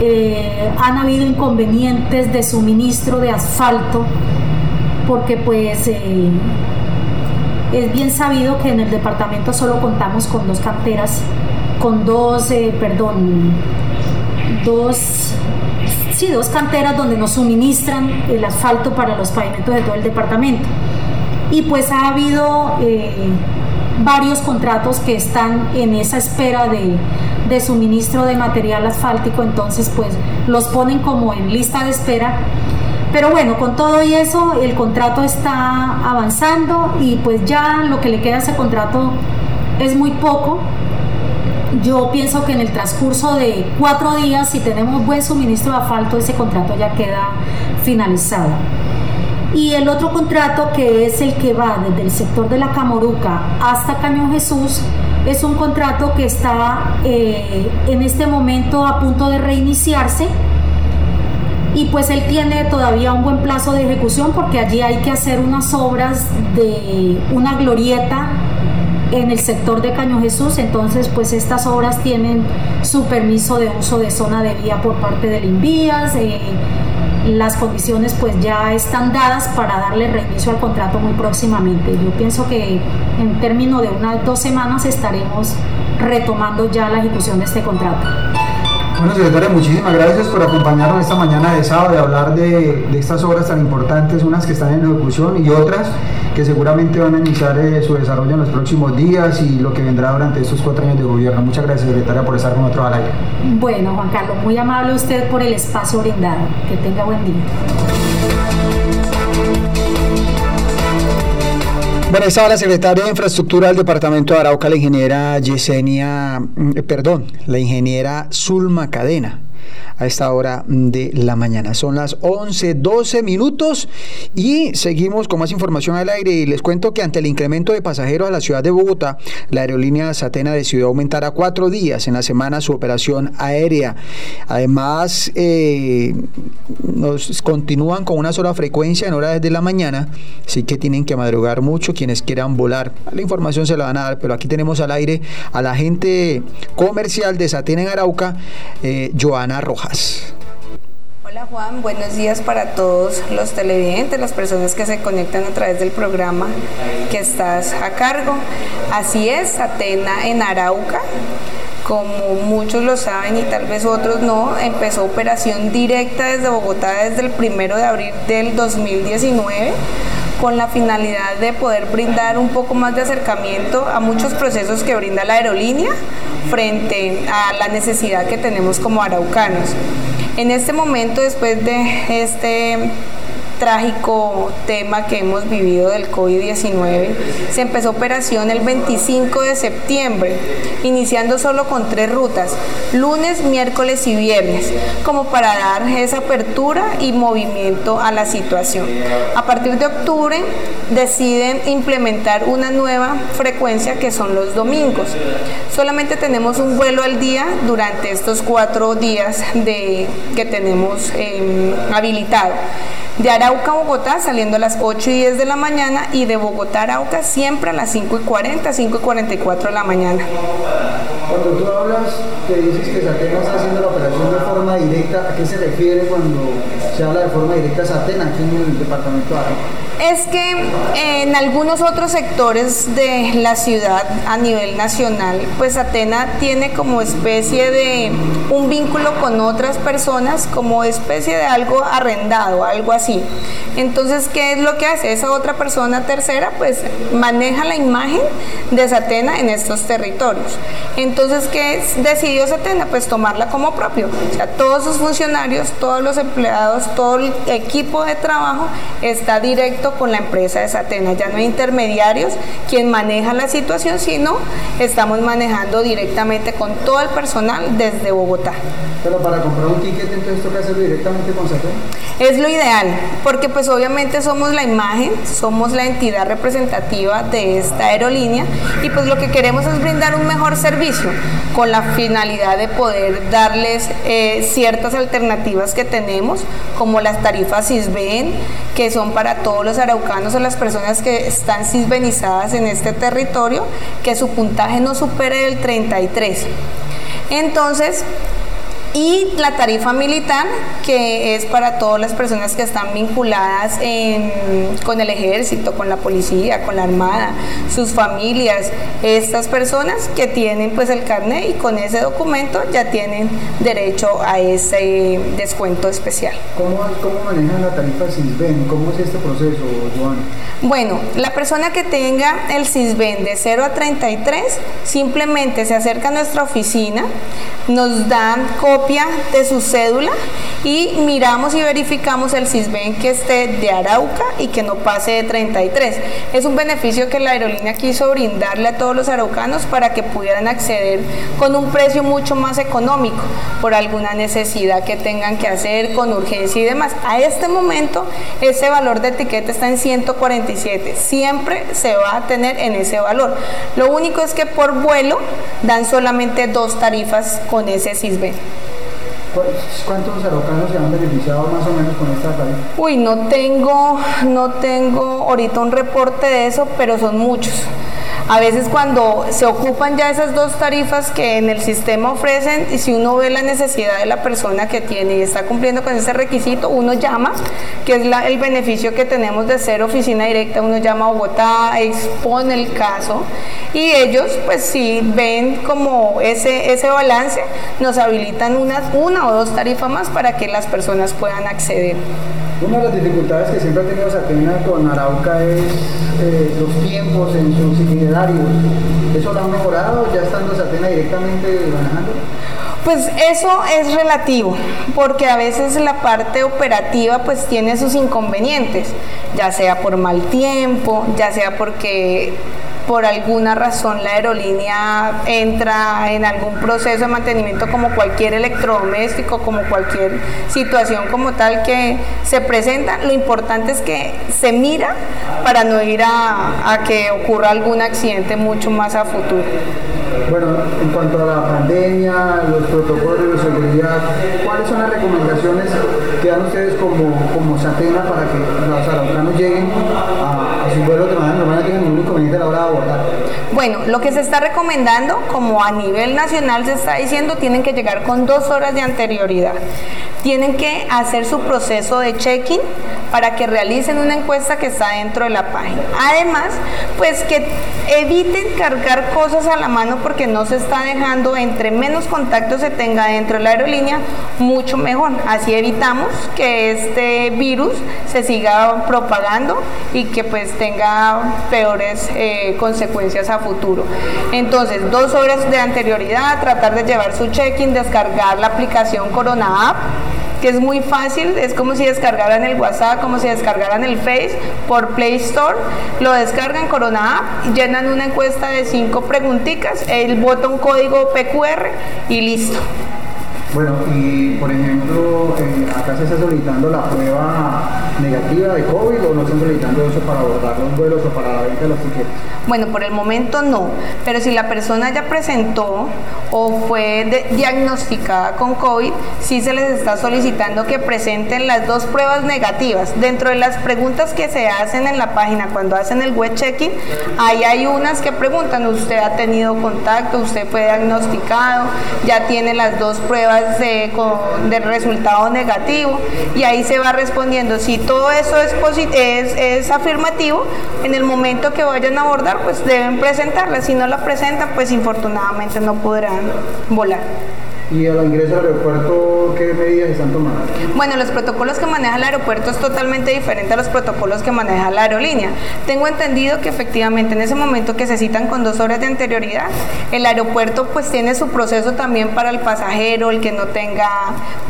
eh, han habido inconvenientes de suministro de asfalto porque pues eh, es bien sabido que en el departamento solo contamos con dos canteras, con dos, eh, perdón, dos sí, dos canteras donde nos suministran el asfalto para los pavimentos de todo el departamento. Y pues ha habido eh, varios contratos que están en esa espera de, de suministro de material asfáltico, entonces pues los ponen como en lista de espera. Pero bueno, con todo y eso, el contrato está avanzando y pues ya lo que le queda a ese contrato es muy poco. Yo pienso que en el transcurso de cuatro días, si tenemos buen suministro de asfalto, ese contrato ya queda finalizado. Y el otro contrato, que es el que va desde el sector de la Camoruca hasta Cañón Jesús, es un contrato que está eh, en este momento a punto de reiniciarse y pues él tiene todavía un buen plazo de ejecución porque allí hay que hacer unas obras de una glorieta en el sector de Caño Jesús, entonces pues estas obras tienen su permiso de uso de zona de vía por parte del INVIAS, eh, las condiciones pues ya están dadas para darle reinicio al contrato muy próximamente. Yo pienso que en términos de unas dos semanas estaremos retomando ya la ejecución de este contrato. Bueno, secretaria, muchísimas gracias por acompañarnos esta mañana de sábado y hablar de, estas obras tan importantes, unas que están en ejecución y otras que seguramente van a iniciar eh, su desarrollo en los próximos días y lo que vendrá durante estos cuatro años de gobierno. Muchas gracias, secretaria, por estar con nosotros al aire. Bueno, Juan Carlos, muy amable usted por el espacio brindado. Que tenga buen día. Bueno, estaba la secretaria de Infraestructura del Departamento de Arauca, la ingeniera Yesenia, perdón, la ingeniera Zulma Cadena a esta hora de la mañana. Son las 11, 12 minutos y seguimos con más información al aire y les cuento que ante el incremento de pasajeros a la ciudad de Bogotá, la aerolínea Satena decidió aumentar a cuatro días en la semana su operación aérea. Además, eh, nos continúan con una sola frecuencia en horas de la mañana, así que tienen que madrugar mucho quienes quieran volar. La información se la van a dar, pero aquí tenemos al aire a la gente comercial de Satena en Arauca, eh, Joana Rojas. Hola Juan, buenos días para todos los televidentes, las personas que se conectan a través del programa que estás a cargo. Así es, Atena en Arauca. Como muchos lo saben y tal vez otros no, empezó operación directa desde Bogotá desde el primero de abril del 2019 con la finalidad de poder brindar un poco más de acercamiento a muchos procesos que brinda la aerolínea frente a la necesidad que tenemos como araucanos. En este momento, después de este trágico tema que hemos vivido del COVID-19. Se empezó operación el 25 de septiembre, iniciando solo con tres rutas, lunes, miércoles y viernes, como para dar esa apertura y movimiento a la situación. A partir de octubre deciden implementar una nueva frecuencia que son los domingos. Solamente tenemos un vuelo al día durante estos cuatro días de, que tenemos eh, habilitado de Arauca Bogotá saliendo a las 8 y 10 de la mañana y de Bogotá Arauca siempre a las 5 y 40, 5 y 44 de la mañana. Cuando tú hablas, que dices que Satena está haciendo la operación de forma directa, ¿a qué se refiere cuando se habla de forma directa Satena aquí en el departamento de Arauca? Es que en algunos otros sectores de la ciudad a nivel nacional, pues Atena tiene como especie de un vínculo con otras personas, como especie de algo arrendado, algo así. Entonces, ¿qué es lo que hace? Esa otra persona tercera, pues maneja la imagen de Satena en estos territorios. Entonces, ¿qué decidió Satena? Pues tomarla como propio. O sea, todos sus funcionarios, todos los empleados, todo el equipo de trabajo está directo con la empresa de Satena. Ya no hay intermediarios quien maneja la situación, sino estamos manejando directamente con todo el personal desde Bogotá. Pero para comprar un ticket entonces toca hacerlo directamente con Satena. Es lo ideal, porque pues obviamente somos la imagen, somos la entidad representativa de esta aerolínea y pues lo que queremos es brindar un mejor servicio con la finalidad de poder darles eh, ciertas alternativas que tenemos, como las tarifas CISBEN, que son para todos los araucanos o las personas que están cisbenizadas en este territorio, que su puntaje no supere el 33. Entonces, y la tarifa militar, que es para todas las personas que están vinculadas con el ejército, con la policía, con la armada, sus familias, estas personas que tienen pues el carnet y con ese documento ya tienen derecho a ese descuento especial. ¿Cómo, cómo manejan la tarifa SISBEN? ¿Cómo es este proceso, Joana? Bueno, la persona que tenga el CISBEN de 0 a 33 simplemente se acerca a nuestra oficina, nos da copia de su cédula y miramos y verificamos el CISBEN que esté de Arauca y que no pase de 33. Es un beneficio que la aerolínea quiso brindarle a todos los araucanos para que pudieran acceder con un precio mucho más económico por alguna necesidad que tengan que hacer con urgencia y demás. A este momento ese valor de etiqueta está en 147. Siempre se va a tener en ese valor. Lo único es que por vuelo dan solamente dos tarifas con ese CISBEN. ¿Cuántos araucanos se han beneficiado más o menos con esta tarifa? Uy, no tengo, no tengo ahorita un reporte de eso, pero son muchos. A veces cuando se ocupan ya esas dos tarifas que en el sistema ofrecen y si uno ve la necesidad de la persona que tiene y está cumpliendo con ese requisito, uno llama, que es el beneficio que tenemos de ser oficina directa, uno llama a Bogotá, expone el caso y ellos pues si ven como ese, ese balance, nos habilitan una, una o dos tarifas más para que las personas puedan acceder. Una de las dificultades que siempre ha tenido Satena con Arauca es eh, los tiempos en sus itinerarios. ¿Eso lo han mejorado ya estando Satena directamente manejando? Pues eso es relativo, porque a veces la parte operativa pues tiene sus inconvenientes, ya sea por mal tiempo, ya sea porque por alguna razón la aerolínea entra en algún proceso de mantenimiento como cualquier electrodoméstico, como cualquier situación como tal que se presenta, lo importante es que se mira para no ir a, que ocurra algún accidente mucho más a futuro. Bueno, en cuanto a la pandemia, los protocolos de seguridad, ¿cuáles son las recomendaciones que dan ustedes como, como Satena para que los araucanos lleguen a, a sus vuelos de manera normal, no tengan ningún inconveniente a la hora de abordar? Bueno, lo que se está recomendando, como a nivel nacional se está diciendo, tienen que llegar con dos horas de anterioridad. Tienen que hacer su proceso de check-in para que realicen una encuesta que está dentro de la página. Además, pues que eviten cargar cosas a la mano porque no se está dejando, entre menos contacto se tenga dentro de la aerolínea, mucho mejor. Así evitamos que este virus se siga propagando y que pues tenga peores eh, consecuencias a futuro. Entonces, dos horas de anterioridad, tratar de llevar su check-in, descargar la aplicación Corona App que es muy fácil, es como si descargaran el WhatsApp, como si descargaran el Face por Play Store, lo descargan Corona App, llenan una encuesta de cinco preguntitas, él bota un código PQR y listo. Bueno, y por ejemplo, eh, acá se está solicitando la prueba negativa de COVID o no están solicitando eso para abordar los vuelos o para la venta de los tiquetes. Bueno, por el momento no, pero si la persona ya presentó o fue diagnosticada con COVID, sí se les está solicitando que presenten las dos pruebas negativas. Dentro de las preguntas que se hacen en la página cuando hacen el web checking, ahí hay unas que preguntan, ¿usted ha tenido contacto? ¿Usted fue diagnosticado? ¿Ya tiene las dos pruebas de resultado negativo? Y ahí se va respondiendo. Si todo eso es, es, es afirmativo, en el momento que vayan a abordar, pues deben presentarla. Si no la presentan, pues infortunadamente no podrán volar. Y al ingreso al aeropuerto, ¿qué medidas están tomando? Bueno, los protocolos que maneja el aeropuerto es totalmente diferente a los protocolos que maneja la aerolínea. Tengo entendido que efectivamente en ese momento que se citan con dos horas de anterioridad, el aeropuerto pues tiene su proceso también para el pasajero, el que no tenga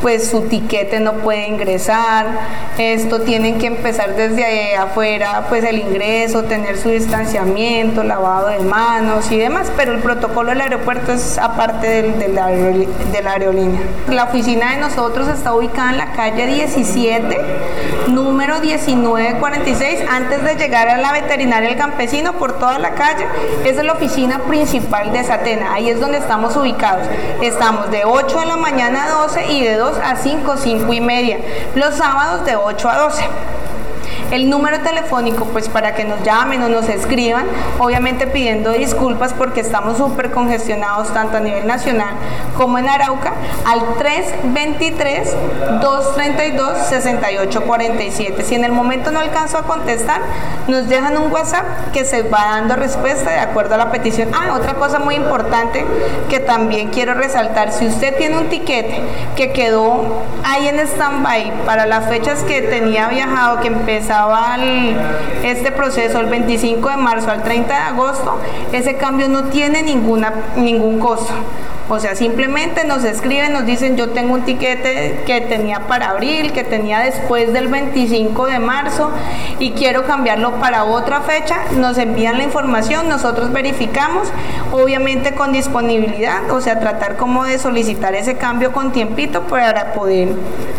pues su tiquete no puede ingresar. Esto tienen que empezar desde afuera pues el ingreso, tener su distanciamiento, lavado de manos y demás, pero el protocolo del aeropuerto es aparte del, de la aerolínea. La oficina de nosotros está ubicada en la calle 17, número 1946, antes de llegar a la veterinaria El Campesino, por toda la calle. Esa es la oficina principal de Satena, ahí es donde estamos ubicados. Estamos de 8 de la mañana a 12 y de 2 a 5, 5 y media. Los sábados de 8 a 12. El número telefónico, pues para que nos llamen o nos escriban, obviamente pidiendo disculpas porque estamos súper congestionados tanto a nivel nacional como en Arauca, al 323-232-6847. Si en el momento no alcanzo a contestar, nos dejan un WhatsApp que se va dando respuesta de acuerdo a la petición. Ah, otra cosa muy importante que también quiero resaltar, si usted tiene un tiquete que quedó ahí en stand-by para las fechas que tenía viajado, que empezaba este proceso el 25 de marzo al 30 de agosto, ese cambio no tiene ninguna, ningún costo. O sea, simplemente nos escriben, nos dicen yo tengo un tiquete que tenía para abril, que tenía después del 25 de marzo y quiero cambiarlo para otra fecha. Nos envían la información, nosotros verificamos, obviamente con disponibilidad, o sea, tratar como de solicitar ese cambio con tiempito para poder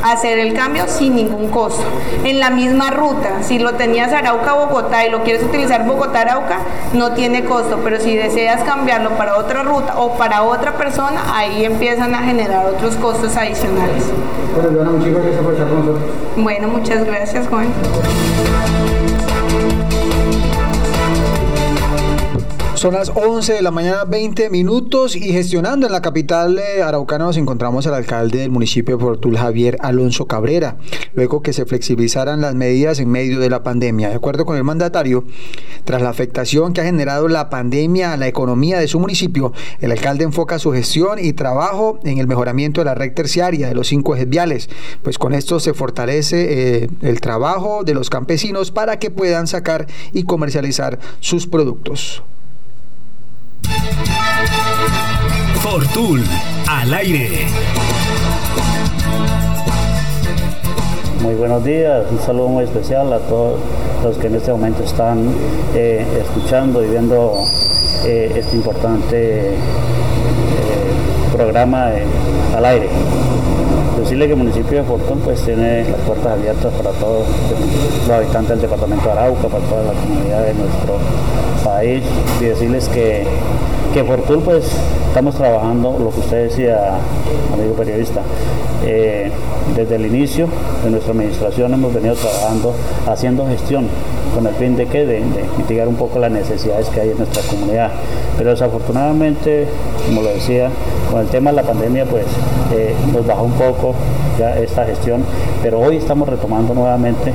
hacer el cambio sin ningún costo. En la misma ruta, si lo tenías Arauca-Bogotá y lo quieres utilizar Bogotá-Arauca, no tiene costo, pero si deseas cambiarlo para otra ruta o para otra persona, ahí empiezan a generar otros costos adicionales. Bueno, muchas gracias, Juan. Son las 11 de la mañana, 20 minutos y gestionando en la capital araucana nos encontramos al alcalde del municipio de Fortul, Javier Alonso Cabrera, luego que se flexibilizaran las medidas en medio de la pandemia. De acuerdo con el mandatario, tras la afectación que ha generado la pandemia a la economía de su municipio, el alcalde enfoca su gestión y trabajo en el mejoramiento de la red terciaria de los cinco ejes viales, pues con esto se fortalece eh, el trabajo de los campesinos para que puedan sacar y comercializar sus productos. Fortul, al aire. Muy buenos días, un saludo muy especial a todos los que en este momento están eh, escuchando y viendo eh, este importante eh, programa al aire. Decirle que el municipio de Fortún pues tiene las puertas abiertas para todos los habitantes del departamento de Arauca, para toda la comunidad de nuestro país y decirles que que Fortul pues estamos trabajando, lo que usted decía, amigo periodista, eh, desde el inicio de nuestra administración hemos venido trabajando, haciendo gestión con el fin de que de, mitigar un poco las necesidades que hay en nuestra comunidad. Pero desafortunadamente, como lo decía, con el tema de la pandemia pues eh, nos bajó un poco ya esta gestión, pero hoy estamos retomando nuevamente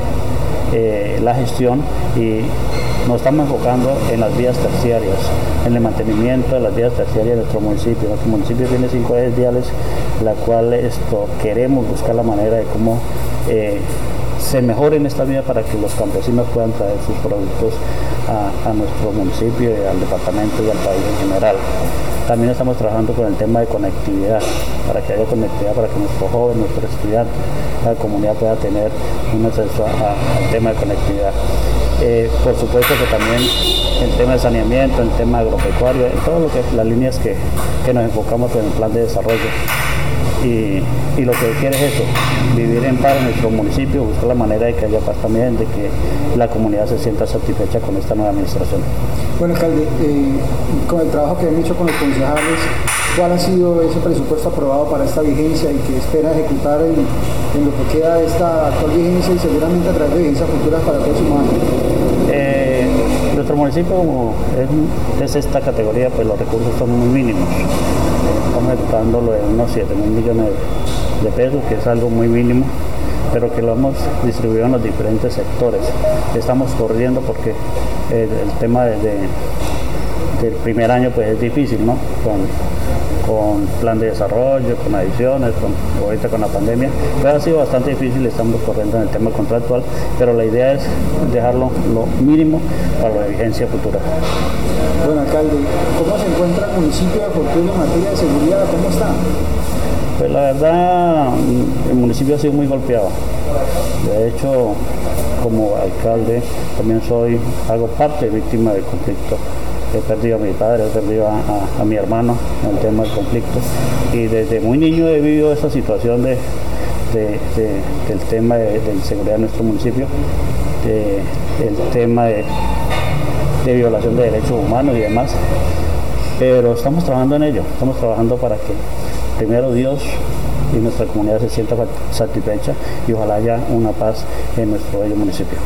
eh, la gestión y nos estamos enfocando en las vías terciarias, en el mantenimiento de las vías terciarias de nuestro municipio. Nuestro municipio tiene cinco ejes viales, la cual esto queremos buscar la manera de cómo eh, se mejoren esta vía para que los campesinos puedan traer sus productos a, nuestro municipio y al departamento y al país en general. También estamos trabajando con el tema de conectividad, para que haya conectividad, para que nuestros jóvenes, nuestros estudiantes, la comunidad pueda tener un acceso al tema de conectividad. Eh, por supuesto que también el tema de saneamiento, el tema agropecuario, en que las líneas que, que nos enfocamos en el plan de desarrollo. Y, y, lo que quiere es eso, vivir en paz en nuestro municipio, buscar la manera de que haya paz también, de que la comunidad se sienta satisfecha con esta nueva administración. Bueno, alcalde, eh, con el trabajo que han hecho con los concejales, ¿cuál ha sido ese presupuesto aprobado para esta vigencia y que espera ejecutar en, lo que queda de esta actual vigencia y seguramente a través de vigencias futuras para el próximo año? Eh, nuestro municipio es, esta categoría, pues los recursos son muy mínimos. Estamos ejecutándolo en unos 7 mil millones de pesos, que es algo muy mínimo, pero que lo hemos distribuido en los diferentes sectores. Estamos corriendo porque el, tema del primer año pues es difícil, ¿no? Plan de desarrollo, con adiciones, con, ahorita con la pandemia. Pero ha sido bastante difícil, estamos corriendo en el tema contractual, pero la idea es dejarlo lo mínimo para la vigencia futura. Bueno, alcalde, ¿cómo se encuentra el municipio de Fortuna en materia de seguridad? ¿Cómo está? Pues la verdad, el municipio ha sido muy golpeado. De hecho, como alcalde, también soy, hago parte víctima del conflicto he perdido a mi padre, he perdido a, mi hermano en el tema del conflicto. Y desde muy niño he vivido esa situación de, del tema de, seguridad en nuestro municipio, el tema de, violación de derechos humanos y demás. Pero estamos trabajando en ello, estamos trabajando para que primero Dios y nuestra comunidad se sienta satisfecha y ojalá haya una paz en nuestro bello municipio.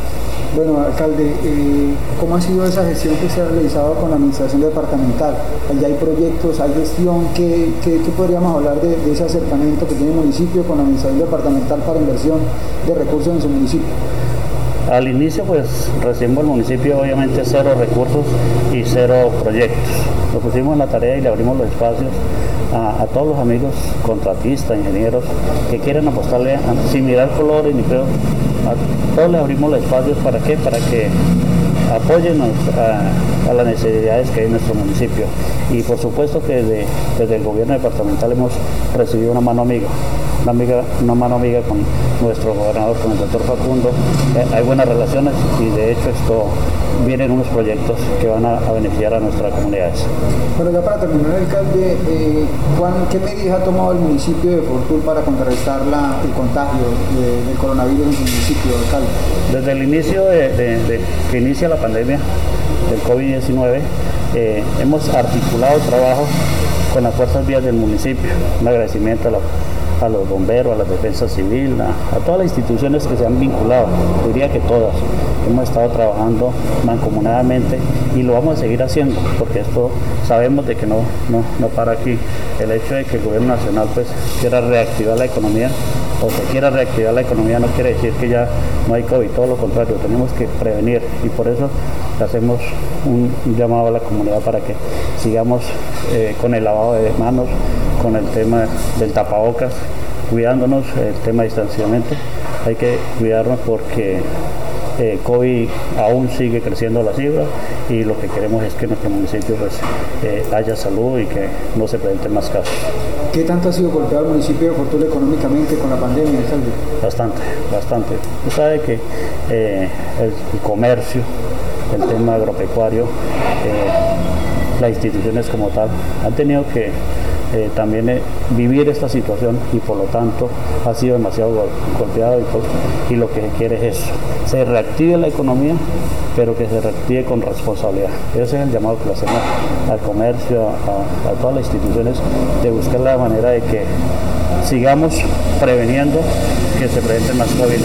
Bueno, alcalde, eh, ¿cómo ha sido esa gestión que se ha realizado con la administración departamental? Allá hay proyectos, hay gestión, ¿qué, qué- podríamos hablar de, ese acercamiento que tiene el municipio con la administración departamental para inversión de recursos en su municipio? Al inicio, pues recibimos el municipio obviamente cero recursos y cero proyectos. Nos pusimos en la tarea y le abrimos los espacios a, a todos los amigos contratistas, ingenieros que quieren apostarle sin mirar colores ni feo. A todos le abrimos los espacios para qué? Para que apoyen a, a las necesidades que hay en nuestro municipio. Y por supuesto que desde, desde el gobierno departamental hemos recibido una mano amiga, una, amiga, una mano amiga con nuestro gobernador, con el doctor Facundo. Eh, hay buenas relaciones y de hecho esto vienen unos proyectos que van a, a beneficiar a nuestras comunidades. Bueno, ya para terminar, alcalde, eh, Juan, ¿qué medidas ha tomado el municipio de Fortul para contrarrestar la- el contagio de- del coronavirus en su municipio, alcalde? Desde el inicio de, de- de que inicia la pandemia del COVID-19, eh, hemos articulado trabajo con las fuerzas vías del municipio. Un agradecimiento a, la- a los bomberos, a la defensa civil, a, todas las instituciones que se han vinculado, diría que todas. Hemos estado trabajando mancomunadamente y lo vamos a seguir haciendo, porque esto sabemos de que no, no, no para aquí. El hecho de que el gobierno nacional pues quiera reactivar la economía o se quiera reactivar la economía no quiere decir que ya no hay COVID, todo lo contrario, tenemos que prevenir y por eso hacemos un llamado a la comunidad para que sigamos eh, con el lavado de manos, con el tema del tapabocas, cuidándonos, el tema de distanciamiento, hay que cuidarnos porque eh, COVID aún sigue creciendo la cifra y lo que queremos es que nuestro municipio pues, eh, haya salud y que no se presenten más casos. ¿Qué tanto ha sido golpeado el municipio de Fortul económicamente con la pandemia, alcalde? Bastante, bastante. Usted sabe que eh, el, el comercio, el tema agropecuario, eh, las instituciones como tal, han tenido que eh, también eh, vivir esta situación y por lo tanto ha sido demasiado gol- golpeado y, por- y lo que se quiere es eso, se reactive la economía, pero que se reactive con responsabilidad. Ese es el llamado que le hacemos al comercio, a, a todas las instituciones, de buscar la manera de que sigamos preveniendo que se presenten más COVID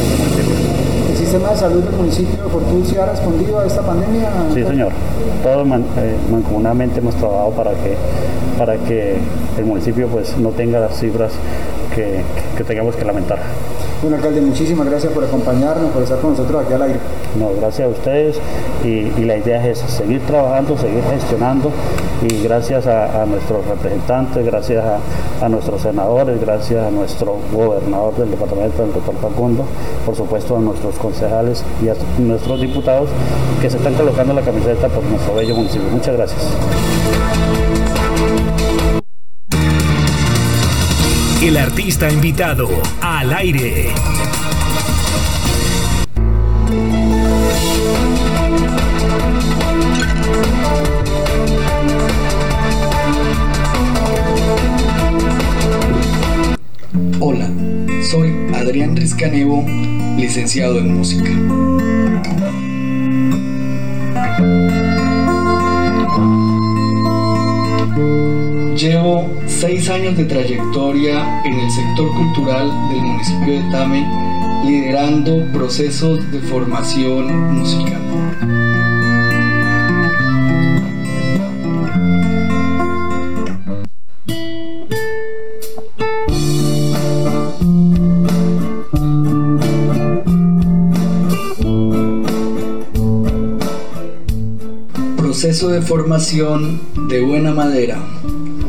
sistema de salud del municipio de Fortul sí ha respondido a esta pandemia? Sí, señor. Todos man- eh, mancomunadamente hemos trabajado para que, para que el municipio pues, no tenga las cifras que, que tengamos que lamentar. Bueno, alcalde, muchísimas gracias por acompañarnos, por estar con nosotros aquí al aire. No, gracias a ustedes y, la idea es seguir trabajando, seguir gestionando y gracias a, nuestros representantes, gracias a, a nuestros senadores, gracias a nuestro gobernador del departamento, el doctor Facundo, por supuesto a nuestros concejales y a nuestros diputados que se están colocando la camiseta por nuestro bello municipio. Muchas gracias. El artista invitado al aire. Hola, soy Adrián Rizcanevo, licenciado en música. Llevo seis años de trayectoria en el sector cultural del municipio de Tame, liderando procesos de formación musical. Proceso de formación de buena madera.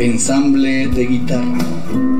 Ensamble de guitarra.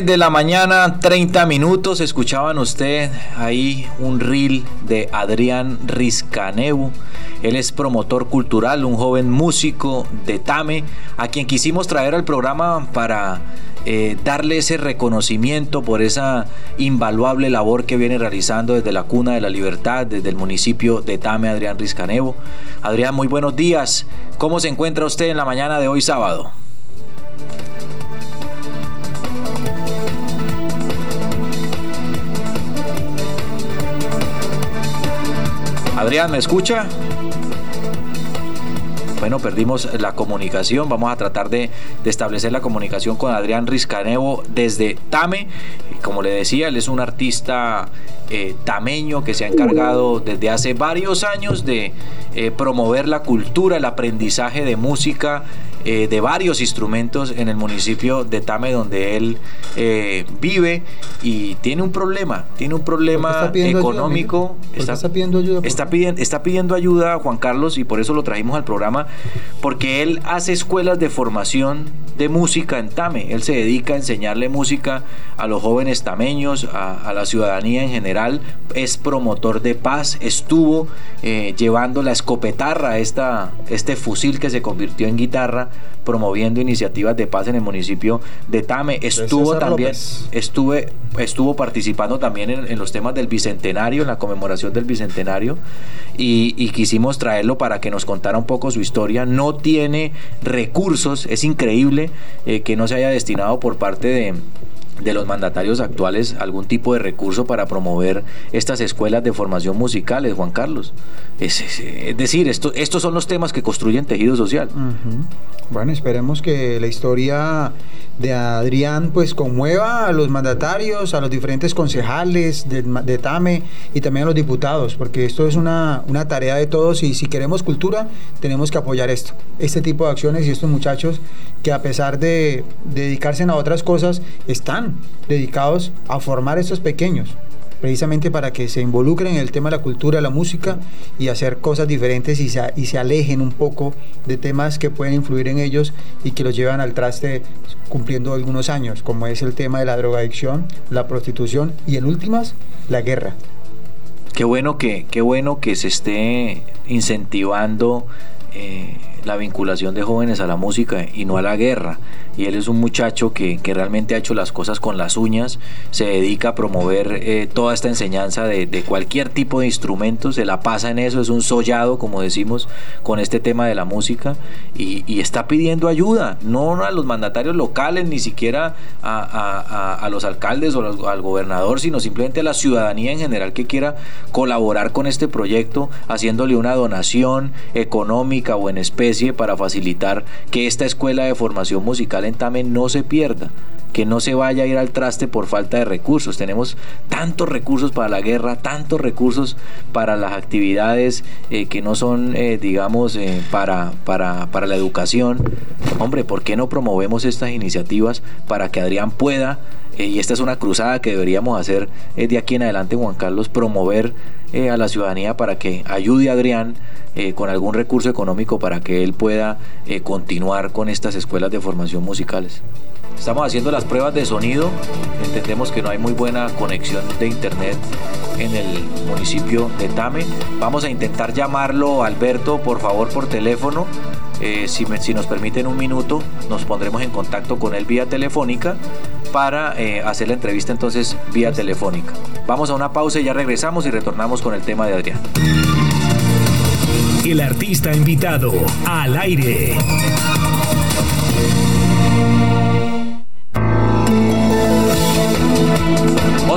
11 de la mañana, 30 minutos. Escuchaban usted ahí un reel de Adrián Rizcaneu. Él es promotor cultural, un joven músico de Tame, a quien quisimos traer al programa para eh, darle ese reconocimiento por esa invaluable labor que viene realizando desde la Cuna de la Libertad, desde el municipio de Tame, Adrián Rizcaneu. Adrián, muy buenos días. ¿Cómo se encuentra usted en la mañana de hoy sábado? Adrián, ¿me escucha? Bueno, perdimos la comunicación. Vamos a tratar de, establecer la comunicación con Adrián Rizcanevo desde Tame. Como le decía, él es un artista eh, tameño que se ha encargado desde hace varios años de eh, promover la cultura, el aprendizaje de música eh, de varios instrumentos en el municipio de Tame donde él vive y tiene un problema, tiene un problema económico. Está, pidiendo ayuda? Está pidiendo, está pidiendo ayuda a Juan Carlos y por eso lo trajimos al programa, porque él hace escuelas de formación de música en Tame. Él se dedica a enseñarle música a los jóvenes tameños, a, la ciudadanía en general. Es promotor de paz, estuvo eh, llevando la escopetarra, esta, este fusil que se convirtió en guitarra promoviendo iniciativas de paz en el municipio de Tame. Estuvo también, estuve, estuvo participando también en, los temas del bicentenario, en la conmemoración del bicentenario, y, quisimos traerlo para que nos contara un poco su historia. No tiene recursos, es increíble eh, que no se haya destinado por parte de de los mandatarios actuales algún tipo de recurso para promover estas escuelas de formación musicales, Juan Carlos. Es, decir, esto, estos son los temas que construyen tejido social. Bueno, esperemos que la historia de Adrián pues conmueva a los mandatarios, a los diferentes concejales de, de TAME y también a los diputados, porque esto es una, una tarea de todos y si queremos cultura tenemos que apoyar esto, este tipo de acciones y estos muchachos que a pesar de dedicarse a otras cosas están dedicados a formar estos pequeños, precisamente para que se involucren en el tema de la cultura, la música y hacer cosas diferentes y se, alejen un poco de temas que pueden influir en ellos y que los llevan al traste cumpliendo algunos años, como es el tema de la drogadicción, la prostitución y en últimas, la guerra. Qué bueno que, qué bueno que se esté incentivando eh, la vinculación de jóvenes a la música y no a la guerra. Y él es un muchacho que, realmente ha hecho las cosas con las uñas, se dedica a promover eh, toda esta enseñanza de, cualquier tipo de instrumento, se la pasa en eso, es un sollado, como decimos, con este tema de la música y, está pidiendo ayuda, no a los mandatarios locales, ni siquiera a, los alcaldes o al gobernador, sino simplemente a la ciudadanía en general que quiera colaborar con este proyecto, haciéndole una donación económica o en especie para facilitar que esta escuela de formación musical en Tame no se pierda que no se vaya a ir al traste por falta de recursos. Tenemos tantos recursos para la guerra, tantos recursos para las actividades eh, que no son, eh, digamos, eh, para, para, para la educación. Hombre, ¿por qué no promovemos estas iniciativas para que Adrián pueda, y esta es una cruzada que deberíamos hacer de aquí en adelante, Juan Carlos, promover a la ciudadanía para que ayude a Adrián eh, con algún recurso económico para que él pueda eh, continuar con estas escuelas de formación musicales. Estamos haciendo las pruebas de sonido, entendemos que no hay muy buena conexión de internet en el municipio de Tame. Vamos a intentar llamarlo, Alberto, por favor, por teléfono. Eh, si, si, nos permiten un minuto, nos pondremos en contacto con él vía telefónica para hacer la entrevista entonces vía telefónica. Vamos a una pausa y ya regresamos y retornamos con el tema de Adrián el artista invitado al aire.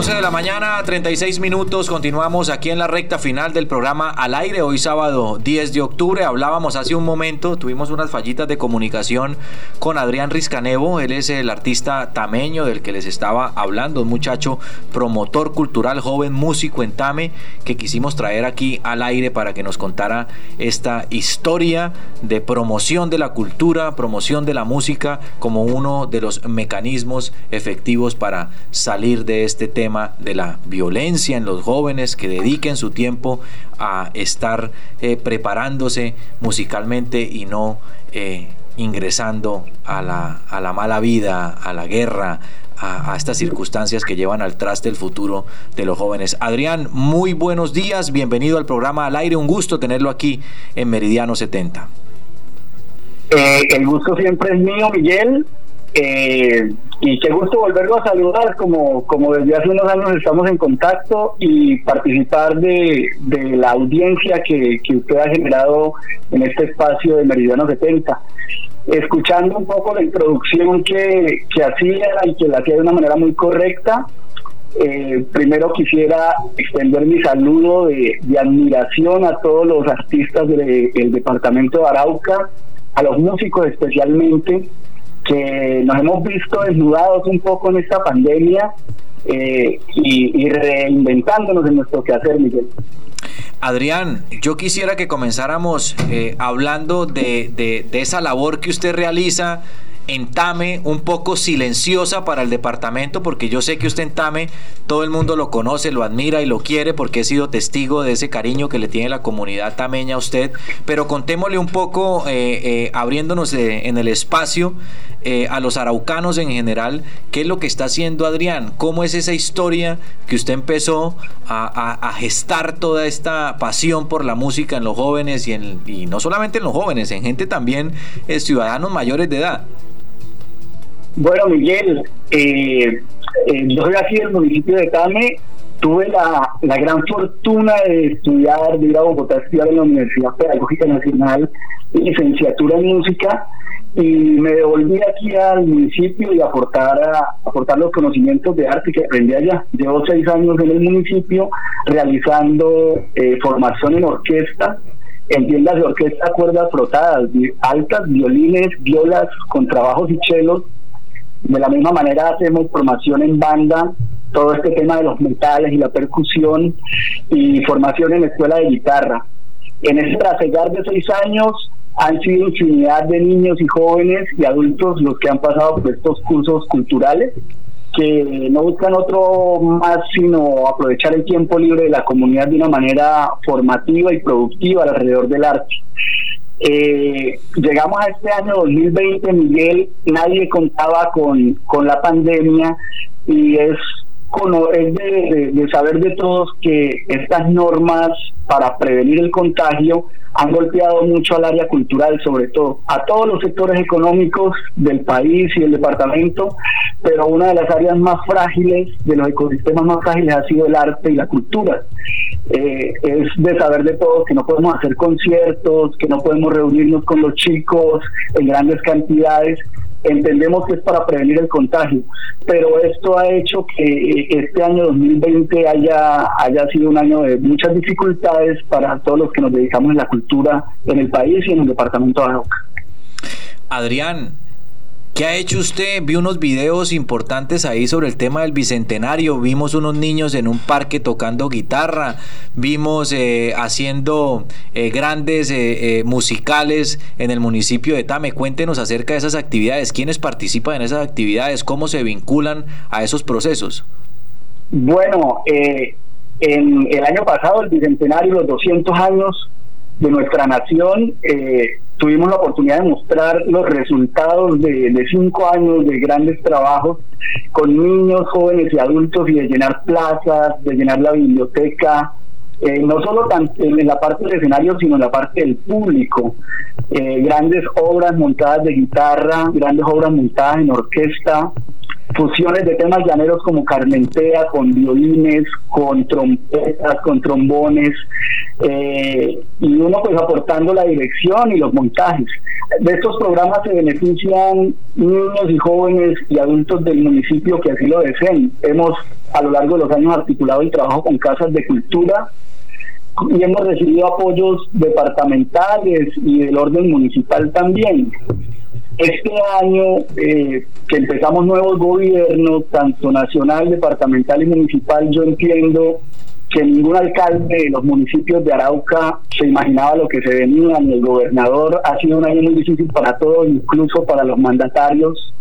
11 de la mañana, 36 minutos. Continuamos aquí en la recta final del programa Al aire. Hoy sábado 10 de octubre. Hablábamos hace un momento, tuvimos unas fallitas de comunicación con Adrián Rizcanevo. Él es el artista tameño del que les estaba hablando. Un muchacho promotor cultural, joven músico en Tame, que quisimos traer aquí al aire para que nos contara esta historia de promoción de la cultura, promoción de la música como uno de los mecanismos efectivos para salir de este tema de la violencia en los jóvenes que dediquen su tiempo a estar eh, preparándose musicalmente y no eh, ingresando a la, a la mala vida, a la guerra, a, estas circunstancias que llevan al traste el futuro de los jóvenes. Adrián, muy buenos días, bienvenido al programa Al Aire, un gusto tenerlo aquí en Meridiano 70. Eh, el gusto siempre es mío, Miguel. Eh, y qué gusto volverlo a saludar, como, como desde hace unos años estamos en contacto y participar de, de la audiencia que, que, usted ha generado en este espacio de Meridiano 70. Escuchando un poco la introducción que, que hacía y que la hacía de una manera muy correcta, eh, primero quisiera extender mi saludo de, de, admiración a todos los artistas del de, departamento de Arauca, a los músicos especialmente, que nos hemos visto desnudados un poco en esta pandemia eh, y, reinventándonos en nuestro quehacer, Miguel. Adrián, yo quisiera que comenzáramos eh, hablando de, de esa labor que usted realiza en Tame un poco silenciosa para el departamento, porque yo sé que usted en Tame todo el mundo lo conoce, lo admira y lo quiere, porque he sido testigo de ese cariño que le tiene la comunidad tameña a usted. Pero contémosle un poco, eh, eh, abriéndonos eh, en el espacio a los araucanos en general, qué es lo que está haciendo Adrián, cómo es esa historia que usted empezó a, a, a gestar toda esta pasión por la música en los jóvenes y, en, y no solamente en los jóvenes, en gente también, ciudadanos mayores de edad. Bueno, Miguel, eh, eh, yo soy aquí del municipio de Tame. Tuve la, la, gran fortuna de estudiar, de ir a Bogotá estudiar en la Universidad Pedagógica Nacional, licenciatura en música, y me devolví aquí al municipio y aportar, a, aportar los conocimientos de arte que aprendí allá. Llevo seis años en el municipio realizando eh, formación en orquesta, en tiendas de orquesta cuerdas frotadas, altas, violines, violas, contrabajos y chelos, de la misma manera hacemos formación en banda, todo este tema de los metales y la percusión y formación en la escuela de guitarra. En este trasegar de seis años han sido infinidad de niños y jóvenes y adultos los que han pasado por estos cursos culturales que no buscan otro más sino aprovechar el tiempo libre de la comunidad de una manera formativa y productiva alrededor del arte. Eh, llegamos a este año 2020, Miguel, nadie contaba con, con la pandemia y es, es de, saber de todos que estas normas para prevenir el contagio han golpeado mucho al área cultural, sobre todo, a todos los sectores económicos del país y del departamento, pero una de las áreas más frágiles, de los ecosistemas más frágiles, ha sido el arte y la cultura. Eh, es de saber de todos que no podemos hacer conciertos, que no podemos reunirnos con los chicos en grandes cantidades, entendemos que es para prevenir el contagio, pero esto ha hecho que este año 2020 haya, haya sido un año de muchas dificultades para todos los que nos dedicamos en la cultura en el país y en el departamento de Arauca. Adrián, ¿Qué ha hecho usted? Vi unos videos importantes ahí sobre el tema del bicentenario. Vimos unos niños en un parque tocando guitarra. Vimos eh, haciendo eh, grandes eh, musicales en el municipio de Tame. Cuéntenos acerca de esas actividades. ¿Quiénes participan en esas actividades? ¿Cómo se vinculan a esos procesos? Bueno, en el año pasado, el bicentenario, los 200 años de nuestra nación, eh, tuvimos la oportunidad de mostrar los resultados de, de, cinco años de grandes trabajos con niños, jóvenes y adultos y de llenar plazas, de llenar la biblioteca, eh, no solo en la parte del escenario, sino en la parte del público. Eh, grandes obras montadas de guitarra, grandes obras montadas en orquesta, fusiones de temas llaneros como Carmentea, con violines, con trompetas, con trombones, eh, y uno pues aportando la dirección y los montajes. De estos programas se benefician niños y jóvenes y adultos del municipio que así lo deseen. Hemos a lo largo de los años articulado el trabajo con casas de cultura y hemos recibido apoyos departamentales y del orden municipal también. Este año eh, que empezamos nuevos gobiernos, tanto nacional, departamental y municipal, yo entiendo que ningún alcalde de los municipios de Arauca se imaginaba lo que se venía, ni el gobernador. Ha sido un año muy difícil para todos, incluso para los mandatarios.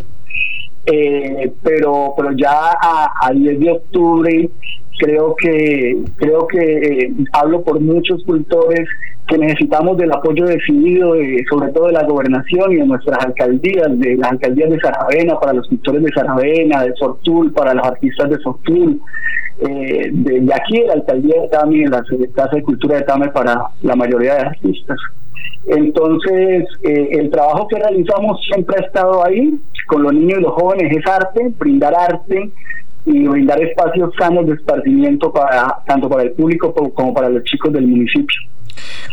Eh, pero pero ya a, a 10 de octubre creo que creo que eh, hablo por muchos cultores que necesitamos del apoyo decidido sobre todo de la gobernación y de nuestras alcaldías de las alcaldías de Saravena para los cultores de Saravena de Fortul para los artistas de Fortul eh, de, aquí de la alcaldía de Tame la casa de cultura de Tame para la mayoría de artistas entonces eh, el trabajo que realizamos siempre ha estado ahí con los niños y los jóvenes es arte brindar arte y brindar espacios sanos de esparcimiento para tanto para el público como para los chicos del municipio.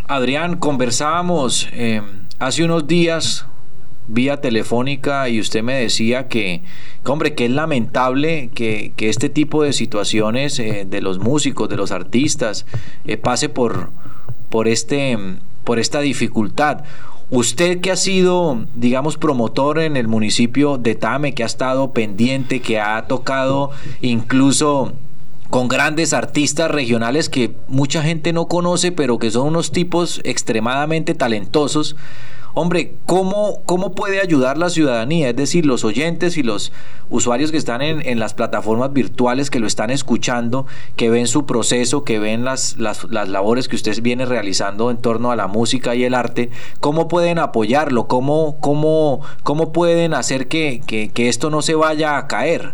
Adrián, conversábamos eh, hace unos días vía telefónica y usted me decía que, hombre, que es lamentable que, que este tipo de situaciones eh, de los músicos, de los artistas, eh, pase por, por, este, por esta dificultad. Usted que ha sido, digamos, promotor en el municipio de Tame, que ha estado pendiente, que ha tocado incluso con grandes artistas regionales que mucha gente no conoce, pero que son unos tipos extremadamente talentosos. Hombre, ¿cómo, ¿cómo puede ayudar la ciudadanía? Es decir, los oyentes y los usuarios que están en, las plataformas virtuales, que lo están escuchando, que ven su proceso, que ven las, las, labores que usted viene realizando en torno a la música y el arte, ¿cómo pueden apoyarlo? ¿Cómo, cómo, cómo pueden hacer que, que, esto no se vaya a caer?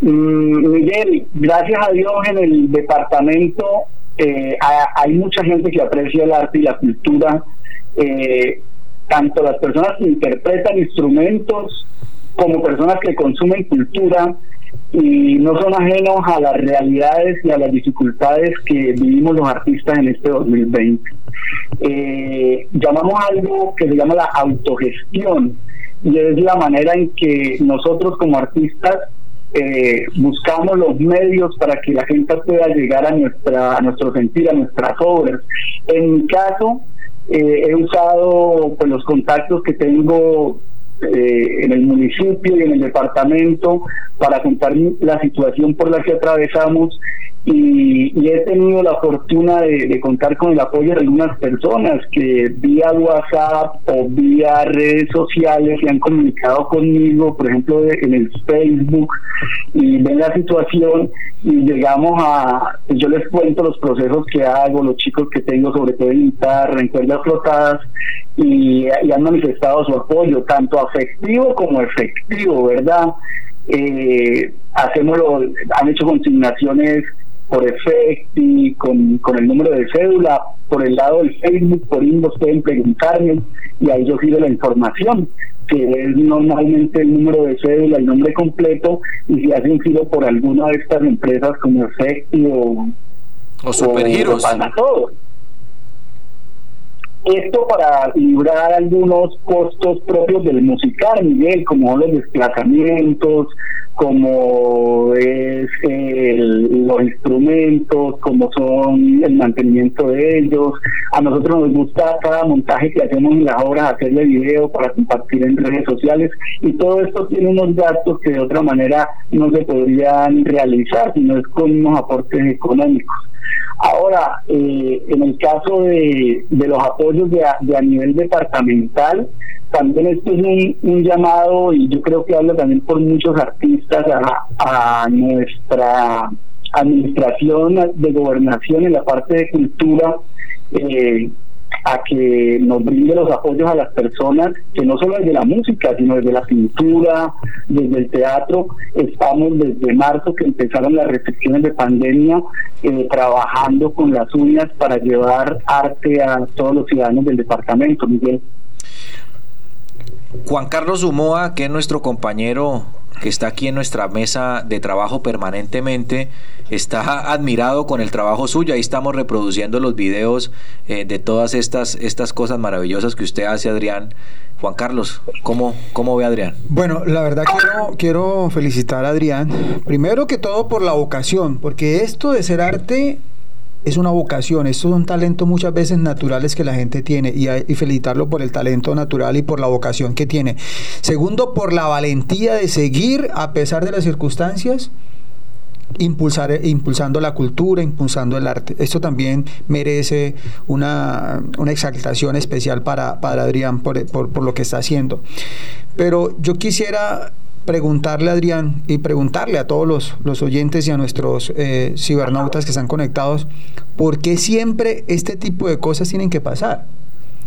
Mm, Miguel, gracias a Dios en el departamento eh, hay mucha gente que aprecia el arte y la cultura eh, tanto las personas que interpretan instrumentos como personas que consumen cultura y no son ajenos a las realidades y a las dificultades que vivimos los artistas en este 2020. Eh, llamamos algo que se llama la autogestión y es la manera en que nosotros como artistas eh, buscamos los medios para que la gente pueda llegar a nuestra a nuestro sentir, a nuestras obras. En mi caso, eh, he usado pues, los contactos que tengo eh, en el municipio y en el departamento para contar la situación por la que atravesamos y, he tenido la fortuna de, contar con el apoyo de algunas personas que vía WhatsApp o vía redes sociales se han comunicado conmigo, por ejemplo en el Facebook, y ven la situación y llegamos a, pues yo les cuento los procesos que hago, los chicos que tengo sobre todo en guitarra, en cuerdas flotadas, y, han manifestado su apoyo, tanto afectivo como efectivo, ¿verdad? Eh, hacemos han hecho consignaciones por Efecti, con, con el número de cédula, por el lado del Facebook, por inbox pueden preguntarme y ahí yo pido la información, que es normalmente el número de cédula, el nombre completo, y si hacen giro por alguna de estas empresas como Efecti o, o Supergiros. todo. Esto para librar algunos costos propios del musical, Miguel, como los desplazamientos, como es los instrumentos, como son el mantenimiento de ellos. A nosotros nos gusta cada montaje que hacemos en las obras, hacerle video para compartir en redes sociales y todo esto tiene unos gastos que de otra manera no se podrían realizar si no es con unos aportes económicos. Ahora, eh, en el caso de, de los apoyos de de a nivel departamental, también esto es un, llamado y yo creo que habla también por muchos artistas a, nuestra administración de gobernación en la parte de cultura eh, a que nos brinde los apoyos a las personas que no solo desde la música sino desde la pintura desde el teatro. Estamos desde marzo que empezaron las restricciones de pandemia eh, trabajando con las uñas para llevar arte a todos los ciudadanos del departamento Miguel Juan Carlos Humoa, que es nuestro compañero que está aquí en nuestra mesa de trabajo permanentemente, está admirado con el trabajo suyo. Ahí estamos reproduciendo los videos eh, de todas estas, estas cosas maravillosas que usted hace, Adrián. Juan Carlos, ¿cómo, cómo ve Adrián? Bueno, la verdad quiero, quiero felicitar a Adrián, primero que todo por la vocación, porque esto de ser arte es una vocación, esto es un talento muchas veces naturales que la gente tiene y, y, felicitarlo por el talento natural y por la vocación que tiene. Segundo, por la valentía de seguir a pesar de las circunstancias. Impulsar, impulsando la cultura, impulsando el arte. Esto también merece una, una exaltación especial para, para Adrián por, por lo que está haciendo. Pero yo quisiera preguntarle a Adrián y preguntarle a todos los, los oyentes y a nuestros eh, cibernautas que están conectados, ¿por qué siempre este tipo de cosas tienen que pasar?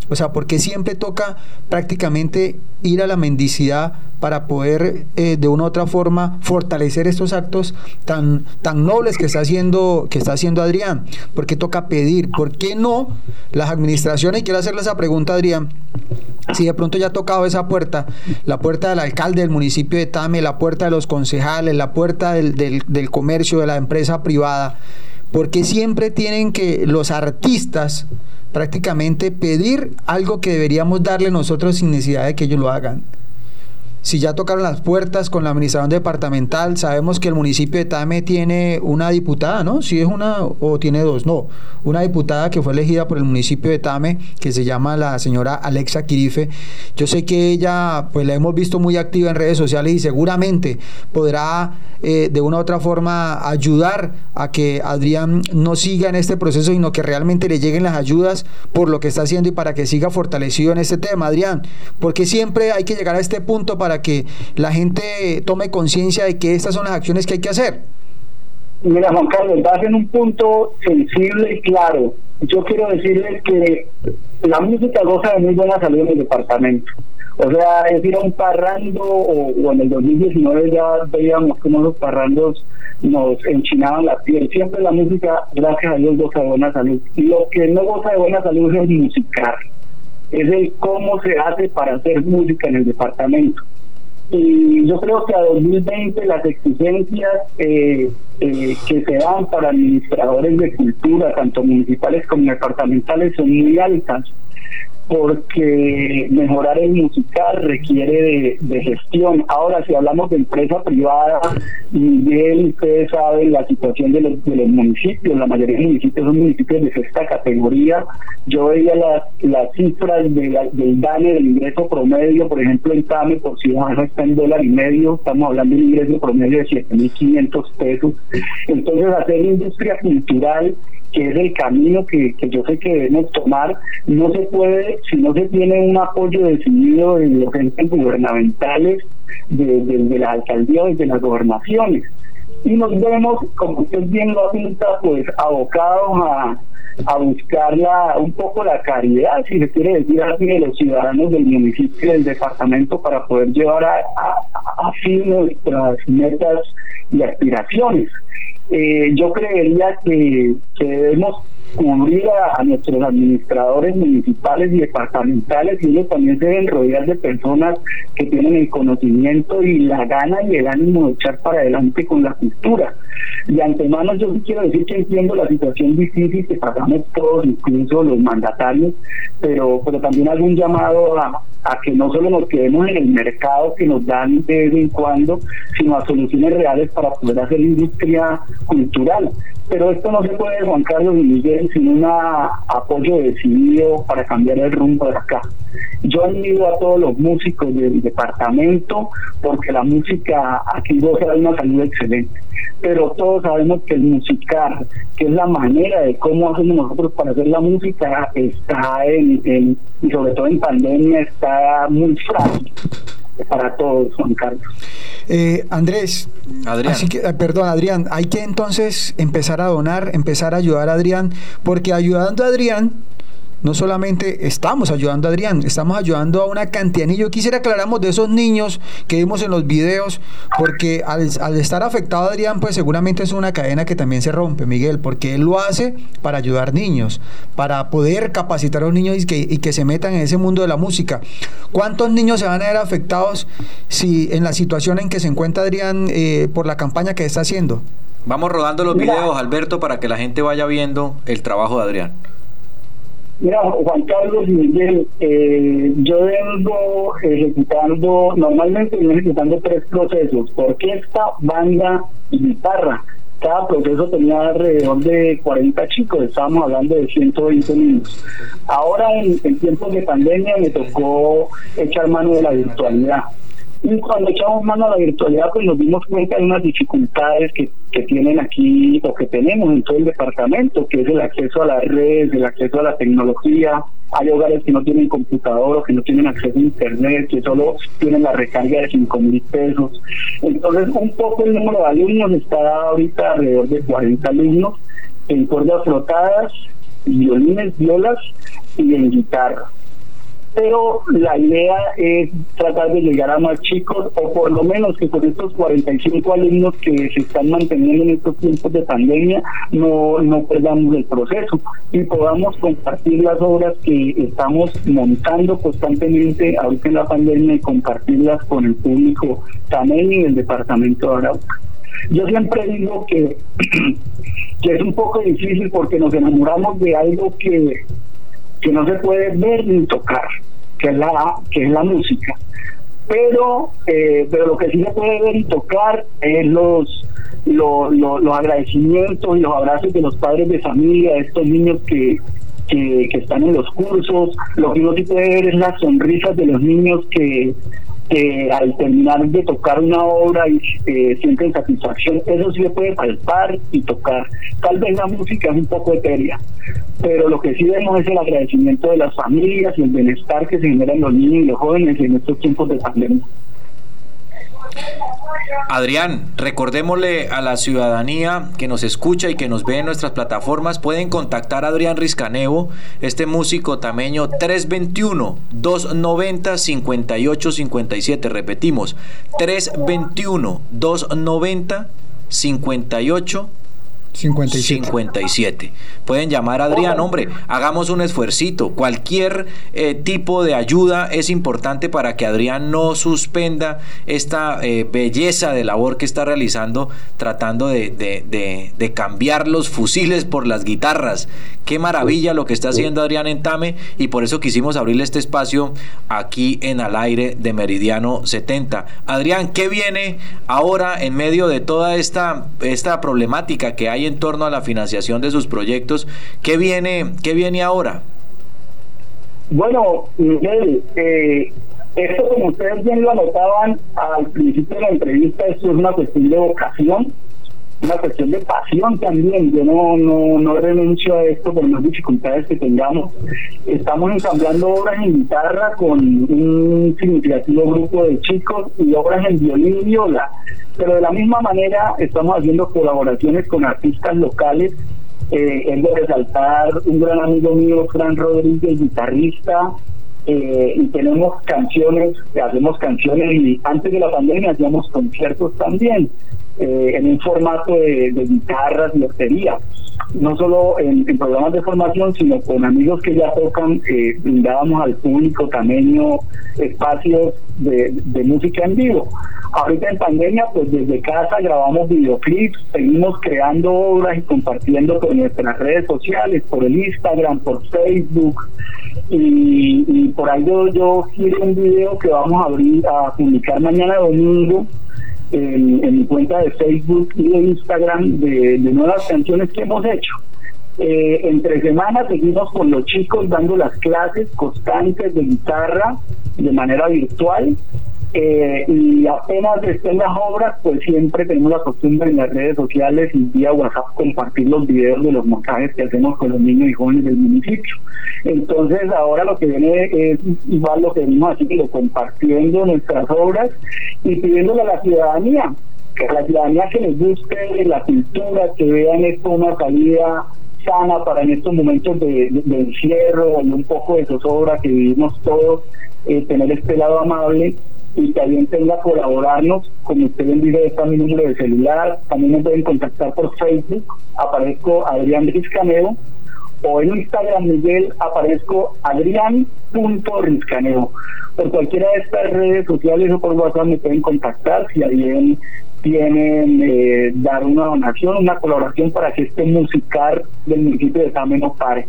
O sea, porque siempre toca prácticamente ir a la mendicidad para poder eh, de una u otra forma fortalecer estos actos tan, tan nobles que está haciendo que está haciendo Adrián. Porque toca pedir, ¿por qué no las administraciones? Y quiero hacerle esa pregunta, Adrián. Si de pronto ya ha tocado esa puerta, la puerta del alcalde del municipio de Tame, la puerta de los concejales, la puerta del, del, del comercio, de la empresa privada, porque siempre tienen que los artistas prácticamente pedir algo que deberíamos darle nosotros sin necesidad de que ellos lo hagan. Si ya tocaron las puertas con la administración departamental, sabemos que el municipio de Tame tiene una diputada, ¿no? Si es una o tiene dos, no. Una diputada que fue elegida por el municipio de Tame, que se llama la señora Alexa Quirife. Yo sé que ella, pues la hemos visto muy activa en redes sociales y seguramente podrá eh, de una u otra forma ayudar a que Adrián no siga en este proceso, sino que realmente le lleguen las ayudas por lo que está haciendo y para que siga fortalecido en este tema, Adrián. Porque siempre hay que llegar a este punto para que la gente tome conciencia de que estas son las acciones que hay que hacer? Mira, Juan Carlos, vas en un punto sensible y claro. Yo quiero decirles que la música goza de muy buena salud en el departamento. O sea, es ir a un parrando, o, en el 2019 ya veíamos cómo los parrandos nos enchinaban la piel. Siempre la música, gracias a Dios, goza de buena salud. Lo que no goza de buena salud es el musicar. Es el cómo se hace para hacer música en el departamento y yo creo que a 2020 las exigencias eh, eh, que se dan para administradores de cultura, tanto municipales como departamentales, son muy altas porque mejorar el musical requiere de, gestión. Ahora, si hablamos de empresa privada, Miguel, ustedes saben la situación de los, de los municipios, la mayoría de los municipios son municipios de sexta categoría. Yo veía las, las cifras de del DANE, del ingreso promedio, por ejemplo, en TAME por ciudadano está en dólar y medio, estamos hablando de un ingreso promedio de 7.500 pesos. Entonces, hacer industria cultural que es el camino que, que, yo sé que debemos tomar, no se puede si no se tiene un apoyo decidido de los entes gubernamentales, de, de, de las alcaldías y de las gobernaciones. Y nos vemos, como usted bien lo apunta, pues abocados a, a buscar la, un poco la caridad, si se quiere decir así, de los ciudadanos del municipio y del departamento para poder llevar a, a, a fin nuestras metas y aspiraciones. Eh, yo creería que, debemos cubrir a, a, nuestros administradores municipales y departamentales y ellos también se deben rodear de personas que tienen el conocimiento y la gana y el ánimo de echar para adelante con la cultura. De antemano yo quiero decir que entiendo la situación difícil que pasamos todos, incluso los mandatarios, pero, pero también hago un llamado a, a que no solo nos quedemos en el mercado que nos dan de vez en cuando, sino a soluciones reales para poder hacer industria cultural. Pero esto no se puede, Juan Carlos y Miguel, sin un apoyo decidido para cambiar el rumbo de acá. Yo admiro a todos los músicos del departamento porque la música aquí goza de una salud excelente pero todos sabemos que el musicar, que es la manera de cómo hacemos nosotros para hacer la música, está en, en y sobre todo en pandemia, está muy frágil para todos, Juan Carlos. Eh, Andrés, Adrián. Así que, eh, perdón, Adrián, hay que entonces empezar a donar, empezar a ayudar a Adrián, porque ayudando a Adrián, no solamente estamos ayudando a Adrián, estamos ayudando a una cantidad de niños. Yo quisiera aclaramos de esos niños que vimos en los videos, porque al, al estar afectado Adrián, pues seguramente es una cadena que también se rompe, Miguel, porque él lo hace para ayudar niños, para poder capacitar a los niños y que, y que se metan en ese mundo de la música. ¿Cuántos niños se van a ver afectados si en la situación en que se encuentra Adrián eh, por la campaña que está haciendo? Vamos rodando los Mira. videos, Alberto, para que la gente vaya viendo el trabajo de Adrián. Mira, Juan Carlos y Miguel, eh, yo vengo ejecutando, normalmente vengo ejecutando tres procesos, orquesta, banda y guitarra. Cada proceso tenía alrededor de 40 chicos, estábamos hablando de 120 niños. Ahora, en, en tiempos de pandemia, me tocó echar mano de la virtualidad. Cuando echamos mano a la virtualidad, pues nos dimos cuenta de unas dificultades que, que tienen aquí o que tenemos en todo el departamento, que es el acceso a las redes, el acceso a la tecnología. Hay hogares que no tienen computador o que no tienen acceso a internet, que solo tienen la recarga de 5 mil pesos. Entonces, un poco el número de alumnos está ahorita alrededor de 40 alumnos en cuerdas frotadas, violines, violas y en guitarra pero la idea es tratar de llegar a más chicos, o por lo menos que con estos 45 alumnos que se están manteniendo en estos tiempos de pandemia, no, no perdamos el proceso y podamos compartir las obras que estamos montando constantemente ahorita en la pandemia y compartirlas con el público también en el departamento de Arauca. Yo siempre digo que, <clears throat> que es un poco difícil porque nos enamoramos de algo que que no se puede ver ni tocar, que es la, que es la música. Pero, eh, pero lo que sí se puede ver y tocar es los, los, los, agradecimientos y los abrazos de los padres de familia, de estos niños que, que, que están en los cursos. Lo que uno sí puede ver es las sonrisas de los niños que, que al terminar de tocar una obra y eh, sienten satisfacción, eso sí se puede palpar y tocar. Tal vez la música es un poco etérea, pero lo que sí vemos es el agradecimiento de las familias y el bienestar que se genera en los niños y los jóvenes en estos tiempos de pandemia. Adrián, recordémosle a la ciudadanía que nos escucha y que nos ve en nuestras plataformas, pueden contactar a Adrián Riscanevo, este músico tameño 321-290-5857, repetimos, 321-290-58 57. 57. Pueden llamar a Adrián, hombre, hagamos un esfuercito. Cualquier eh, tipo de ayuda es importante para que Adrián no suspenda esta eh, belleza de labor que está realizando tratando de, de- de- de cambiar los fusiles por las guitarras. Qué maravilla lo que está haciendo Adrián en Tame y por eso quisimos abrirle este espacio aquí en Al Aire de Meridiano 70. Adrián, ¿qué viene ahora en medio de toda esta, esta problemática que hay en torno a la financiación de sus proyectos? ¿Qué viene, qué viene ahora? Bueno, Miguel, eh, esto como ustedes bien lo anotaban al principio de la entrevista, esto es una cuestión de vocación, una cuestión de pasión también. Yo no, no, no renuncio a esto por las dificultades que tengamos. Estamos ensamblando obras en guitarra con un significativo grupo de chicos y obras en violín y viola. Pero de la misma manera estamos haciendo colaboraciones con artistas locales eh, es de resaltar un gran amigo mío, Fran Rodríguez, guitarrista, eh, y tenemos canciones, hacemos canciones y antes de la pandemia hacíamos conciertos también eh, en un formato de, guitarras y batería. No solo en, en programas de formación, sino con amigos que ya tocan, eh, brindábamos al público tameño espacios de, música en vivo. Ahorita en pandemia, pues desde casa grabamos videoclips, seguimos creando obras y compartiendo por nuestras redes sociales, por el Instagram, por Facebook. Y, por ahí yo, yo quiero un video que vamos a abrir a publicar mañana domingo en, en mi cuenta de Facebook y de Instagram de, de nuevas canciones que hemos hecho. Eh, entre semanas seguimos con los chicos dando las clases constantes de guitarra de manera virtual eh, y apenas estén las obras, pues siempre tenemos la costumbre en las redes sociales y vía WhatsApp compartir los videos de los montajes que hacemos con los niños y jóvenes del municipio. Entonces ahora lo que viene es igual lo que venimos haciendo, compartiendo nuestras obras y pidiéndole a la ciudadanía, que a la ciudadanía que les guste la cultura, que vean esto una salida sana para en estos momentos de, encierro y un poco de zozobra que vivimos todos, eh, tener este lado amable y que alguien tenga colaborarnos, como ustedes dice, está mi número de celular, también me pueden contactar por Facebook, aparezco Adrián Rizcaneo, o en Instagram Miguel aparezco adrián.rizcaneo. Por cualquiera de estas redes sociales o por WhatsApp me pueden contactar si alguien tienen eh, dar una donación, una colaboración para que este musical del municipio de Tame no pare.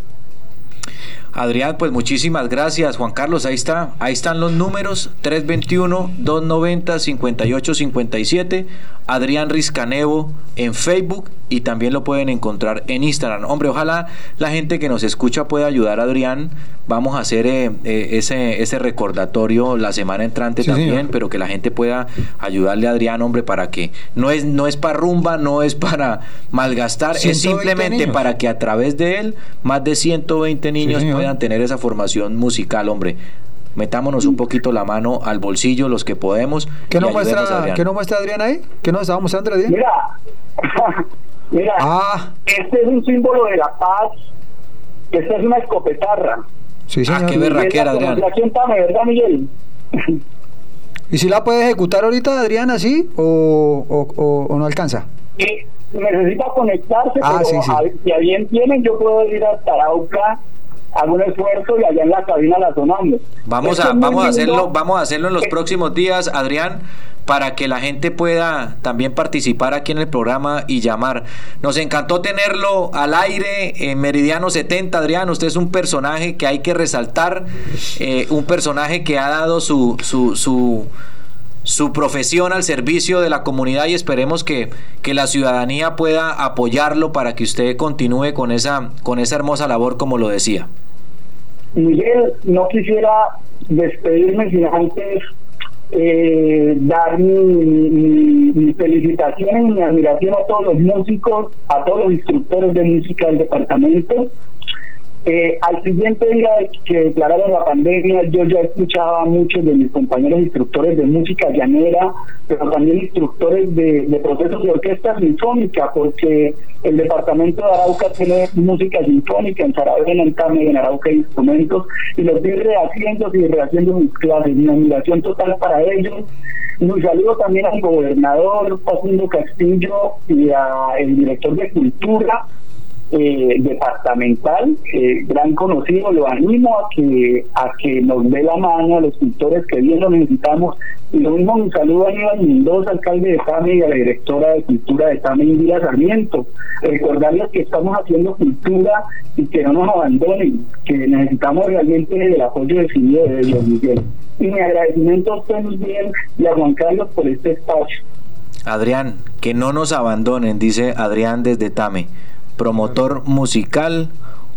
Adrián, pues muchísimas gracias. Juan Carlos, ahí está, ahí están los números 321-290-5857. Adrián Rizcanevo en Facebook y también lo pueden encontrar en Instagram. Hombre, ojalá la gente que nos escucha pueda ayudar a Adrián. Vamos a hacer eh, eh, ese, ese recordatorio la semana entrante Sí, también, señor. pero que la gente pueda ayudarle a Adrián, hombre, para que no es, no es para rumba, no es para malgastar, es 120 simplemente niños. para que a través de él más de 120 niños puedan tener esa formación musical, hombre. Metámonos un poquito la mano al bolsillo los que podemos. ¿Qué nos, muestra, Adrián. ¿Qué nos muestra Adrián ahí? ¿Qué nos estaba mostrando Adrián? Mira, <laughs> mira, este es un símbolo de la paz, esta es una escopetarra. Sí, señor. Ah, qué berraquera, Adrián. ¿verdad, Miguel? ¿Y si la puede ejecutar ahorita Adrián así o, o- o- o no alcanza? Y necesita conectarse, Ah, pero sí, sí. a- si a bien tienen, yo puedo ir hasta Arauca, hago un esfuerzo y allá en la cabina la sonamos. Vamos Esto a, vamos a hacerlo, vamos a hacerlo en los próximos días, Adrián, para que la gente pueda también participar aquí en el programa y llamar. Nos encantó tenerlo al aire en Meridiano 70, Adrián. Usted es un personaje que hay que resaltar, eh, un personaje que ha dado su, su, su, su profesión al servicio de la comunidad y esperemos que, que la ciudadanía pueda apoyarlo para que usted continúe con esa, con esa hermosa labor, como lo decía. Miguel, no quisiera despedirme sin antes eh, dar mi, mi, mi felicitación y mi admiración a todos los músicos, a todos los instructores de música del departamento. Eh, al siguiente día que declararon la pandemia, yo ya escuchaba a muchos de mis compañeros instructores de música llanera, pero también instructores de, procesos de orquesta sinfónica, porque el departamento de Arauca tiene música sinfónica, en Saravena, en Tame, en Arauca instrumentos, y los vi rehaciendo y rehaciendo mis clases. Mi admiración total para ellos. Un saludo también al gobernador Facundo Castillo y al director de Cultura eh, departamental, eh, gran conocido, lo animo a que a que nos dé la mano a los cultores que bien lo necesitamos. Y lo mismo un saludo a Aníbal Mendoza, alcalde de Tame, y a la directora de Cultura de Tame, Indira Sarmiento. Recordarles que estamos haciendo cultura y que no nos abandonen, que necesitamos realmente el apoyo decidido de Dios Miguel. Y mi agradecimiento a usted, Miguel, y a Juan Carlos por este espacio. Adrián, que no nos abandonen, dice Adrián desde Tame, promotor musical,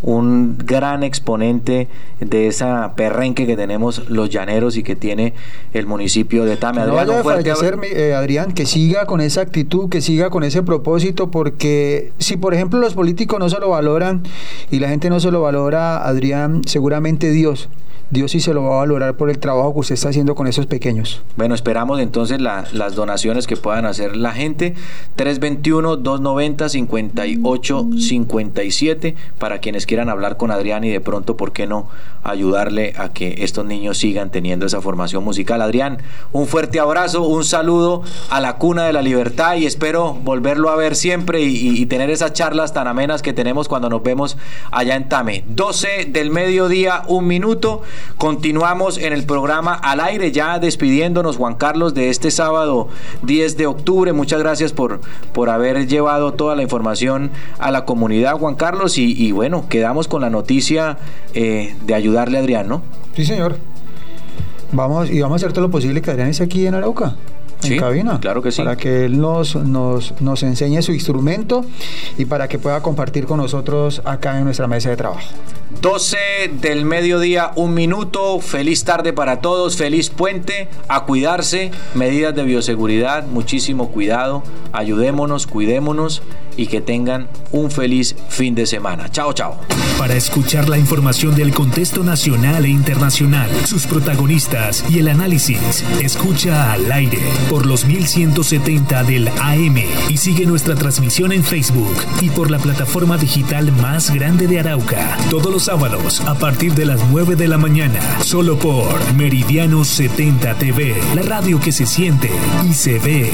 un gran exponente de esa perrenque que tenemos los llaneros y que tiene el municipio de Tame. No Adrián, vaya un a fuerte fallecer, mi- eh, Adrián, que siga con esa actitud, que siga con ese propósito, porque si por ejemplo los políticos no se lo valoran y la gente no se lo valora, Adrián, seguramente Dios, Dios sí se lo va a valorar por el trabajo que usted está haciendo con esos pequeños. Bueno, esperamos entonces la- las donaciones que puedan hacer la gente. 321-290-5857 para quienes quieran hablar con Adrián y de pronto, ¿por qué no ayudarle a que estos niños sigan teniendo esa formación musical? Adrián, un fuerte abrazo, un saludo a la cuna de la libertad y espero volverlo a ver siempre y tener esas charlas tan amenas que tenemos cuando nos vemos allá en Tame. 12 del mediodía, un minuto. Continuamos en el programa al aire, ya despidiéndonos, Juan Carlos, de este sábado 10 de octubre. Muchas gracias por, por haber llevado toda la información a la comunidad, Juan Carlos. Y, y bueno, quedamos con la noticia eh, de ayudarle a Adrián, ¿no? Sí, señor. Vamos, y vamos a hacer todo lo posible que Adrián esté aquí en Arauca. Sí, en cabina. claro que sí. Para que él nos, nos, nos enseñe su instrumento y para que pueda compartir con nosotros acá en nuestra mesa de trabajo. 12 del mediodía, un minuto. Feliz tarde para todos, feliz puente. A cuidarse, medidas de bioseguridad, muchísimo cuidado. Ayudémonos, cuidémonos y que tengan un feliz fin de semana. Chao, chao. Para escuchar la información del contexto nacional e internacional, sus protagonistas y el análisis, escucha al aire por los 1170 del AM y sigue nuestra transmisión en Facebook y por la plataforma digital más grande de Arauca. Todos sábados a partir de las 9 de la mañana, solo por Meridiano 70 TV, la radio que se siente y se ve.